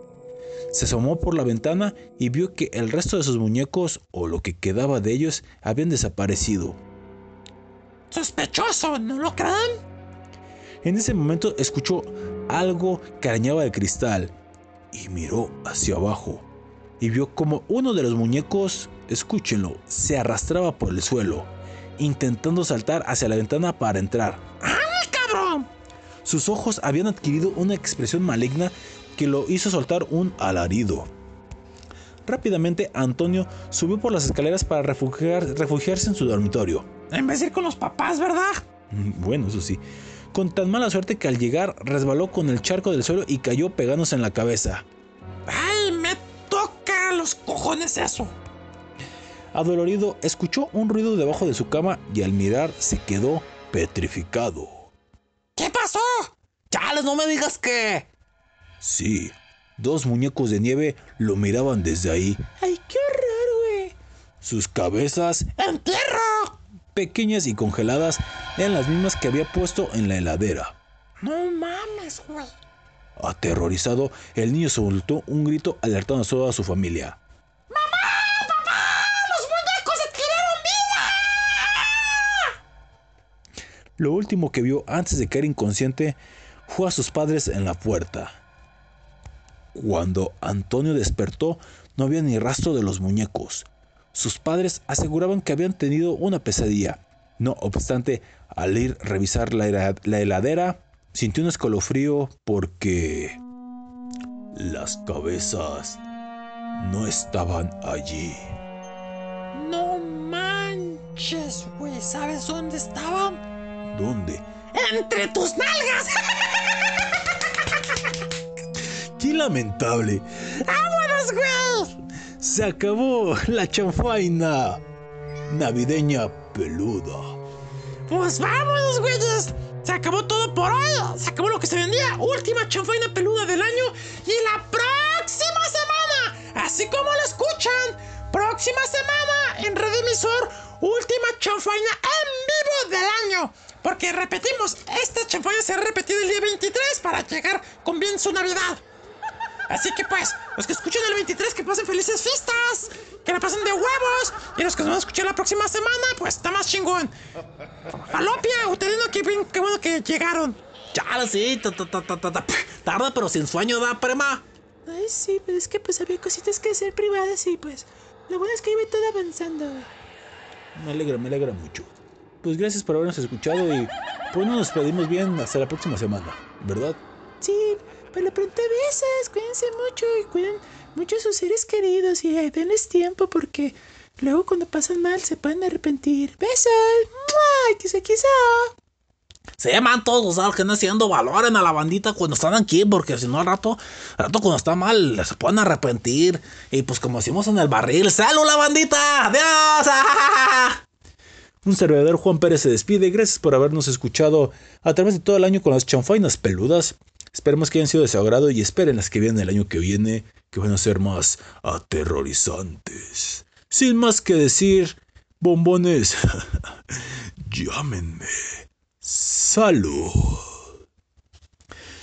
Se asomó por la ventana y vio que el resto de sus muñecos, o lo que quedaba de ellos, habían desaparecido. Sospechoso, ¿no lo creen? En ese momento escuchó algo que arañaba el cristal y miró hacia abajo y vio como uno de los muñecos, escúchenlo, se arrastraba por el suelo, intentando saltar hacia la ventana para entrar. ¡Ande, cabrón! Sus ojos habían adquirido una expresión maligna que lo hizo soltar un alarido. Rápidamente Antonio subió por las escaleras para refugiar- refugiarse en su dormitorio. En vez de ir con los papás, ¿verdad? Mm, Bueno, eso sí. Con tan mala suerte que al llegar resbaló con el charco del suelo y cayó pegándose en la cabeza. ¡Ay, me toca los cojones eso! Adolorido, escuchó un ruido debajo de su cama y al mirar se quedó petrificado. ¿Qué pasó? Chales, no me digas que. Sí, dos muñecos de nieve lo miraban desde ahí. Ay, qué horror, güey. Sus cabezas, ¡Entierro! pequeñas y congeladas, eran las mismas que había puesto en la heladera. No mames, güey. Aterrorizado, el niño soltó un grito alertando a toda su familia. ¡Los muñecos adquirieron vida! Lo último que vio antes de caer inconsciente fue a sus padres en la puerta. Cuando Antonio despertó, no había ni rastro de los muñecos. Sus padres aseguraban que habían tenido una pesadilla. No obstante, al ir a revisar la, hela- la heladera, sintió un escalofrío porque las cabezas no estaban allí. No manches, güey. ¿Sabes dónde estaban? ¿Dónde? ¡Entre tus nalgas! ¡Qué lamentable! ¡Vámonos, güey! Se acabó la chanfaina navideña peluda. Pues vámonos, güeyes. Se acabó todo por hoy. Se acabó lo que se vendía. Última chanfaina peluda del año. Y la próxima semana, así como lo escuchan, próxima semana en Red Emisor, última chanfaina en vivo del año. Porque repetimos, esta chanfaina será repetida el día 23 para llegar con bien su Navidad. Así que pues, los que escuchen el 23 que pasen felices fiestas, que la pasen de huevos, y los que nos van a escuchar la próxima semana, pues está más chingón. Falopia, Uterino, qué, bien- qué bueno que llegaron. Chales, sí. ta, ta, ta, ta, ta, ta. Tarda, pero sin sueño, da, prema. Ay, sí, pero es que pues había cositas que hacer privadas y pues lo bueno es que iba todo avanzando. Me alegra, me alegra mucho. Pues gracias por habernos escuchado y pues nos despedimos bien hasta la próxima semana, ¿verdad? Sí, por pronto besos, cuídense mucho y cuiden mucho a sus seres queridos y denles tiempo porque luego cuando pasan mal se pueden arrepentir. Besos, quizá, quizá. Se llaman todos los dados que están haciendo valoren a la bandita cuando están aquí, porque si no al rato, al rato cuando está mal, se pueden arrepentir. Y pues como decimos en el barril, ¡salud la bandita! ¡Adiós! Un servidor Juan Pérez se despide. Gracias por habernos escuchado a través de todo el año con las chanfainas peludas. Esperemos que hayan sido de su agrado y esperen las que vienen el año que viene, que van a ser más aterrorizantes. Sin más que decir, bombones, *laughs* llámenme. Salud.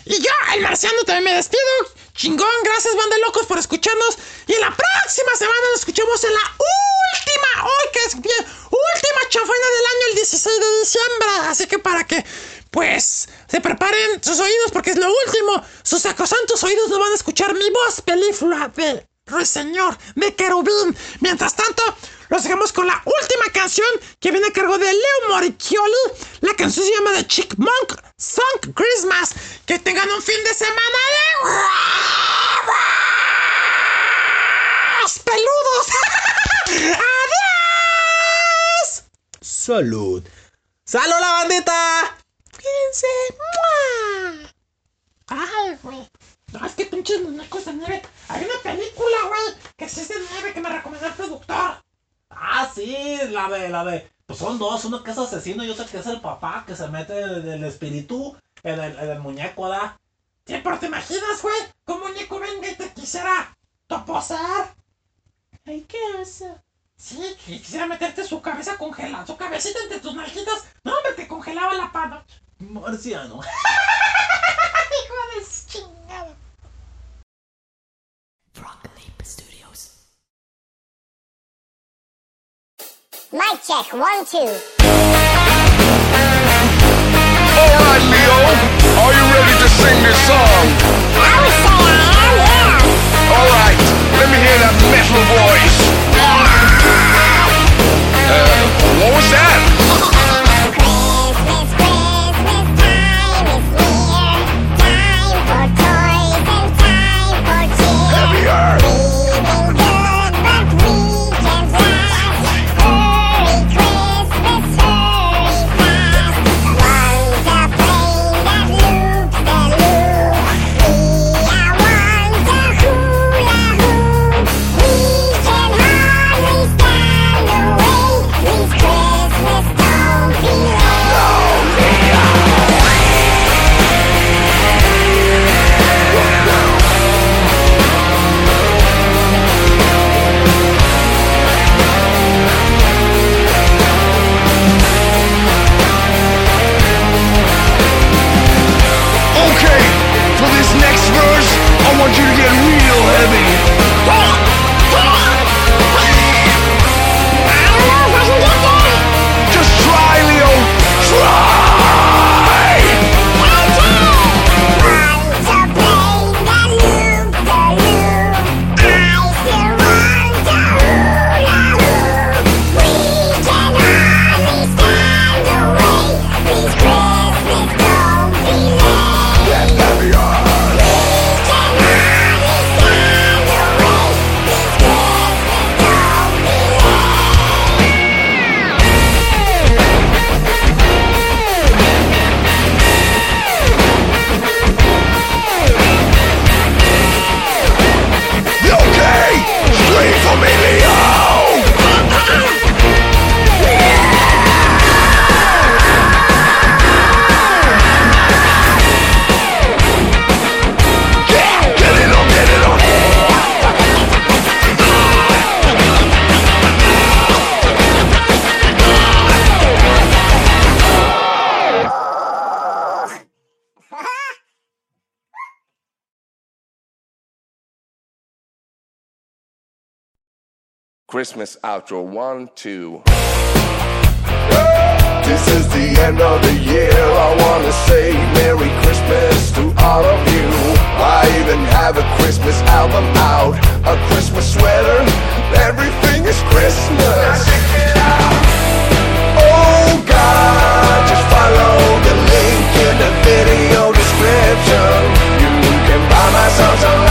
Y yo, el marciano, también me despido. Chingón, gracias, banda de locos, por escucharnos. Y en la próxima semana nos escuchamos en la última, hoy que es bien, última chanfaina del año, el 16 de diciembre. Así que para que, pues, se preparen sus oídos, porque es lo último. Sus sacrosantos oídos no van a escuchar mi voz película de Ruiseñor, de querubín. Mientras tanto, los dejamos con la última canción que viene a cargo de Leo Moricchioli. La canción se llama The Chickmunk Song Christmas. Que tengan un fin de semana de huevos peludos. *laughs* ¡Adiós! Salud. ¡Salud la bandita! Cuídense. ¡Mua! Ay, güey. No, es que pinches muñecos de nieve. Hay una película, güey, que es de nieve que me recomendó el productor. Ah, sí, la de, la de, Pues son dos, uno que es asesino y otro que es el papá que se mete el, el espíritu en el, en el muñeco, ¿da? Sí, pero te imaginas, güey, que un muñeco venga y te quisiera toposar. Ay, qué oso. Sí, y quisiera meterte su cabeza congelada, su cabecita entre tus nalguitas. No, hombre, te congelaba la pata. Marciano. *laughs* Hijo de chingada. Mic check, one, two. Alright, Leo, are you ready to sing this song? I would say I am, yeah. Alright, let me hear that metal voice. Christmas outro one, two. This is the end of the year. I wanna say Merry Christmas to all of you. I even have a Christmas album out, a Christmas sweater. Everything is Christmas. Oh God, just follow the link in the video description. You can buy my songs online,